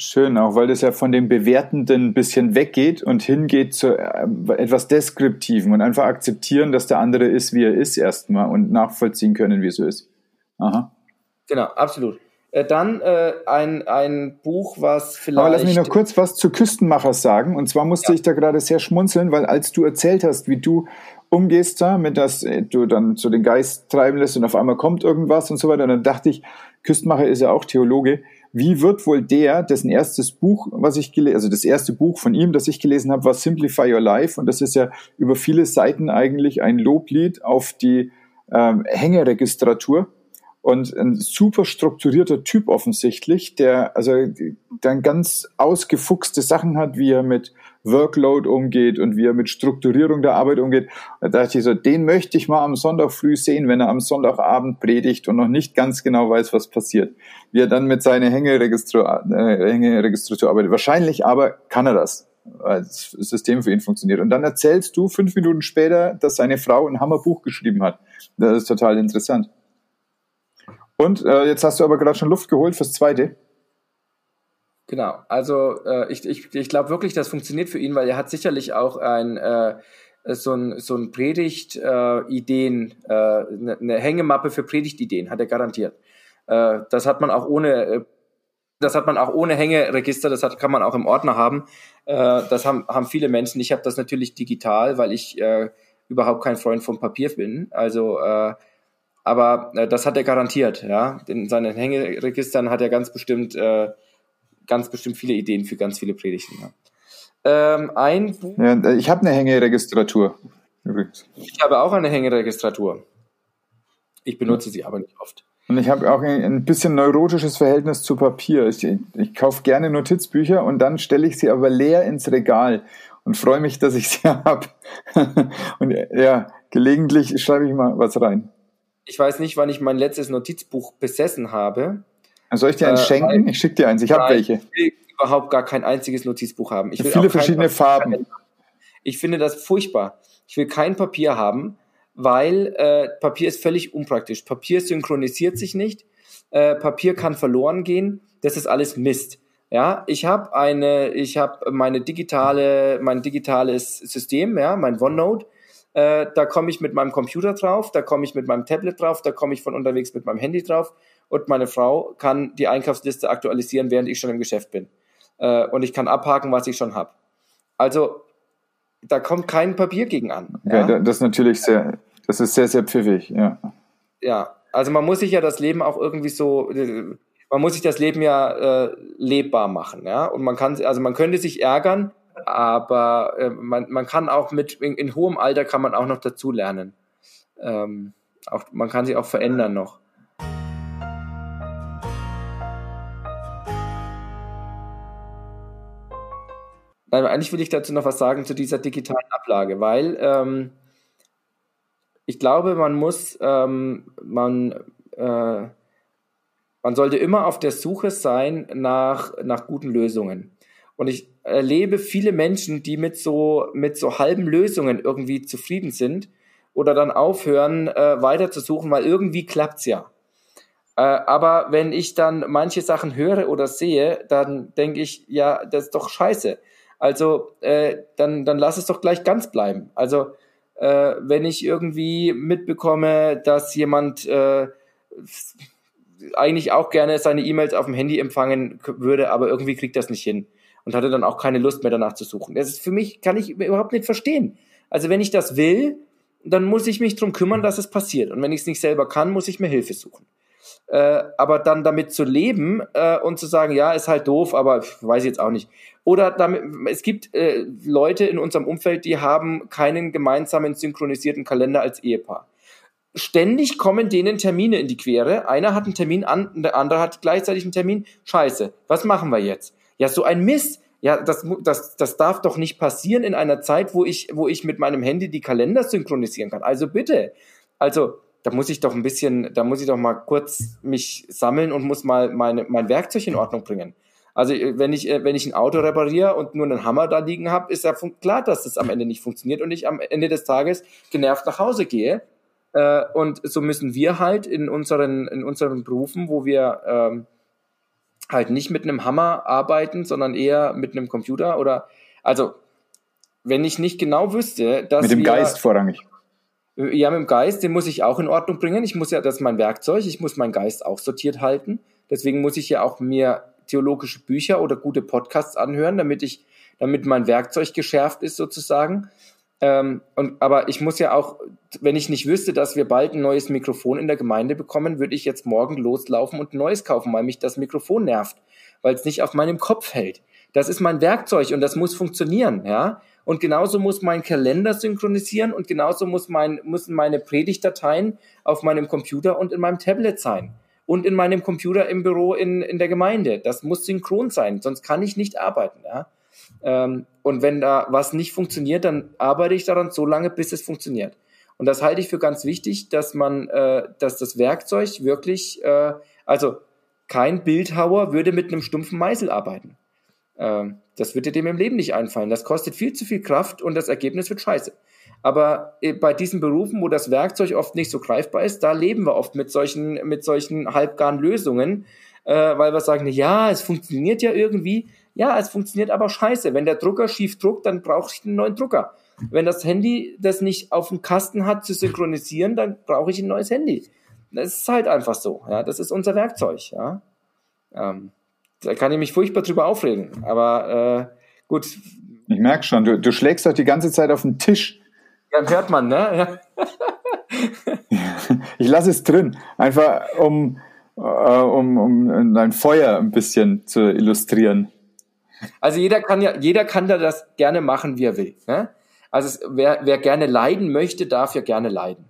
Schön, auch weil das ja von dem Bewertenden ein bisschen weggeht und hingeht zu äh, etwas Deskriptiven und einfach akzeptieren, dass der andere ist, wie er ist erstmal und nachvollziehen können, wie es so ist. Aha. Genau, absolut. Äh, dann äh, ein, ein Buch, was vielleicht. Aber lass mich noch kurz was zu Küstenmachers sagen. Und zwar musste ja. ich da gerade sehr schmunzeln, weil als du erzählt hast, wie du umgehst da, mit dass äh, du dann so den Geist treiben lässt und auf einmal kommt irgendwas und so weiter, dann dachte ich, Küstenmacher ist ja auch Theologe wie wird wohl der, dessen erstes Buch, was ich gelesen, also das erste Buch von ihm, das ich gelesen habe, war Simplify Your Life? Und das ist ja über viele Seiten eigentlich ein Loblied auf die ähm, Hängeregistratur. Und ein super strukturierter Typ offensichtlich, der also dann ganz ausgefuchste Sachen hat, wie er mit Workload umgeht und wie er mit Strukturierung der Arbeit umgeht. Da dachte ich so, den möchte ich mal am Sonntag früh sehen, wenn er am Sonntagabend predigt und noch nicht ganz genau weiß, was passiert. Wie er dann mit seiner Hängeregistratur, äh, Hängeregistratur arbeitet. Wahrscheinlich aber kann er das, weil das System für ihn funktioniert. Und dann erzählst du fünf Minuten später, dass seine Frau ein Hammerbuch geschrieben hat. Das ist total interessant. Und äh, jetzt hast du aber gerade schon Luft geholt fürs zweite. Genau, also äh, ich, ich, ich glaube wirklich, das funktioniert für ihn, weil er hat sicherlich auch ein äh, so ein, so ein Predigt-Ideen, äh, eine, eine Hängemappe für Predigtideen, hat er garantiert. Äh, das hat man auch ohne, äh, das hat man auch ohne Hängeregister, das hat, kann man auch im Ordner haben. Äh, das haben, haben viele Menschen. Ich habe das natürlich digital, weil ich äh, überhaupt kein Freund vom Papier bin. Also äh, aber äh, das hat er garantiert, ja. In seinen Hängeregistern hat er ganz bestimmt, äh, ganz bestimmt viele Ideen für ganz viele Predigten. Ja. Ähm, ein Buch. Ja, ich habe eine Hängeregistratur. Übrigens. Ich habe auch eine Hängeregistratur. Ich benutze sie aber nicht oft. Und ich habe auch ein bisschen neurotisches Verhältnis zu Papier. Ich, ich kaufe gerne Notizbücher und dann stelle ich sie aber leer ins Regal und freue mich, dass ich sie (laughs) habe. und ja, gelegentlich schreibe ich mal was rein. Ich weiß nicht, wann ich mein letztes Notizbuch besessen habe. Soll ich dir eins äh, schenken? Ich schicke dir eins. Ich habe welche. Ich will überhaupt gar kein einziges Notizbuch haben. Ich will viele verschiedene Farben. Ich finde das furchtbar. Ich will kein Papier haben, weil äh, Papier ist völlig unpraktisch. Papier synchronisiert sich nicht. Äh, Papier kann verloren gehen. Das ist alles Mist. Ja, ich habe eine, ich habe meine digitale, mein digitales System, ja, mein OneNote äh, da komme ich mit meinem Computer drauf, da komme ich mit meinem Tablet drauf, da komme ich von unterwegs mit meinem Handy drauf und meine Frau kann die Einkaufsliste aktualisieren, während ich schon im Geschäft bin. Äh, und ich kann abhaken, was ich schon habe. Also da kommt kein Papier gegen an. Ja, ja das ist natürlich sehr, das ist sehr, sehr pfiffig, ja. Ja, also man muss sich ja das Leben auch irgendwie so, man muss sich das Leben ja äh, lebbar machen, ja. Und man kann, also man könnte sich ärgern, aber äh, man, man kann auch mit, in, in, hohem Alter kann man auch noch dazu lernen. Ähm, auch, man kann sich auch verändern noch. Nein, eigentlich will ich dazu noch was sagen zu dieser digitalen Ablage, weil ähm, ich glaube, man muss, ähm, man, äh, man sollte immer auf der Suche sein nach, nach guten Lösungen. Und ich erlebe viele Menschen, die mit so, mit so halben Lösungen irgendwie zufrieden sind oder dann aufhören, äh, weiterzusuchen, weil irgendwie klappt's ja. Äh, aber wenn ich dann manche Sachen höre oder sehe, dann denke ich, ja, das ist doch scheiße. Also äh, dann, dann lass es doch gleich ganz bleiben. Also äh, wenn ich irgendwie mitbekomme, dass jemand äh, eigentlich auch gerne seine E-Mails auf dem Handy empfangen würde, aber irgendwie kriegt das nicht hin und hatte dann auch keine Lust mehr danach zu suchen. Das ist für mich, kann ich überhaupt nicht verstehen. Also wenn ich das will, dann muss ich mich drum kümmern, dass es passiert. Und wenn ich es nicht selber kann, muss ich mir Hilfe suchen. Äh, aber dann damit zu leben äh, und zu sagen, ja, ist halt doof, aber weiß ich jetzt auch nicht. Oder damit, es gibt äh, Leute in unserem Umfeld, die haben keinen gemeinsamen synchronisierten Kalender als Ehepaar. Ständig kommen denen Termine in die Quere. Einer hat einen Termin an, der andere hat gleichzeitig einen Termin. Scheiße, was machen wir jetzt? Ja, so ein Mist. Ja, das, das, das darf doch nicht passieren in einer Zeit, wo ich, wo ich mit meinem Handy die Kalender synchronisieren kann. Also bitte. Also, da muss ich doch ein bisschen, da muss ich doch mal kurz mich sammeln und muss mal meine, mein Werkzeug in Ordnung bringen. Also wenn ich, wenn ich ein Auto repariere und nur einen Hammer da liegen habe, ist ja klar, dass das am Ende nicht funktioniert und ich am Ende des Tages genervt nach Hause gehe Äh, und so müssen wir halt in unseren, in unseren Berufen, wo wir ähm, halt nicht mit einem Hammer arbeiten, sondern eher mit einem Computer oder, also, wenn ich nicht genau wüsste, dass. Mit dem wir, Geist vorrangig. Ja, mit dem Geist, den muss ich auch in Ordnung bringen. Ich muss ja, das ist mein Werkzeug, ich muss meinen Geist auch sortiert halten. Deswegen muss ich ja auch mir theologische Bücher oder gute Podcasts anhören, damit ich, damit mein Werkzeug geschärft ist sozusagen. Ähm, und, aber ich muss ja auch, wenn ich nicht wüsste, dass wir bald ein neues Mikrofon in der Gemeinde bekommen, würde ich jetzt morgen loslaufen und ein neues kaufen, weil mich das Mikrofon nervt, weil es nicht auf meinem Kopf hält. Das ist mein Werkzeug und das muss funktionieren, ja. Und genauso muss mein Kalender synchronisieren und genauso muss mein, müssen meine Predigtdateien auf meinem Computer und in meinem Tablet sein. Und in meinem Computer im Büro in, in der Gemeinde. Das muss synchron sein, sonst kann ich nicht arbeiten, ja. Ähm, und wenn da was nicht funktioniert, dann arbeite ich daran so lange, bis es funktioniert. Und das halte ich für ganz wichtig, dass man, äh, dass das Werkzeug wirklich, äh, also kein Bildhauer würde mit einem stumpfen Meißel arbeiten. Ähm, das dir dem im Leben nicht einfallen. Das kostet viel zu viel Kraft und das Ergebnis wird scheiße. Aber äh, bei diesen Berufen, wo das Werkzeug oft nicht so greifbar ist, da leben wir oft mit solchen, mit solchen halbgaren Lösungen, äh, weil wir sagen, ja, es funktioniert ja irgendwie. Ja, es funktioniert aber scheiße. Wenn der Drucker schief druckt, dann brauche ich einen neuen Drucker. Wenn das Handy das nicht auf dem Kasten hat zu synchronisieren, dann brauche ich ein neues Handy. Das ist halt einfach so. Ja, das ist unser Werkzeug. Ja, ähm, da kann ich mich furchtbar drüber aufregen. Aber äh, gut. Ich merke schon, du, du schlägst doch die ganze Zeit auf den Tisch. Ja, hört man, ne? (laughs) Ich lasse es drin, einfach um, äh, um, um dein Feuer ein bisschen zu illustrieren. Also jeder kann ja, jeder kann da das gerne machen, wie er will. Ne? Also es, wer, wer gerne leiden möchte, darf ja gerne leiden.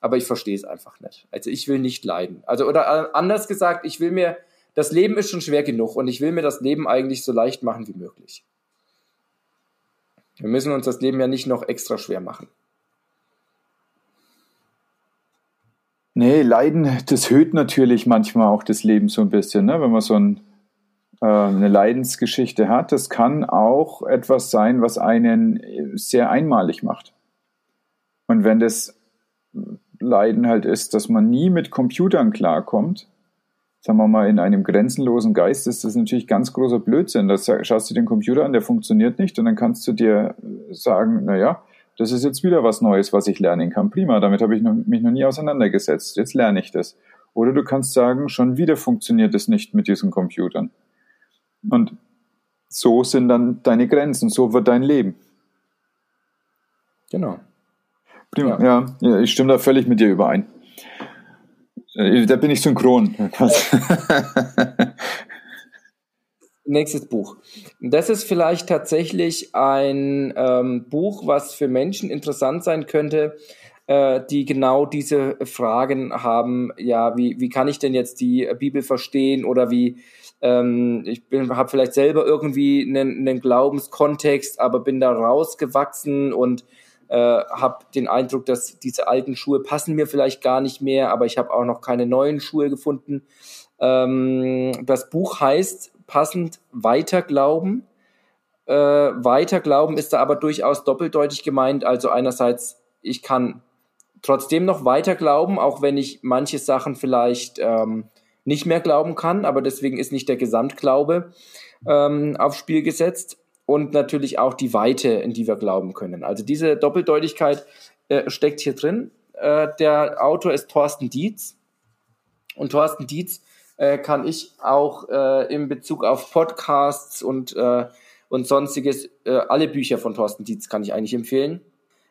Aber ich verstehe es einfach nicht. Also ich will nicht leiden. Also oder äh, anders gesagt, ich will mir, das Leben ist schon schwer genug und ich will mir das Leben eigentlich so leicht machen wie möglich. Wir müssen uns das Leben ja nicht noch extra schwer machen. Nee, Leiden, das höht natürlich manchmal auch das Leben so ein bisschen, ne? wenn man so ein äh, eine Leidensgeschichte hat, das kann auch etwas sein, was einen sehr einmalig macht. Und wenn das Leiden halt ist, dass man nie mit Computern klarkommt, sagen wir mal, in einem grenzenlosen Geist ist das natürlich ganz großer Blödsinn. Da schaust du den Computer an, der funktioniert nicht und dann kannst du dir sagen, naja, das ist jetzt wieder was Neues, was ich lernen kann. Prima, damit habe ich mich noch nie auseinandergesetzt. Jetzt lerne ich das. Oder du kannst sagen, schon wieder funktioniert es nicht mit diesen Computern. Und so sind dann deine Grenzen, so wird dein Leben. Genau. Prima, ja, ja ich stimme da völlig mit dir überein. Äh, da bin ich synchron. (laughs) Nächstes Buch. Das ist vielleicht tatsächlich ein ähm, Buch, was für Menschen interessant sein könnte, äh, die genau diese Fragen haben. Ja, wie, wie kann ich denn jetzt die Bibel verstehen oder wie, ähm, ich habe vielleicht selber irgendwie einen, einen Glaubenskontext, aber bin da rausgewachsen und äh, habe den Eindruck, dass diese alten Schuhe passen mir vielleicht gar nicht mehr, aber ich habe auch noch keine neuen Schuhe gefunden. Ähm, das Buch heißt passend Weiterglauben. Äh, Weiterglauben ist da aber durchaus doppeldeutig gemeint. Also einerseits, ich kann trotzdem noch weiter glauben, auch wenn ich manche Sachen vielleicht ähm, nicht mehr glauben kann, aber deswegen ist nicht der Gesamtglaube ähm, aufs Spiel gesetzt und natürlich auch die Weite, in die wir glauben können. Also diese Doppeldeutigkeit äh, steckt hier drin. Äh, der Autor ist Thorsten Dietz und Thorsten Dietz äh, kann ich auch äh, in Bezug auf Podcasts und, äh, und sonstiges, äh, alle Bücher von Thorsten Dietz kann ich eigentlich empfehlen.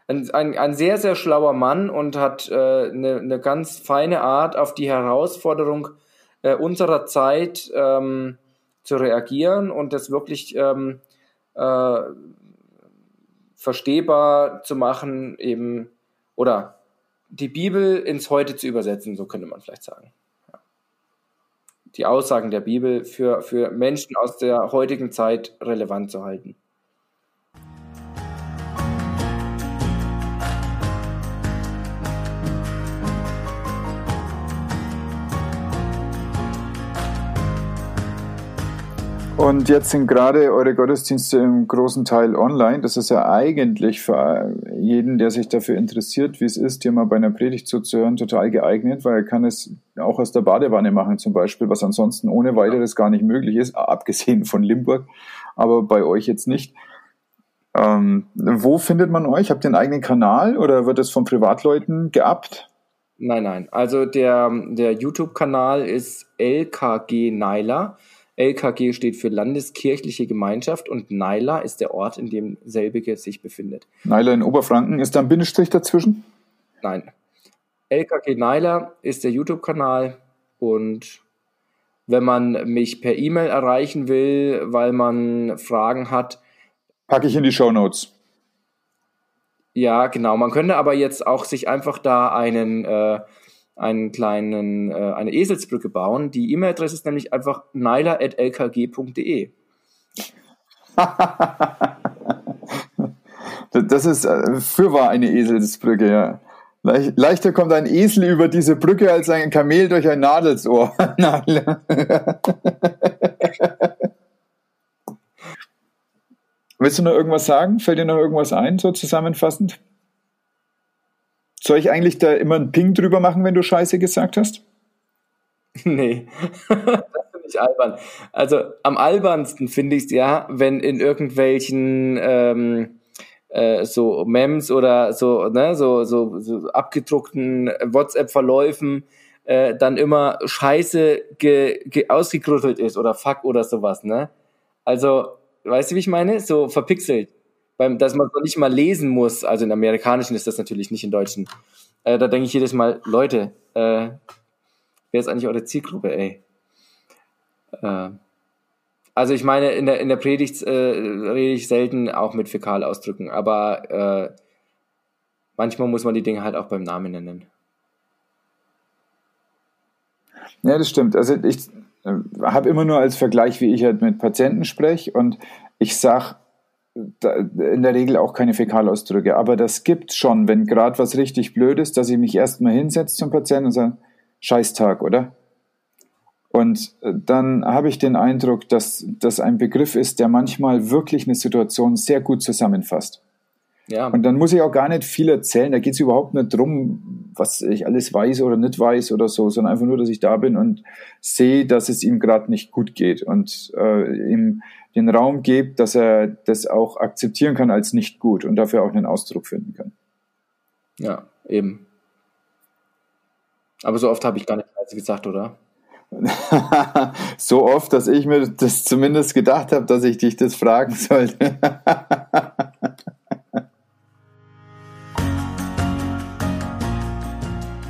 Ein, ein, ein sehr, sehr schlauer Mann und hat äh, eine, eine ganz feine Art, auf die Herausforderung äh, unserer Zeit ähm, zu reagieren und das wirklich ähm, äh, verstehbar zu machen, eben oder die Bibel ins Heute zu übersetzen, so könnte man vielleicht sagen. Ja. Die Aussagen der Bibel für, für Menschen aus der heutigen Zeit relevant zu halten. Und jetzt sind gerade eure Gottesdienste im großen Teil online. Das ist ja eigentlich für jeden, der sich dafür interessiert, wie es ist, dir mal bei einer Predigt zuzuhören, total geeignet, weil er kann es auch aus der Badewanne machen zum Beispiel, was ansonsten ohne weiteres gar nicht möglich ist, abgesehen von Limburg, aber bei euch jetzt nicht. Ähm, wo findet man euch? Habt ihr einen eigenen Kanal oder wird es von Privatleuten geabt? Nein, nein. Also der, der YouTube-Kanal ist LKG Neiler. LKG steht für Landeskirchliche Gemeinschaft und Naila ist der Ort, in dem selbige sich befindet. Naila in Oberfranken, ist da ein Bindestrich dazwischen? Nein. LKG Naila ist der YouTube-Kanal und wenn man mich per E-Mail erreichen will, weil man Fragen hat, packe ich in die Show Notes. Ja, genau. Man könnte aber jetzt auch sich einfach da einen äh, einen kleinen, äh, eine Eselsbrücke bauen. Die E-Mail-Adresse ist nämlich einfach nyla.lkg.de. (laughs) das ist äh, fürwahr eine Eselsbrücke, ja. Le leichter kommt ein Esel über diese Brücke als ein Kamel durch ein Nadelsohr. (laughs) (laughs) Willst du noch irgendwas sagen? Fällt dir noch irgendwas ein, so zusammenfassend? Soll ich eigentlich da immer einen Ping drüber machen, wenn du Scheiße gesagt hast? (laughs) Nee, das finde ich albern. Also am albernsten finde ich es ja, wenn in irgendwelchen ähm, äh, so Mems oder so, ne, so, so, so abgedruckten WhatsApp-Verläufen äh, dann immer Scheiße ge, ge ausgekruttelt ist oder Fuck oder sowas, ne? Also, weißt du, wie ich meine? So verpixelt beim, dass man es noch nicht mal lesen muss. Also in amerikanischen ist das natürlich nicht in deutschen. Äh, da denke ich jedes Mal, Leute, äh, wer ist eigentlich eure Zielgruppe, ey? Äh, also ich meine, in der, in der Predigt äh, rede ich selten auch mit Fäkalausdrücken, aber äh, manchmal muss man die Dinge halt auch beim Namen nennen. Ja, das stimmt. Also ich äh, habe immer nur als Vergleich, wie ich halt mit Patienten spreche und ich sage in der Regel auch keine Fäkalausdrücke, aber das gibt schon, wenn gerade was richtig blöd ist, dass ich mich erstmal hinsetze zum Patienten und sage, Scheißtag, oder? Und äh, dann habe ich den Eindruck, dass das ein Begriff ist, der manchmal wirklich eine Situation sehr gut zusammenfasst. Ja. Und dann muss ich auch gar nicht viel erzählen. Da geht es überhaupt nicht drum, was ich alles weiß oder nicht weiß oder so, sondern einfach nur, dass ich da bin und sehe, dass es ihm gerade nicht gut geht und äh, ihm den Raum gebe, dass er das auch akzeptieren kann als nicht gut und dafür auch einen Ausdruck finden kann. Ja, eben. Aber so oft habe ich gar nicht gesagt, oder? (laughs) so oft, dass ich mir das zumindest gedacht habe, dass ich dich das fragen sollte. (laughs)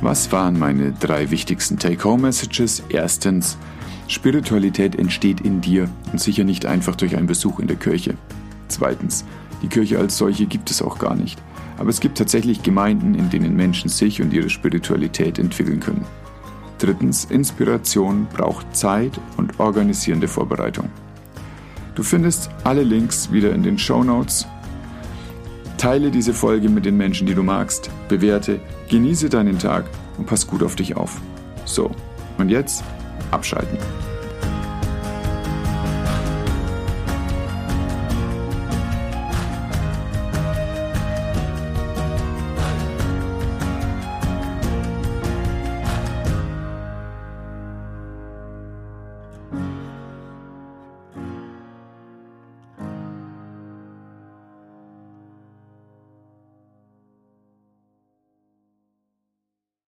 Was waren meine drei wichtigsten Take-Home-Messages? Erstens, Spiritualität entsteht in dir und sicher nicht einfach durch einen Besuch in der Kirche. Zweitens, die Kirche als solche gibt es auch gar nicht. Aber es gibt tatsächlich Gemeinden, in denen Menschen sich und ihre Spiritualität entwickeln können. Drittens, Inspiration braucht Zeit und organisierende Vorbereitung. Du findest alle Links wieder in den Show Notes. Teile diese Folge mit den Menschen, die du magst, bewerte, genieße deinen Tag und pass gut auf dich auf. So, und jetzt abschalten.